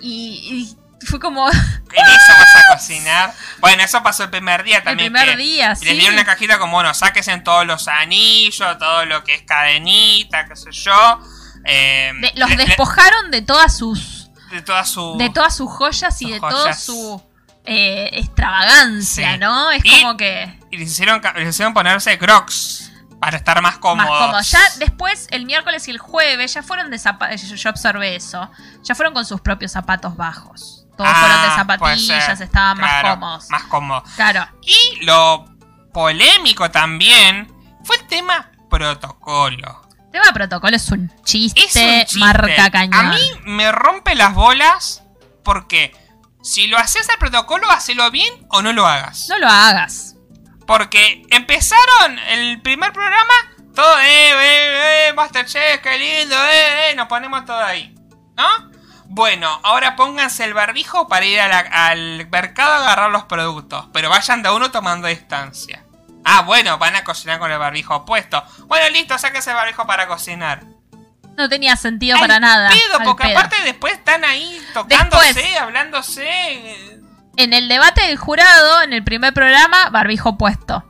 y, y fue como el En eso vas a cocinar. Bueno, eso pasó el primer día también. primer que- día, Y sí. les dieron una cajita como, bueno, saques en todos los anillos, todo lo que es cadenita, qué sé yo. Eh, De- los le- le- despojaron de todas sus de todas sus... de todas sus joyas y Sus de toda joyas. su eh, extravagancia, Sí. ¿no? Es Y- como que Y les hicieron, les hicieron ponerse crocs para estar más más cómodos. cómodo. Ya después, el miércoles y el jueves, ya fueron de zapatos. Yo, yo observé eso. Ya fueron con sus propios zapatos bajos. Todos Ah, fueron de zapatillas, estaban más cómodos. Más cómodos. Claro. Y lo polémico también fue el tema protocolo. El tema de protocolo es un chiste, Es un chiste. marca cañón. A mí me rompe las bolas porque si lo haces al protocolo, hacelo bien o no lo hagas. No lo hagas. Porque empezaron el primer programa, todo, eh, eh, eh, Masterchef, qué lindo, eh, eh, nos ponemos todo ahí. ¿No? Bueno, ahora pónganse el barbijo para ir a la- al mercado a agarrar los productos. Pero vayan de uno tomando distancia. Ah, bueno, van a cocinar con el barbijo puesto. Bueno, listo, sáquese el barbijo para cocinar. No tenía sentido Al para nada. pedo, al porque pedo. aparte después están ahí tocándose, Después. hablándose. En el debate del jurado, en el primer programa, barbijo puesto.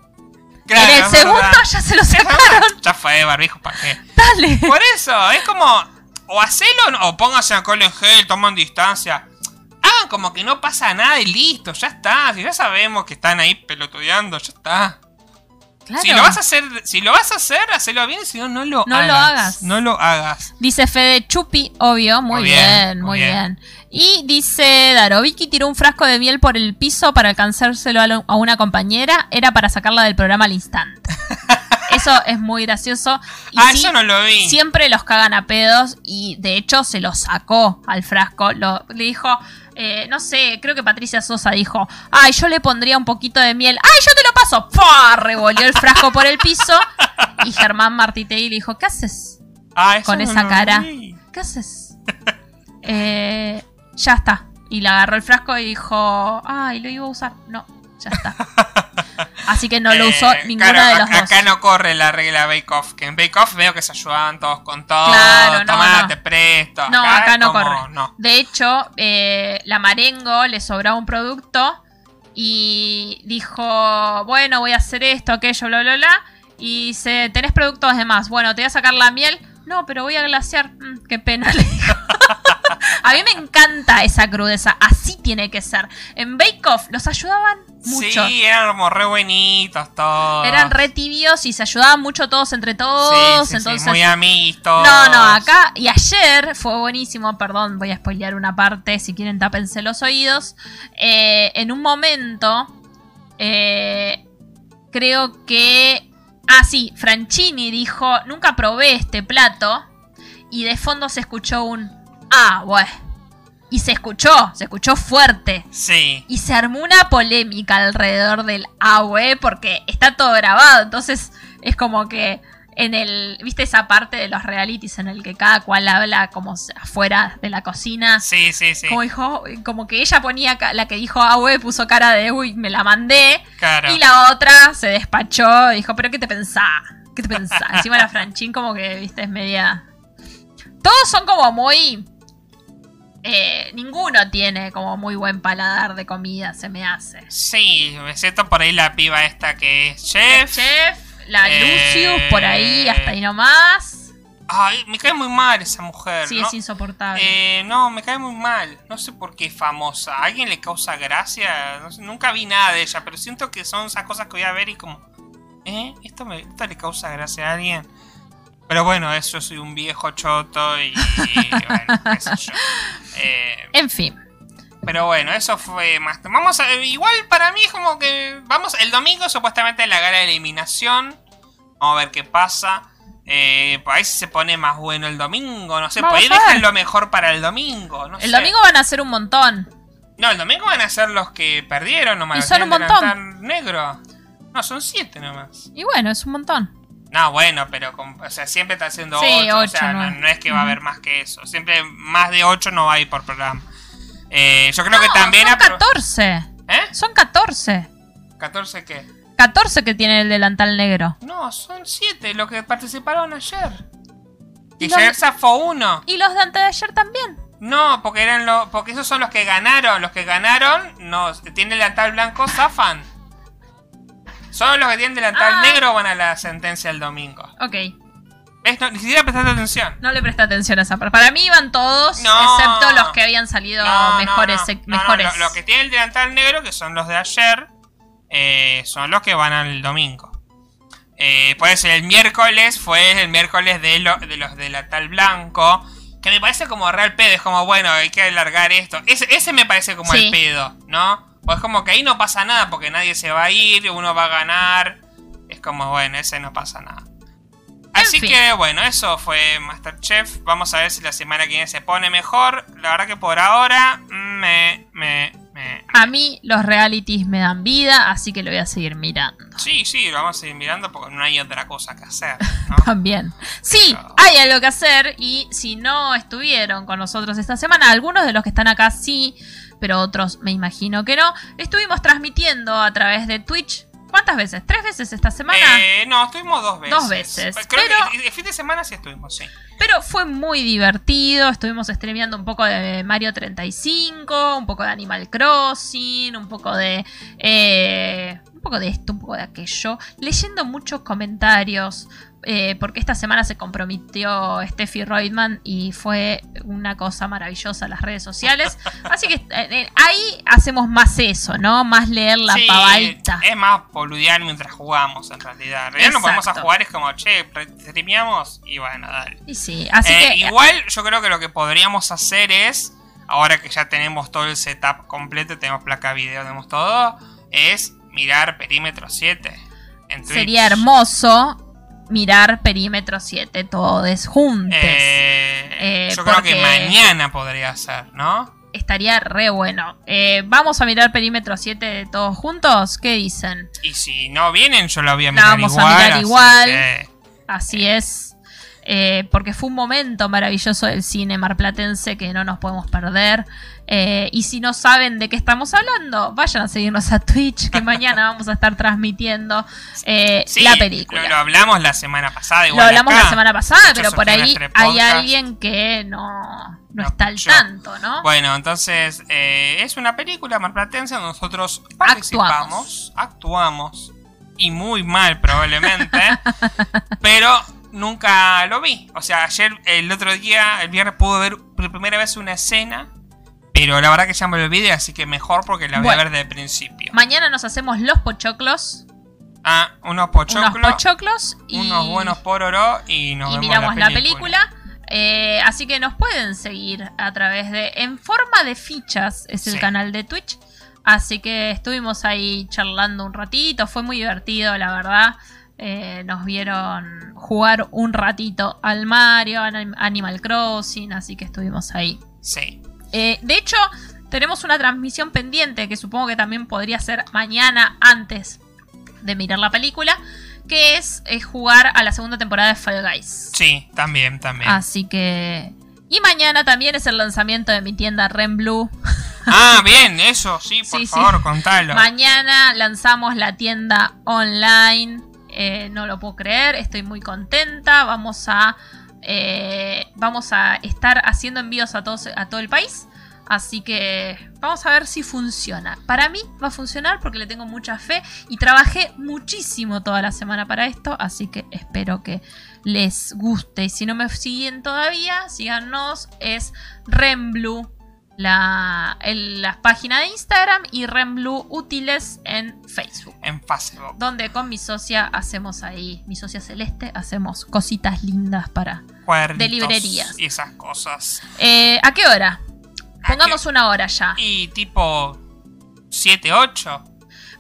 claro, en el segundo verdad. ya se lo sacaron. Ya fue, barbijo, ¿para qué? Dale. Por eso, es como, o hacelo o pónganse alcohol en gel, toman distancia. Hagan como que no pasa nada y listo, ya está. Si ya sabemos que están ahí pelotudeando, ya está. Claro. Si lo vas a hacer, si lo vas a hacer, hacelo bien, si no, no lo No hagas. lo hagas. No lo hagas. Dice Fede Chupi, obvio, muy, Muy bien, bien, muy bien. Y dice Daro, Vicky tiró un frasco de miel por el piso para alcanzárselo a, lo- a una compañera, era para sacarla del programa al instante. Eso es muy gracioso. Y ah, sí, eso no lo vi. siempre los cagan a pedos y de hecho se lo sacó al frasco. Lo, le dijo, eh, no sé, creo que Patricia Sosa dijo, ay, yo le pondría un poquito de miel. Ay, yo te lo paso. ¡Pua! Revolvió el frasco por el piso y Germán Martitei le dijo, ¿qué haces? Ah, con esa cara. ¿Qué haces? Eh, ya está. Y le agarró el frasco y dijo, ay, lo iba a usar. No, ya está. Así que no lo Eh, usó ninguna claro, de los a- dos. Acá no corre la regla Bake Off, que en Bake Off veo que se ayudaban todos con todo. Claro, no, Tomá, no. te presto. No, acá no como, corre. no. De hecho, eh, la Marengo le sobraba un producto y dijo, bueno, voy a hacer esto, aquello, bla, bla, bla. Y dice, ¿tenés productos de más? Bueno, te voy a sacar la miel. No, pero voy a glaciar. Mm, qué pena, le dijo. a mí me encanta esa crudeza. Así tiene que ser. En Bake Off los ayudaban mucho. Sí, eran como re buenitos todos. Eran re tibios y se ayudaban mucho todos entre Sí, todos. sí, sí, entonces, muy amistos. no, no, acá y ayer fue buenísimo, perdón, voy a spoilear una parte, si quieren tápense los oídos. Eh, en un momento, eh, creo que... Ah, sí, Franchini dijo, nunca probé este plato y de fondo se escuchó un... Ah, bueno. Y se escuchó, se escuchó fuerte. Sí. Y se armó una polémica alrededor del AWE porque está todo grabado. Entonces es como que en el. ¿Viste esa parte de los realities en el que cada cual habla como afuera de la cocina? Sí, sí, sí. Como dijo, como que ella ponía, la que dijo AWE puso cara de uy, me la mandé. Claro. Y la otra se despachó y dijo, pero ¿qué te pensás? ¿Qué te pensás? Encima la Franchín como que, viste, es media... Todos son como muy... eh, ninguno tiene como muy buen paladar de comida, se me hace. Sí, excepto por ahí la piba esta que es chef. Chef, la Eh, Lucius, por ahí, hasta ahí nomás. Ay, me cae muy mal esa mujer. Sí, ¿no? es insoportable. Eh, no, me cae muy mal. No sé por qué es famosa. ¿A alguien le causa gracia? No sé, nunca vi nada de ella, pero siento que son esas cosas que voy a ver y como... ¿Eh? ¿Esto, me, esto le causa gracia a alguien? Pero bueno, eso soy un viejo choto y, y, bueno, qué sé yo. Eh, En fin, pero bueno, eso fue más. Vamos a. Igual para mí es como que. Vamos. El domingo supuestamente la gala de eliminación. Vamos a ver qué pasa. Eh, por ahí si se pone más bueno el domingo. No sé. Por ahí a ver. dejan lo mejor para el domingo. No el sé. domingo van a ser un montón. No, el domingo van a ser los que perdieron nomás. Y son un montón. negro. No, son siete nomás. Y bueno, es un montón. No, bueno, pero con- o sea, siempre está haciendo Sí, 8. o ocho, sea, no, no es que va a haber más que eso. Siempre más de 8 no va a ir por programa. Eh, yo creo que también. son apro- 14. ¿Eh? Son 14. ¿14 qué? 14 que tiene el delantal negro. No, son 7 los que participaron ayer. ¿Y ayer zafó uno. Y los de antes de ayer también. No, porque eran los. Porque esos son los que ganaron. Los que ganaron, no, tienen delantal blanco, zafan. Solo los que tienen delantal Ah. negro van a la sentencia el domingo. Ok, ¿Ves? No, ni siquiera prestaste atención. no le presté atención a esa parte. Para mí iban todos, No. excepto los que habían salido No, mejores. no. mejores. lo- Los que tienen el delantal negro, que son los de ayer, eh, son los que van al domingo. Eh, puede ser el miércoles, fue el miércoles de, lo- de los delantal blanco. Que me parece como real pedo, es como, bueno, hay que alargar esto. Ese, ese me parece como Sí. el pedo, ¿no? Pues es como que ahí no pasa nada porque nadie se va a ir, uno va a ganar. Es como, bueno, ese no pasa nada. Así fin. que bueno, eso fue Masterchef. Vamos a ver si la semana que viene se pone mejor. La verdad que por ahora me, me, me. A mí los realities me dan vida, así que lo voy a seguir mirando. Sí, sí, lo vamos a seguir mirando porque no hay otra cosa que hacer. ¿no? También. Sí, Pero- hay algo que hacer y si no estuvieron con nosotros esta semana, algunos de los que están acá sí, pero otros me imagino que no, estuvimos transmitiendo a través de Twitch. ¿Cuántas veces? ¿Tres veces esta semana? Eh, no, estuvimos dos veces. Dos veces, Creo pero- que el fin de semana sí estuvimos, sí. Pero fue muy divertido, estuvimos streameando un poco de Mario 35, un poco de Animal Crossing, un poco de... eh, un poco de esto, un poco de aquello, leyendo muchos comentarios, eh, porque esta semana se comprometió Steffi Reutemann y fue una cosa maravillosa las redes sociales. Así que eh, eh, ahí hacemos más eso, ¿no? Más leer la Sí, pavadita. Es más boludear mientras jugamos, en realidad. En realidad no podemos a Exacto. jugar, es como, che, streameamos y bueno, dale. Y sí, así Eh, que... Igual yo creo que lo que podríamos hacer es, ahora que ya tenemos todo el setup completo, tenemos placa video, tenemos todo, es mirar Perímetro 7 en Twitch. Sería hermoso mirar Perímetro 7 todos juntos. Eh, Eh, yo creo que mañana podría ser, ¿no? Estaría re bueno. Eh, ¿Vamos a mirar Perímetro 7 todos juntos? ¿Qué dicen? Y si no vienen, yo lo voy a La mirar vamos a igual. mirar así igual. que- Así es. Eh, porque fue un momento maravilloso del cine marplatense que no nos podemos perder. Eh, y si no saben de qué estamos hablando, vayan a seguirnos a Twitch, que mañana vamos a estar transmitiendo eh, Sí, la película. Lo, lo hablamos la semana pasada. Lo Igual hablamos acá. la semana pasada, pero por ahí hay alguien que no, no No, está al yo. tanto, ¿no? Bueno, entonces es una película marplatense donde nosotros participamos, actuamos, y muy mal probablemente, pero nunca lo vi. O sea, ayer, el otro día, el viernes pude ver por primera vez una escena, pero la verdad que ya me lo olvidé, así que mejor porque la voy Bueno. a ver desde el principio. Mañana nos hacemos los pochoclos, Ah, unos unos pochoclos, pochoclos y, unos buenos pororó y nos y vemos miramos la la película. película. Eh, así que nos pueden seguir a través de En forma de fichas es el Sí. canal de Twitch. Así que estuvimos ahí charlando un ratito. Fue muy divertido, la verdad. Eh, nos vieron jugar un ratito al Mario, Anim- Animal Crossing. Así que estuvimos ahí. Sí. Eh, de hecho, tenemos una transmisión pendiente que supongo que también podría ser mañana antes de mirar la película. Que es, eh, jugar a la segunda temporada de Fall Guys. Sí, también, también. Así que. Y mañana también es el lanzamiento de mi tienda Renblue. Ah, bien, eso, sí, por Sí, sí. favor, contalo. Mañana lanzamos la tienda online. Eh, no lo puedo creer, estoy muy contenta. Vamos a. eh, vamos a estar haciendo envíos a, todos, a todo el país. Así que vamos a ver si funciona. Para mí va a funcionar porque le tengo mucha fe y trabajé muchísimo toda la semana para esto. Así que espero que les guste. Y si no me siguen todavía, síganos. Es Renblue la, el- la página de Instagram y Renblue Útiles en Facebook. En Facebook. Donde con mi socia hacemos ahí, mi socia celeste, hacemos cositas lindas para... Cuadernitos De librerías. Y esas cosas. Eh, ¿A qué hora? ¿A Pongamos una hora ya. Y tipo 7, 8.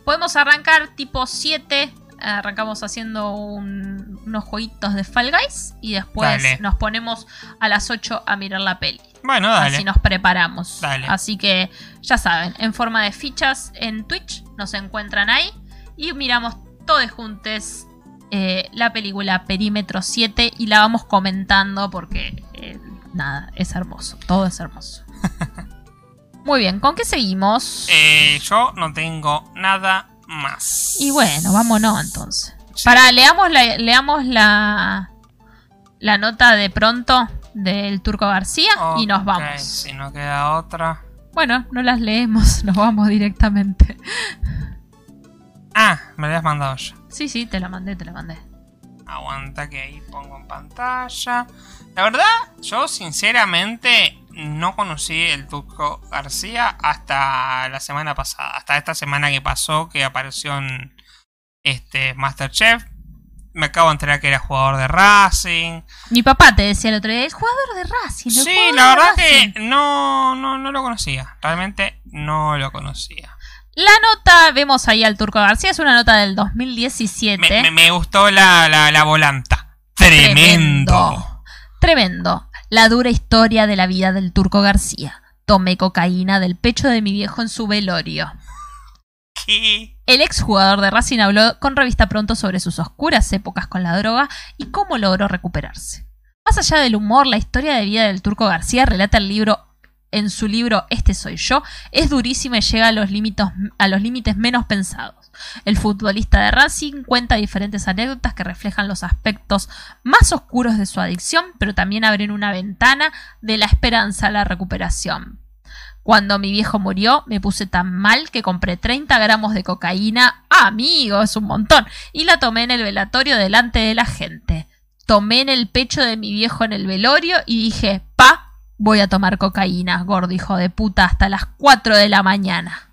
Podemos arrancar tipo 7. Arrancamos haciendo un- unos jueguitos de Fall Guys y después Dale. nos ponemos a las 8 a mirar la peli. Bueno, dale. Así nos preparamos. Dale. Así que ya saben, en forma de fichas en Twitch nos encuentran ahí y miramos todos juntos eh, la película Perímetro 7 y la vamos comentando porque eh, nada, es hermoso, todo es hermoso. Muy bien, ¿con qué seguimos? Eh, yo no tengo nada más. y bueno, vámonos entonces. Sí. Para, leamos la, leamos la, la nota de pronto del Turco García y nos vamos. Si no queda otra. Bueno, no las leemos, nos vamos directamente. Ah, me la has mandado ya. Sí, sí, te la mandé, te la mandé. Aguanta que ahí pongo en pantalla. La verdad, yo sinceramente no conocí el Turco García hasta la semana pasada. Hasta esta semana que pasó que apareció en este Masterchef. Me acabo de enterar que era jugador de Racing. Mi papá te decía el otro día, el jugador de Racing. Sí, la verdad Racing". que no, no, no lo conocía. Realmente no lo conocía. La nota, vemos ahí al Turco García, es una nota del 2017. Me, me- me gustó la, la, la volanta. Tremendo. Tremendo. La dura historia de la vida del Turco García. Tomé cocaína del pecho de mi viejo en su velorio. ¿Qué? El exjugador de Racing habló con Revista Pronto sobre sus oscuras épocas con la droga y cómo logró recuperarse. Más allá del humor, la historia de vida del Turco García relata el libro en su libro Este soy yo, es durísima y llega a los límites a los límites menos pensados. El futbolista de Racing cuenta diferentes anécdotas que reflejan los aspectos más oscuros de su adicción, pero también abren una ventana de la esperanza a la recuperación. Cuando mi viejo murió, me puse tan mal que compré 30 gramos de cocaína. Amigo, es un montón. Y la tomé en el velatorio delante de la gente. Tomé en el pecho de mi viejo en el velorio y dije, pa, voy a tomar cocaína, gordo hijo de puta, hasta las 4 de la mañana.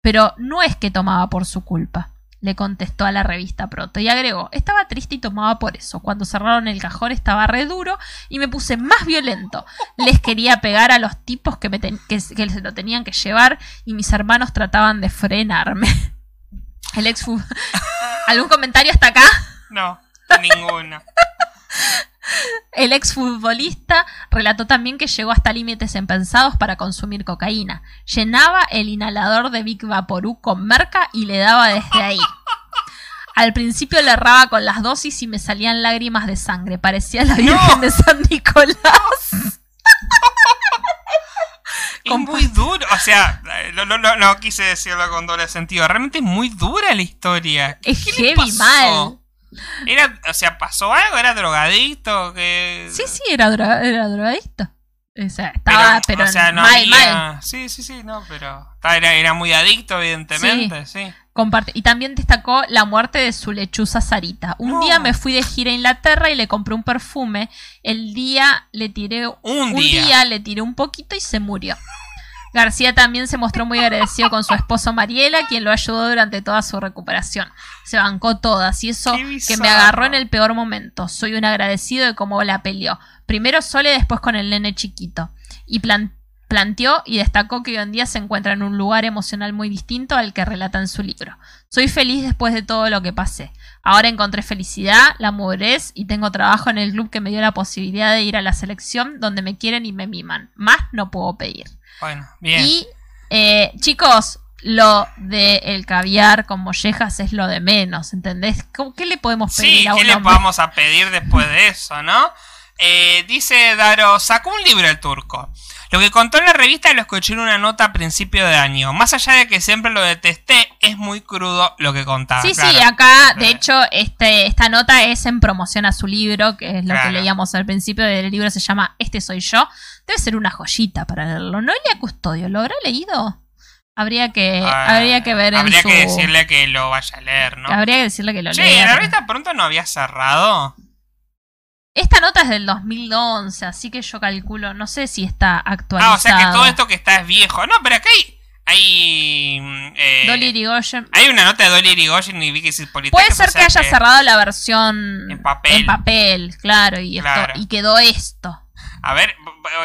Pero no es que tomaba por su culpa, le contestó a la revista Proto y agregó, estaba triste y tomaba por eso. Cuando cerraron el cajón estaba re duro y me puse más violento. Les quería pegar a los tipos que, me que, se lo tenían que llevar y mis hermanos trataban de frenarme. El ex ¿Algún comentario hasta acá? No, ninguno. El exfutbolista relató también que llegó hasta límites impensados para consumir cocaína. Llenaba el inhalador de Big Vaporú con merca y le daba desde ahí. Al principio le erraba con las dosis y me salían lágrimas de sangre. Parecía la No. Virgen de San Nicolás. Es muy duro. O sea, no, no, no, no quise decirlo con doble sentido. Realmente es muy dura la historia. Es ¿Qué le heavy mal. Era, o sea, ¿pasó algo? ¿Era drogadicto? Que... Sí, sí, era, droga- era drogadicto. O sea, estaba, pero, o sea, no mal, había- mal. Sí, sí, sí, no, pero... Era, era muy adicto, evidentemente, sí. Comparte- Y también destacó la muerte de su lechuza Sarita. Un No. día me fui de gira a Inglaterra y le compré un perfume. El día le tiré Un día. le tiré un poquito y se murió. García también se mostró muy agradecido con su esposo Mariela, quien lo ayudó durante toda su recuperación. Se bancó todas y eso que me agarró en el peor momento. Soy un agradecido de cómo la peleó. Primero Sole, después con el nene chiquito. Y plan- planteó y destacó que hoy en día se encuentra en un lugar emocional muy distinto al que relata en su libro. Soy feliz después de todo lo que pasé. Ahora encontré felicidad, la madurez y tengo trabajo en el club que me dio la posibilidad de ir a la selección donde me quieren y me miman. Más no puedo pedir. Bueno, bien. Y eh, chicos, lo de el caviar con mollejas es lo de menos, ¿entendés? ¿Cómo- ¿Qué le podemos pedir Sí, a ¿qué le hombre? vamos a pedir después de eso, no? Eh, dice Daro, sacó un libro el turco. Lo que contó en la revista lo escuché en una nota a principio de año. Más allá de que siempre lo detesté, es muy crudo lo que contaba. Sí, sí, acá, de Sí. hecho, este, esta nota es en promoción a su libro, que es lo Claro. que leíamos al principio del libro, se llama Este soy yo. Debe ser una joyita para leerlo. Noelia Custodio, ¿lo habrá leído? Habría que, Ah, habría que ver en Habría su... que decirle que lo vaya a leer, ¿no? Habría que decirle que lo lea. la pero- revista pronto no había cerrado. Esta nota es del 2011, así que yo calculo, no sé si está actualizado. Ah, o sea que todo esto que está es viejo. No, pero acá hay. Hay, mm, eh, Dolly Irigoyen. hay una nota de Dolly Irigoyen y Vicky Cipolitakis, Puede o ser sea que haya cerrado la versión En papel. en papel, claro, y, esto- Claro. y quedó esto. A ver,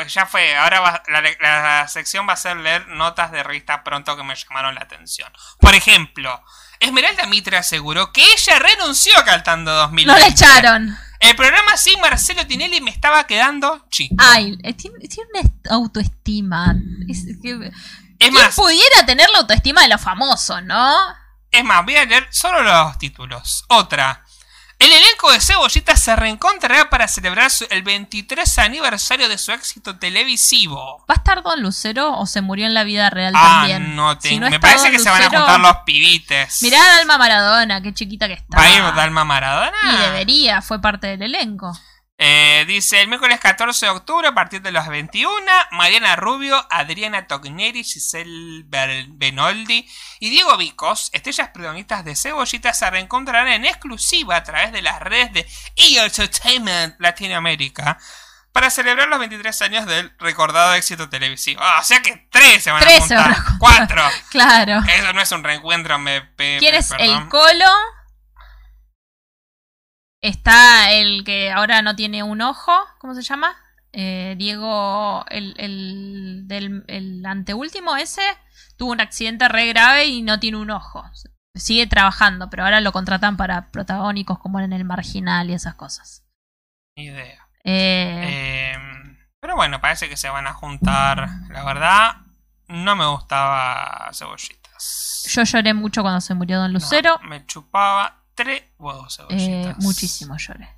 ya fue. Ahora va- la, la sección va a ser leer notas de revista pronto que me llamaron la atención. Por ejemplo, Esmeralda Mitre aseguró que ella renunció a Cantando 2020. No la echaron. El programa sin Marcelo Tinelli me estaba quedando chico. Ay, eh, tiene, tiene una est- autoestima. Es que- es ¿Quién más, pudiera tener la autoestima de los famosos, no? es más, voy a leer solo los títulos. Otra. El elenco de Cebollita se reencontrará para celebrar el 23 aniversario de su éxito televisivo. ¿Va a estar Don Lucero o se murió en la vida real Ah, también? no Si tengo. no me parece Don que se van a juntar los pibites. Mirá a Dalma Maradona, qué chiquita que está. ¿Va a ir Dalma Maradona? Y debería, fue parte del elenco. Eh, dice el miércoles 14 de octubre a partir de las 21, Mariana Rubio, Adriana Togneri, Giselle Benoldi y Diego Vicos, estrellas protagonistas de Cebollita, se reencontrarán en exclusiva a través de las redes de E! Entertainment Latinoamérica para celebrar los 23 años del recordado éxito televisivo. Ah, o sea que tres se van Tres a se van juntar. a. Cuatro. Claro. Eso no es un reencuentro, me... pe- ¿Quién es perdón. el Colo? Está el que ahora no tiene un ojo, ¿cómo se llama? Eh, Diego, el, el, del, el anteúltimo ese, tuvo un accidente re grave y no tiene un ojo. Sigue trabajando, pero ahora lo contratan para protagónicos como en El Marginal y esas cosas. Ni idea. Eh, Eh, pero bueno, parece que se van a juntar. La verdad, no me gustaba cebollitas. yo lloré mucho cuando se murió Don No, Lucero. me chupaba tres huevos Eh, cebollitas. muchísimo lloré.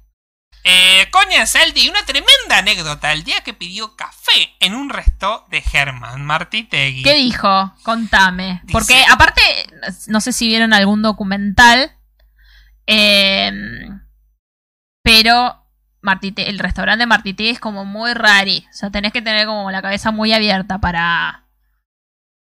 Eh, Coña Saldi, una tremenda anécdota. El día que pidió café en un resto de Germán Martitegui. ¿Qué dijo? Contame. Dice- Porque aparte, no sé si vieron algún documental, eh, pero Martite, el restaurante de Martite es como muy rari. O sea, tenés que tener como la cabeza muy abierta para,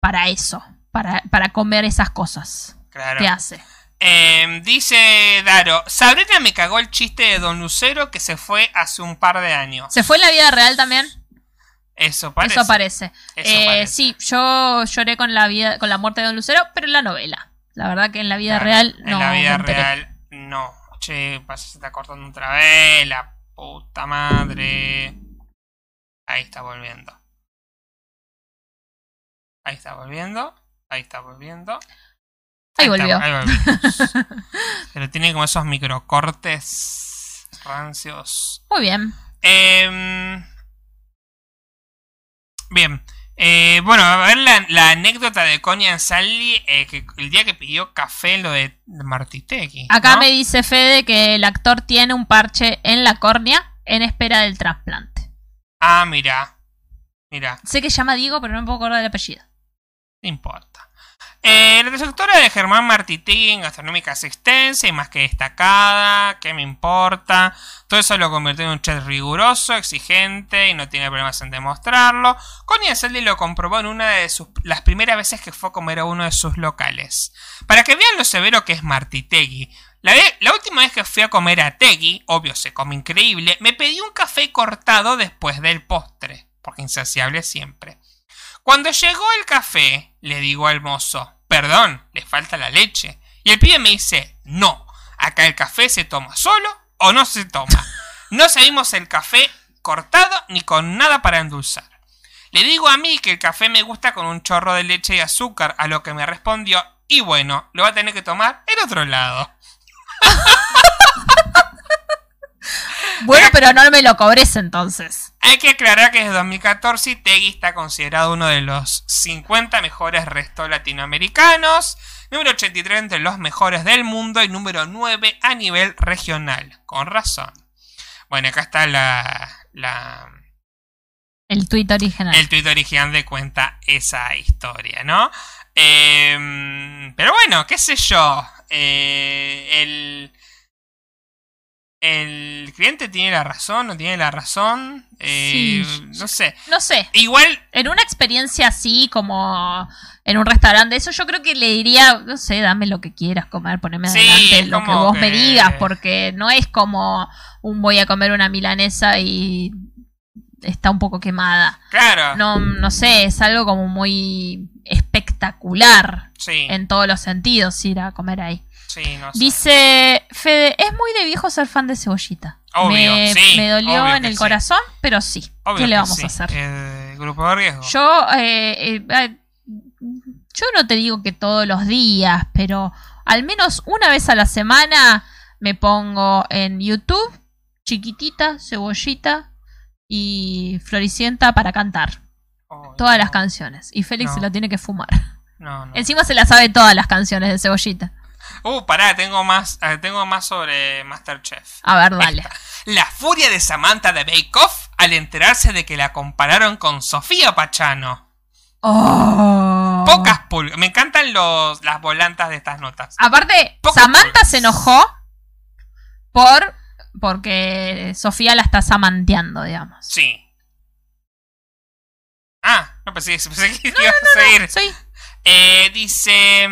para eso, para, para comer esas cosas Claro. que hace. Eh, dice Daro, Sabrina me cagó el chiste de Don Lucero que se fue hace un par de años. ¿Se fue en la vida real también? Eso parece. Eso parece. Eso Eh, parece. Sí, yo lloré con la vida, con la muerte de Don Lucero, pero en la novela. La verdad que en la vida Claro, real no. En la vida real, no. Che, pasa, se está cortando otra vez. La puta madre. Ahí está volviendo. Ahí está volviendo. Ahí está volviendo. Ahí volvió. ahí. Pero tiene como esos microcortes rancios. Muy bien. Em, bien. Eh, bueno, a ver la, la anécdota de Coña Sally, eh, que el día que pidió café, lo de Martitegui. Acá me dice Fede que el actor tiene un parche en la córnea en espera del trasplante. Ah, mira. Mira, Sé que se llama Diego, pero no me puedo acordar del apellido. no importa. Eh, la trayectoria de Germán Martitegui en gastronómica es extensa y más que destacada. ¿Qué me importa? Todo eso lo convirtió en un chef riguroso, exigente y no tiene problemas en demostrarlo. Conia Saldi lo comprobó en una de sus, las primeras veces que fue a comer a uno de sus locales. Para que vean lo severo que es Martitegui. La, la última vez que fui a comer a Tegui, obvio se come increíble, me pedí un café cortado después del postre, porque insaciable siempre. Cuando llegó el café, le digo al mozo, perdón, le falta la leche. Y el pibe me dice, no, acá el café se toma solo o no se toma. No servimos el café cortado ni con nada para endulzar. Le digo a mí que el café me gusta con un chorro de leche y azúcar, a lo que me respondió, y bueno, lo va a tener que tomar en otro lado. Bueno, pero no me lo cobres entonces. Hay que aclarar que desde 2014 Tegui está considerado uno de los 50 mejores restos latinoamericanos, número 83 entre los mejores del mundo y número 9 a nivel regional. Con razón. Bueno, acá está la, la, El tuit original. el tuit original de cuenta esa historia, ¿no? Eh, pero bueno, qué sé yo. eh, el, el cliente tiene la razón, no tiene la razón. eh, Sí. No sé. No sé, Igual, en una experiencia así como en un restaurante, eso yo creo que le diría, no sé, dame lo que quieras comer, poneme Sí, adelante lo que vos que- me digas, porque no es como un voy a comer una milanesa y está un poco quemada. claro. No, no sé, es algo como muy espectacular sí, en todos los sentidos ir a comer ahí. Sí, no sé. Dice Fede, es muy de viejo ser fan de cebollita. Obvio, me, sí, me dolió obvio en el sí. corazón, pero sí. Obvio ¿Qué le vamos sí, a hacer? El grupo de riesgo. Yo, eh, eh, eh, yo no te digo que todos los días, pero al menos una vez a la semana me pongo en YouTube, chiquitita, cebollita y floricienta para cantar Oh, todas no, las canciones. Y Félix No. se lo tiene que fumar. No. Encima se la sabe todas las canciones de cebollita. Uh, pará, tengo más, eh, tengo más sobre Masterchef. A ver, dale. La furia de Samantha de Bake Off al enterarse de que la compararon con Sofía Pachano. Oh. Pocas pulgas. Me encantan los, las volantas de estas notas. Aparte, Pocas Samantha pulgas. se enojó por porque Sofía la está samanteando, digamos. Sí. Ah, no pensé, pensé que ibas a seguir. Soy Eh, dice.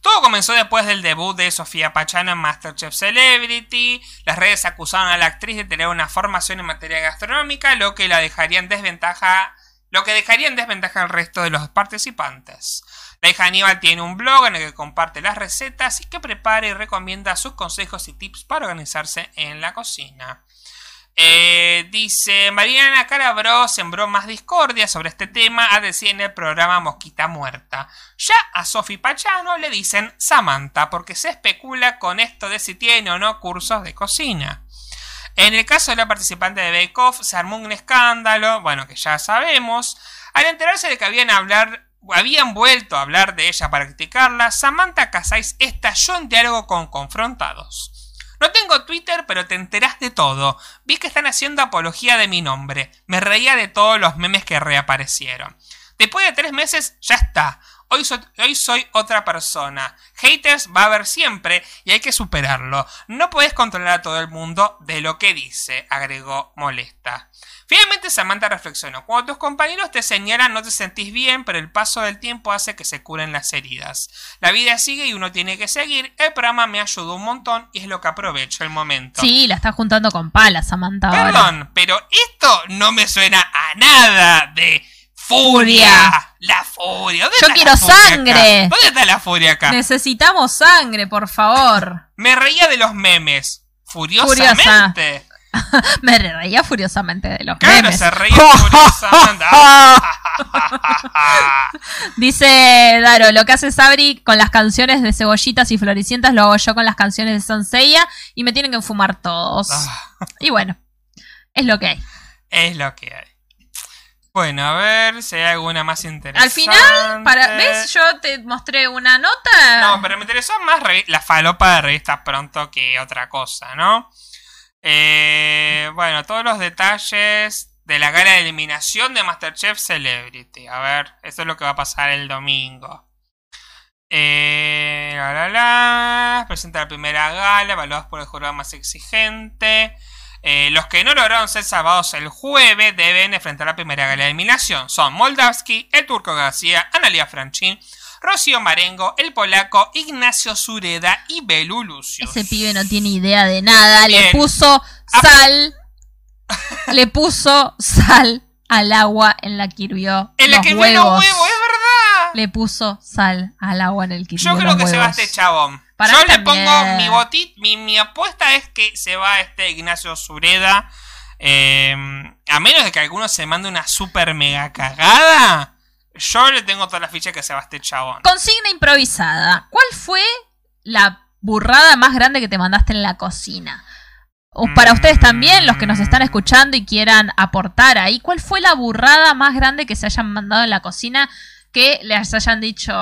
Todo comenzó después del debut de Sofía Pachano en Masterchef Celebrity. Las redes acusaron a la actriz de tener una formación en materia gastronómica, lo que la dejaría en desventaja. Lo que dejaría en desventaja al resto de los participantes. La hija Aníbal tiene un blog en el que comparte las recetas y que prepara y recomienda sus consejos y tips para organizarse en la cocina. Eh, dice Mariana Calabró sembró más discordia sobre este tema a decir en el programa Mosquita Muerta. Ya a Sofi Pachano le dicen Samantha porque se especula con esto de si tiene o no cursos de cocina. En el caso de la participante de Bake Off se armó un escándalo, bueno que ya sabemos, al enterarse de que habían hablar habían vuelto a hablar de ella para criticarla, Samantha Casais estalló en diálogo con Confrontados. No tengo Twitter, pero te enterás de todo. Vi que están haciendo apología de mi nombre. Me reía de todos los memes que reaparecieron. Después de tres meses, ya está. Hoy, so- hoy soy otra persona. Haters va a haber siempre y hay que superarlo. No puedes controlar a todo el mundo de lo que dice, agregó molesta. Finalmente Samantha reflexionó. Cuando tus compañeros te señalan no te sentís bien, pero el paso del tiempo hace que se curen las heridas. La vida sigue y uno tiene que seguir. El programa me ayudó un montón y es lo que aprovecho el momento. Sí, la está juntando con palas, Samantha. ahora. Perdón, pero esto no me suena a nada de furia. La furia. ¿Dónde Yo está quiero la furia acá? sangre. ¿Dónde está la furia acá? Necesitamos sangre, por favor. Me reía de los memes. Furiosamente. Me reía furiosamente de los Claro, memes. se reía furiosamente. Dice Daro, lo que hace Sabri con las canciones de cebollitas y floricientas lo hago yo con las canciones de Sanseiya y me tienen que fumar todos. Ah, Y bueno, es lo que hay. es lo que hay. Bueno, a ver si hay alguna más interesante. Al final, para, ¿ves? Yo te mostré una nota. No, pero me interesó más la falopa de revistas pronto que otra cosa, ¿no? Eh, bueno, todos los detalles de la gala de eliminación de Masterchef Celebrity. A ver, eso es lo que va a pasar el domingo. Eh, la, la, la, presenta la primera gala, evaluados por el jurado más exigente. Eh, los que no lograron ser salvados el jueves deben enfrentar la primera gala de eliminación. Son Moldavski, el turco García, Analia Franchín, Rocío Marengo, el polaco Ignacio Sureda y Belu Lucius. Ese pibe no tiene idea de nada. Le puso Ah. sal. le puso sal al agua en la que hirvió. En la los que vio los huevos. es verdad. Le puso sal al agua en el que hirvió Yo creo los que se va huevos. este chabón. Para Yo le también. pongo mi botit, mi, mi apuesta es que se va este Ignacio Sureda. eh, a menos de que alguno se mande una super mega cagada. Yo le tengo toda la ficha que se va este chabón. Consigna improvisada. ¿Cuál fue la burrada más grande que te mandaste en la cocina? O para ustedes también, los que nos están escuchando y quieran aportar ahí, ¿cuál fue la burrada más grande que se hayan mandado en la cocina que les hayan dicho,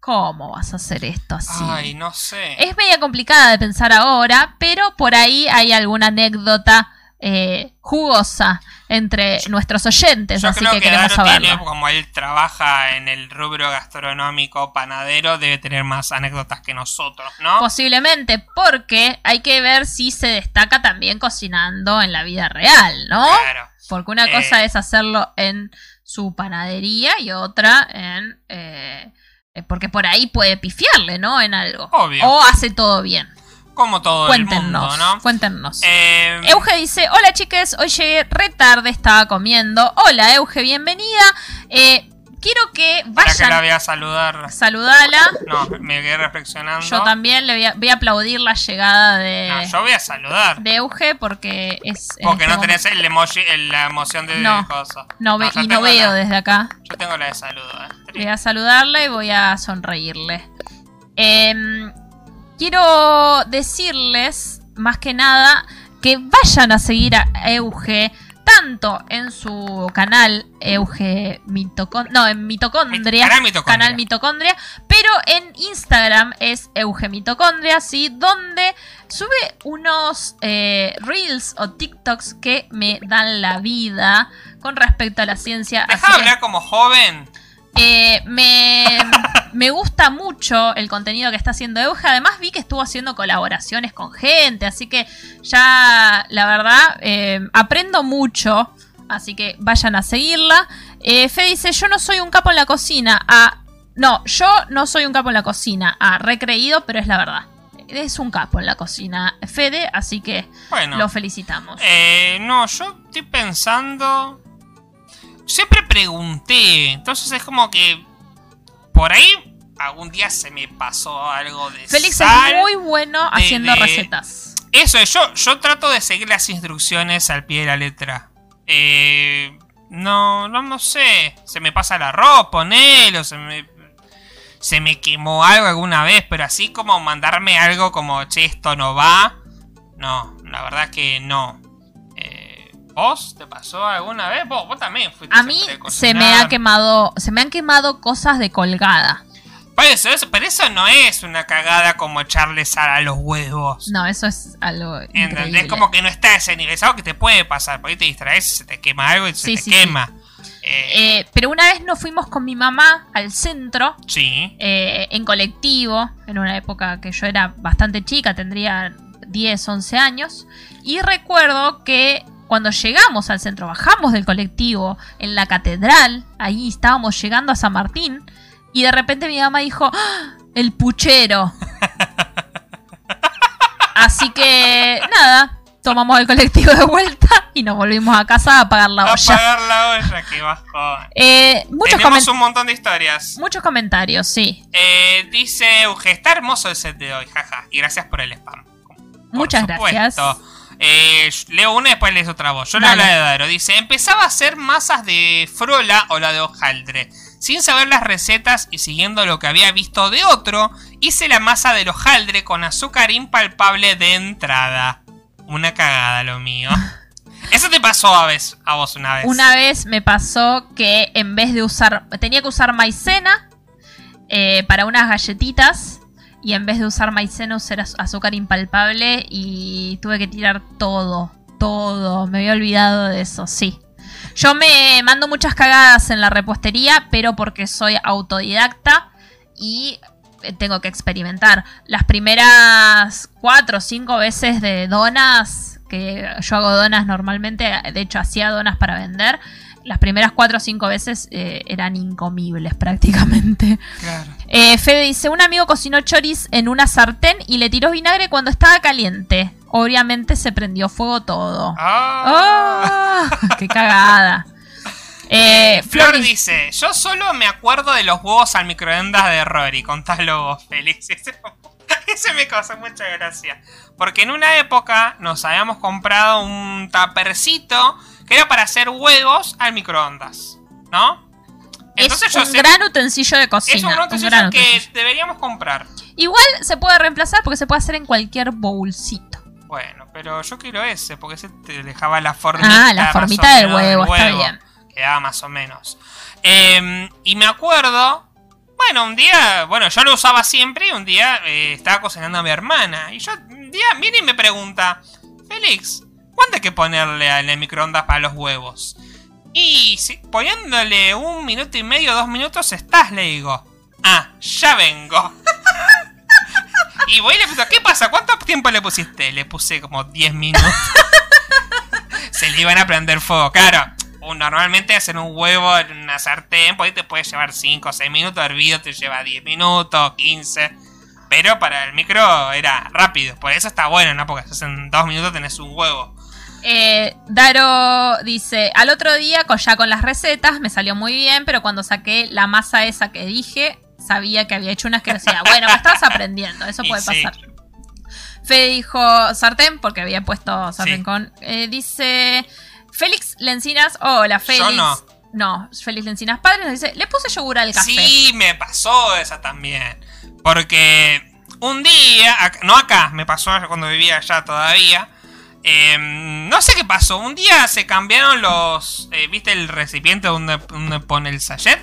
¿cómo vas a hacer esto así? Ay, no sé. Es media complicada de pensar ahora, pero por ahí hay alguna anécdota eh, jugosa entre nuestros oyentes, Yo así creo que, que, queremos Daro saberlo. tiene, como él trabaja en el rubro gastronómico panadero, debe tener más anécdotas que nosotros, ¿no? Posiblemente, porque hay que ver si se destaca también cocinando en la vida real, ¿no? Claro. Porque una Eh. cosa es hacerlo en su panadería y otra en... eh, eh, porque por ahí puede pifiarle, ¿no? En algo. Obvio. O hace todo bien. Como todo el mundo, ¿no? Cuéntenos. Eh, Euge dice, hola chiques, hoy llegué re tarde, estaba comiendo. Hola Euge, bienvenida. Eh, quiero que para que la vayan, voy a saludar. saludala. No, me quedé reflexionando. Yo también le voy a, voy a aplaudir la llegada de, No, yo voy a saludar. de Euge porque es... Porque este no tenés el emoji, el- la emoción de No. cosa. No y no veo la- desde acá. Yo tengo la de saludo. eh. Voy a saludarle y voy a sonreírle. Em, quiero decirles, más que nada, que vayan a seguir a Euge, tanto en su canal Euge Mitocondria, no, en Mitocondria, Canal Mitocondria. canal Mitocondria, pero en Instagram es Euge Mitocondria, ¿sí? Donde sube unos eh, reels o TikToks que me dan la vida con respecto a la ciencia. Deja hablar como joven. Eh, me, me gusta mucho el contenido que está haciendo Euge. Además vi que estuvo haciendo colaboraciones con gente, así que ya la verdad eh, aprendo mucho. Así que vayan a seguirla. Eh, Fe dice, yo no soy un capo en la cocina. Ah, no, yo no soy un capo en la cocina. Ah, recreído, pero es la verdad. Es un capo en la cocina, Fede, así que Bueno. lo felicitamos. Eh, no, yo estoy pensando. Siempre pregunté. Entonces es como que. Por ahí. Algún día se me pasó algo de Félix sal. es muy bueno de- haciendo de- recetas. Eso es, yo, yo trato de seguir las instrucciones al pie de la letra. Eh, no, no, no sé. Se me pasa el arroz, ponelo, se me. Se me quemó algo alguna vez, pero así como mandarme algo como, che, esto no va. No, la verdad que no. ¿Vos te pasó alguna vez? Vos, vos también fuiste A mí se me ha quemado, se me han quemado cosas de colgada. Por eso, eso- pero eso no es una cagada como echarle sal a los huevos. No, eso es algo ¿Entendés? Como que no está ese nivel. Es algo que te puede pasar. Por ahí te distraes y se te quema algo y se Sí, te sí, quema. Eh, Eh, pero una vez nos fuimos con mi mamá al centro sí. eh, en colectivo, en una época que yo era bastante chica, tendría 10, 11 años, y recuerdo que cuando llegamos al centro, bajamos del colectivo en la catedral, ahí estábamos llegando a San Martín, y de repente mi mamá dijo, ¡Ah! el puchero. Así que nada, tomamos el colectivo de vuelta y nos volvimos a casa a apagar la olla. Apagar la olla, que bajón. Eh, muchos, Tenemos un montón de historias. muchos comentarios, sí. Eh, dice Euge, está hermoso el set de hoy, jaja. Y gracias por el spam. Por Muchas supuesto. gracias. Eh, leo una y después lees otra voz. Yo Dale. la de Daro. Dice, empezaba a hacer masas de frola o la de hojaldre. Sin saber las recetas y siguiendo lo que había visto de otro, hice la masa del hojaldre con azúcar impalpable de entrada. Una cagada lo mío. Eso te pasó a, vez, a vos una vez. Una vez me pasó que en vez de usar, tenía que usar maicena eh, para unas galletitas y en vez de usar maicena usé az- azúcar impalpable y tuve que tirar todo, todo. Me había olvidado de eso, sí. Yo me mando muchas cagadas en la repostería, pero porque soy autodidacta y eh, tengo que experimentar. Las primeras cuatro o cinco veces de donas, que yo hago donas normalmente, de hecho hacía donas para vender, las primeras cuatro o cinco veces eh, eran incomibles prácticamente. Claro. Eh, Fede dice, un amigo cocinó choris en una sartén y le tiró vinagre cuando estaba caliente. Obviamente se prendió fuego todo. Ah. ¡Ah! ¡Qué cagada! Eh, Flor Flor dice, yo solo me acuerdo de los huevos al microondas de Rory, contalo vos, Félix. Ese, me causó mucha gracia. Porque en una época nos habíamos comprado un tapercito que era para hacer huevos al microondas, ¿no? Entonces es yo un sé- gran utensillo de cocina. es un un utensilio gran que deberíamos comprar. Igual se puede reemplazar porque se puede hacer en cualquier bowlcito. Bueno, pero yo quiero ese, porque ese te dejaba la formita. Ah, la formita del menos huevo, está bien. Quedaba más o menos. Eh, y me acuerdo, bueno, un día, bueno, yo lo usaba siempre y un día eh, estaba cocinando a mi hermana. Y yo, un día, viene y me pregunta, Félix, ¿cuánto hay que ponerle en el microondas para los huevos? Y si, poniéndole un minuto y medio, dos minutos, estás, le digo. Ah, ya vengo. Y voy y le pregunto, ¿qué pasa? ¿Cuánto tiempo le pusiste? Le puse como 10 minutos. Se le iban a prender fuego. Claro, normalmente hacer un huevo en una sartén, pues te puede llevar 5 o 6 minutos. Hervido te lleva 10 minutos, 15. Pero para el micro era rápido. Por eso está bueno, ¿no? Porque en 2 minutos tenés un huevo. Eh, Daro dice, al otro día ya con las recetas me salió muy bien, pero cuando saqué la masa esa que dije, sabía que había hecho una asquerosidad. Bueno, estabas aprendiendo, eso Y puede sí. pasar. Fede dijo sartén, porque había puesto sartén Sí. con... eh, dice, Félix Lencinas, hola Félix. no. No, Félix Lencinas Padre nos dice, le puse yogur al café. Sí, me pasó esa también. Porque un día, no acá, me pasó cuando vivía allá todavía. Eh, no sé qué pasó. Un día se cambiaron los. eh, ¿Viste el recipiente donde, donde pone el sachet?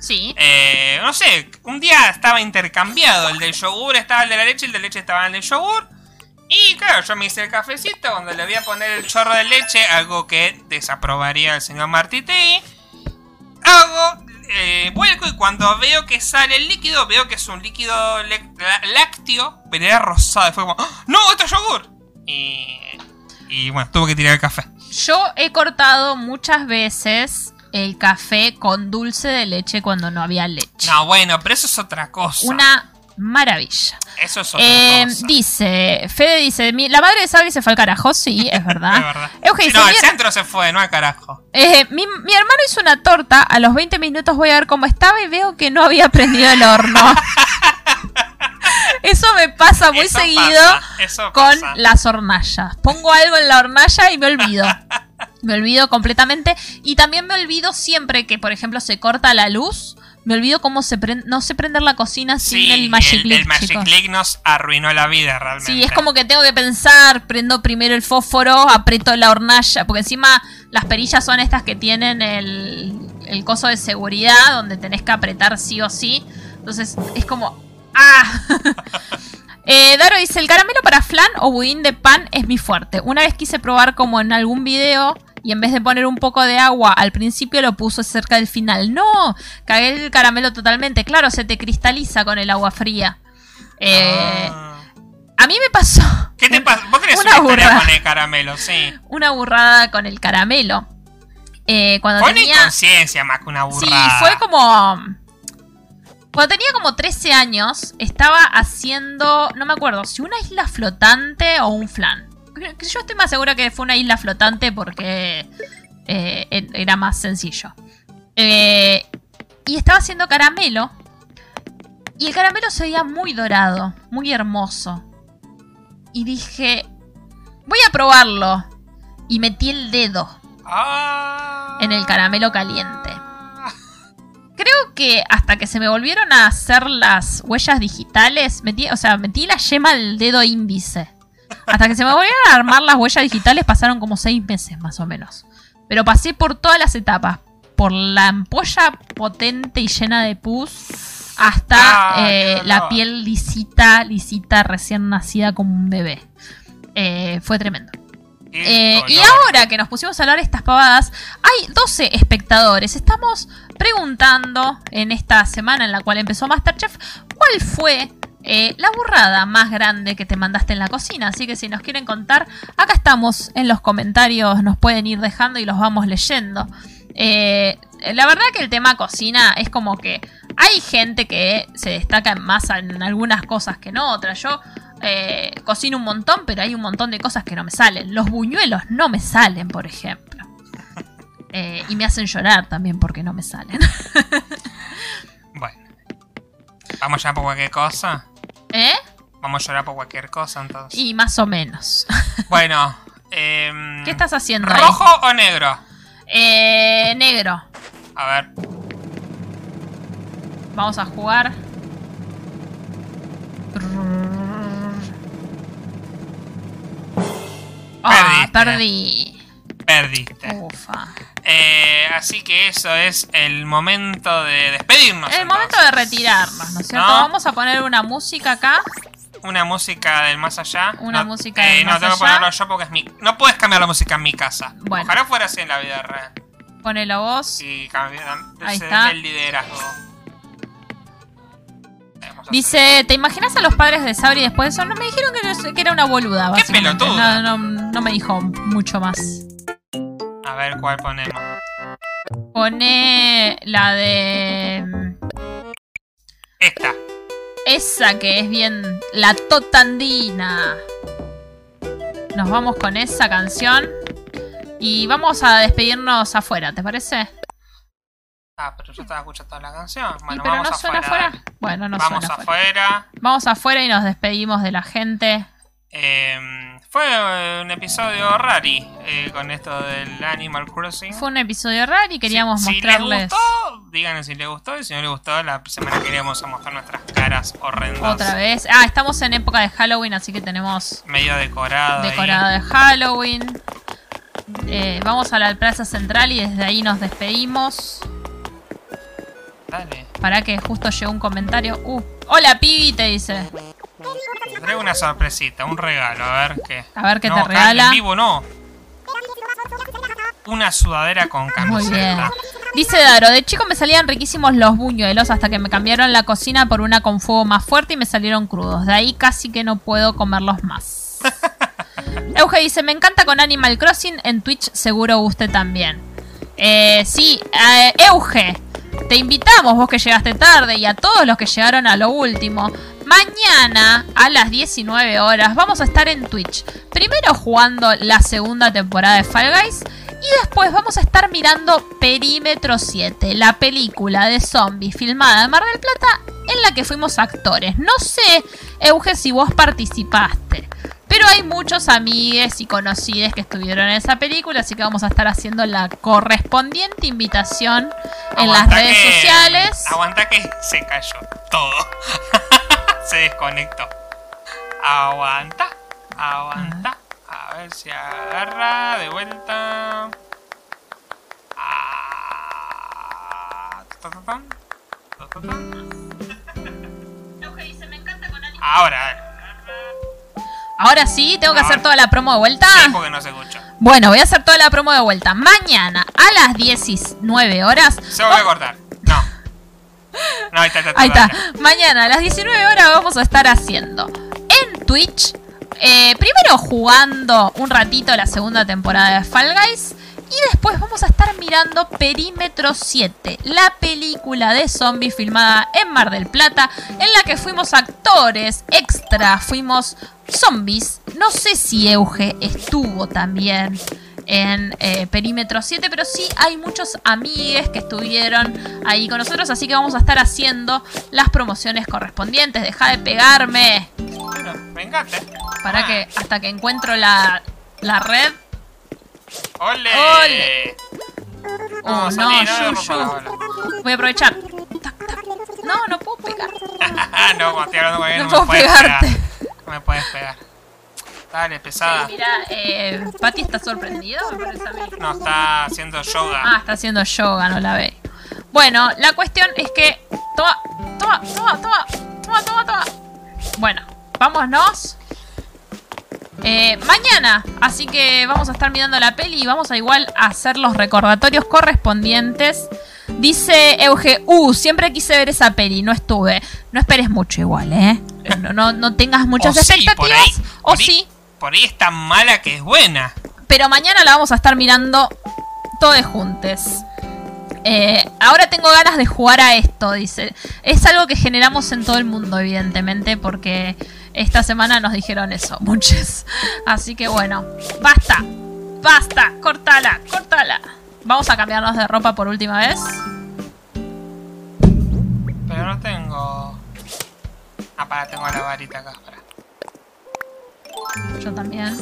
Sí. Eh, no sé, un día estaba intercambiado. El del yogur estaba el de la leche, el de leche estaba en el del yogur. Y claro, yo me hice el cafecito cuando le voy a poner el chorro de leche, algo que desaprobaría el señor Martitegui. Hago, eh, vuelco y cuando veo que sale el líquido, veo que es un líquido lácteo, pero era rosado. Y fue como, ¡Ah! ¡No, esto es yogur! Y, y bueno, tuve que tirar el café. Yo he cortado muchas veces el café con dulce de leche cuando no había leche. No, bueno, pero eso es otra cosa. Una maravilla. Eso es otra Eh, cosa. dice, Fede dice, "Mi- la madre de Sabri se fue al carajo, sí, es verdad. Es verdad. Euge dice, no, "Mi al her- centro se fue, no al carajo. eh, mi, mi hermano hizo una torta, a los 20 minutos voy a ver cómo estaba y veo que no había prendido el horno. Eso me pasa muy Eso seguido pasa, con pasa. las hornallas. Pongo algo en la hornalla y me olvido. Me olvido completamente. Y también me olvido siempre que, por ejemplo, se corta la luz. Me olvido cómo se prende. No sé prender la cocina sin Sí, el Magic el, Leap, el Magic. Leap nos arruinó la vida realmente. Sí, es como que tengo que pensar, prendo primero el fósforo, aprieto la hornalla, porque encima las perillas son estas que tienen el, el coso de seguridad, donde tenés que apretar sí o sí. Entonces es como... ¡Ah! Eh, Daro dice, el caramelo para flan o budín de pan es mi fuerte. Una vez quise probar como en algún video y en vez de poner un poco de agua al principio lo puso cerca del final. No, cagué el caramelo totalmente. Claro, se te cristaliza con el agua fría. Eh, Ah. a mí me pasó ¿Qué te pasa? Vos tenés una una, historia burra. con el caramelo, sí. una burrada con el caramelo. Eh, cuando Fue una tenía... inconsciencia más que una Sí, burrada. fue como... Cuando tenía como 13 años, estaba haciendo, no me acuerdo, si una isla flotante o un flan. Yo estoy más segura que fue una isla flotante porque eh, era más sencillo. Eh, y estaba haciendo caramelo. Y el caramelo se veía muy dorado, muy hermoso. Y dije, voy a probarlo. Y metí el dedo. Ah. en el caramelo caliente. Que hasta que se me volvieron a hacer las huellas digitales, metí, o sea, metí la yema del dedo índice Hasta que se me volvieron a armar las huellas digitales pasaron como seis meses más o menos. Pero pasé por todas las etapas. Por la ampolla potente y llena de pus hasta Ah, eh, la piel lisita, lisita, recién nacida como un bebé. Eh, fue tremendo. Eh, y ahora que nos pusimos a hablar estas pavadas, hay 12 espectadores. Estamos preguntando en esta semana en la cual empezó Masterchef, ¿cuál fue eh, la burrada más grande que te mandaste en la cocina? Así que si nos quieren contar, acá estamos en los comentarios, nos pueden ir dejando y los vamos leyendo. Eh, la verdad que el tema cocina es como que hay gente que se destaca más en algunas cosas que en otras. Yo eh, cocino un montón, pero hay un montón de cosas que no me salen. Los buñuelos no me salen, por ejemplo. Eh, y me hacen llorar también porque no me salen. Bueno. ¿Vamos ya por cualquier cosa? ¿Eh? Vamos a llorar por cualquier cosa entonces. Y más o menos. Bueno. em, ¿Qué estás haciendo ahí? ¿Rojo o negro? Eh, negro. A ver. Vamos a jugar. Ah, Perdiste. perdí. Perdiste. Ufa. Eh, así que eso es el momento de despedirnos. Es el momento de retirarnos, ¿no es cierto? ¿No? Vamos a poner una música acá. Una música del más allá. Una No- música del eh, más No tengo que allá. ponerlo yo porque es mi. No puedes cambiar la música en mi casa. Bueno. Ojalá fuera así en la vida real. Ponelo vos. Y cambiar Ahí está. el liderazgo. Dice, ¿te imaginas a los padres de Sabri después de eso? No me dijeron que, era una boluda, ¡Qué pelotuda! No, no, no me dijo mucho más. A ver cuál ponemos. Pone la de... Esta. Esa que es bien... La Totandina. Nos vamos con esa canción. Y vamos a despedirnos afuera, ¿te parece? Ah, pero yo estaba escuchando la canción. ¿Y Bueno, pero vamos no suena afuera. Bueno, no vamos suena afuera. afuera. Vamos afuera y nos despedimos de la gente. Eh, fue eh, un episodio rari eh, con esto del Animal Crossing. Fue un episodio raro y queríamos si, mostrarles... Si les gustó, díganme si les gustó. Y si no les gustó, la semana que viene vamos a mostrar nuestras caras horrendas. Otra vez. Ah, estamos en época de Halloween, así que tenemos Medio decorado. ahí. decorada de Halloween. Eh, vamos a la plaza central y desde ahí nos despedimos. Dale. Para que justo llegó un comentario. Uh, hola Pibi, te dice. Te traigo una sorpresita, un regalo. A ver qué. A ver qué No, te regala. En vivo no. Una sudadera con Muy bien. camiseta. Dice Daro, de chico me salían riquísimos los buñuelos hasta que me cambiaron la cocina por una con fuego más fuerte y me salieron crudos. De ahí casi que no puedo comerlos más. Euge dice, me encanta con Animal Crossing, en Twitch seguro guste también. Eh, sí, eh, Euge, te invitamos, vos que llegaste tarde y a todos los que llegaron a lo último. Mañana a las 19 horas vamos a estar en Twitch. Primero jugando la segunda temporada de Fall Guys y después vamos a estar mirando Perímetro 7, la película de zombies filmada en Mar del Plata en la que fuimos actores. No sé, Euge, si vos participaste. Pero hay muchos amigues y conocidos que estuvieron en esa película, así que vamos a estar haciendo la correspondiente invitación en las redes que- sociales. Aguanta que se cayó todo. se desconectó. Aguanta. Aguanta. A ver si agarra de vuelta. Ah, ta, ta, ta. Ahora, dale. Ahora sí, tengo que No. hacer toda la promo de vuelta. Sí, porque no se escucha. Bueno, voy a hacer toda la promo de vuelta. Mañana a las 19 horas. Se voy a cortar. No. No, ahí está, está. Ahí está. Mañana a las 19 horas vamos a estar haciendo en Twitch. eh, primero jugando un ratito la segunda temporada de Fall Guys. Y después vamos a estar mirando Perímetro 7, la película de zombies filmada en Mar del Plata, en la que fuimos actores extra, fuimos zombies. No sé si Euge estuvo también en eh, Perímetro 7, pero sí hay muchos amigues que estuvieron ahí con nosotros, así que vamos a estar haciendo las promociones correspondientes. Deja de pegarme Bueno, para que hasta que encuentro la, la red. ¡Ole! ¡Ole! Oh, no, yo, yo. Voy a aprovechar. Tac, tac. No, no puedo pegar. no, cuando estoy hablando con alguien No no, puedo me puedes pegarte. pegar. No me puedes pegar. Dale, pesada. Mira, eh, Patty está sorprendida, me parece a mí. No, está haciendo yoga. Ah, está haciendo yoga, no la ve. Bueno, la cuestión es que. Toma, toma, toma, toma, toma, toma, toma. Bueno, vámonos. Eh, mañana, así que vamos a estar mirando la peli y vamos a igual a hacer los recordatorios correspondientes. Dice Euge, uh, siempre quise ver esa peli, no estuve. No esperes mucho igual, ¿eh? No, no, no tengas muchas O sí, expectativas. por ahí, o por ahí- sí, Por ahí es tan mala que es buena. pero mañana la vamos a estar mirando todos juntos. Eh, ahora tengo ganas de jugar a esto, dice. Es algo que generamos en todo el mundo, evidentemente, porque esta semana nos dijeron eso, muchos. Así que bueno, basta, basta, cortala, cortala. Vamos a cambiarnos de ropa por última vez. Pero no tengo. Ah, para, tengo la varita acá. Para. Yo también.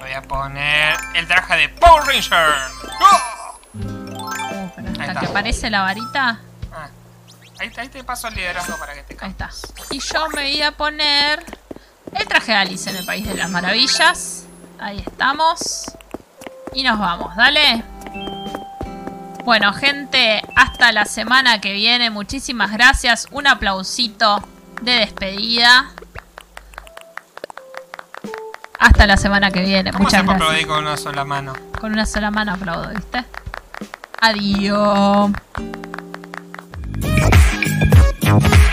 Voy a poner el traje de Power Ranger. ¡Oh! Uh, pero hasta que aparece la varita. Ah, ahí, ahí te paso el liderazgo para que te Ahí cambies. está. Y yo me voy a poner el traje de Alice en el País de las Maravillas. Ahí estamos. Y nos vamos, dale. Bueno, gente, hasta la semana que viene. Muchísimas gracias. Un aplausito de despedida. Hasta la semana que viene. ¿Cómo Muchas gracias. aplaudir con una sola mano? Con una sola mano aplaudo, ¿viste? Adiós. Thank you.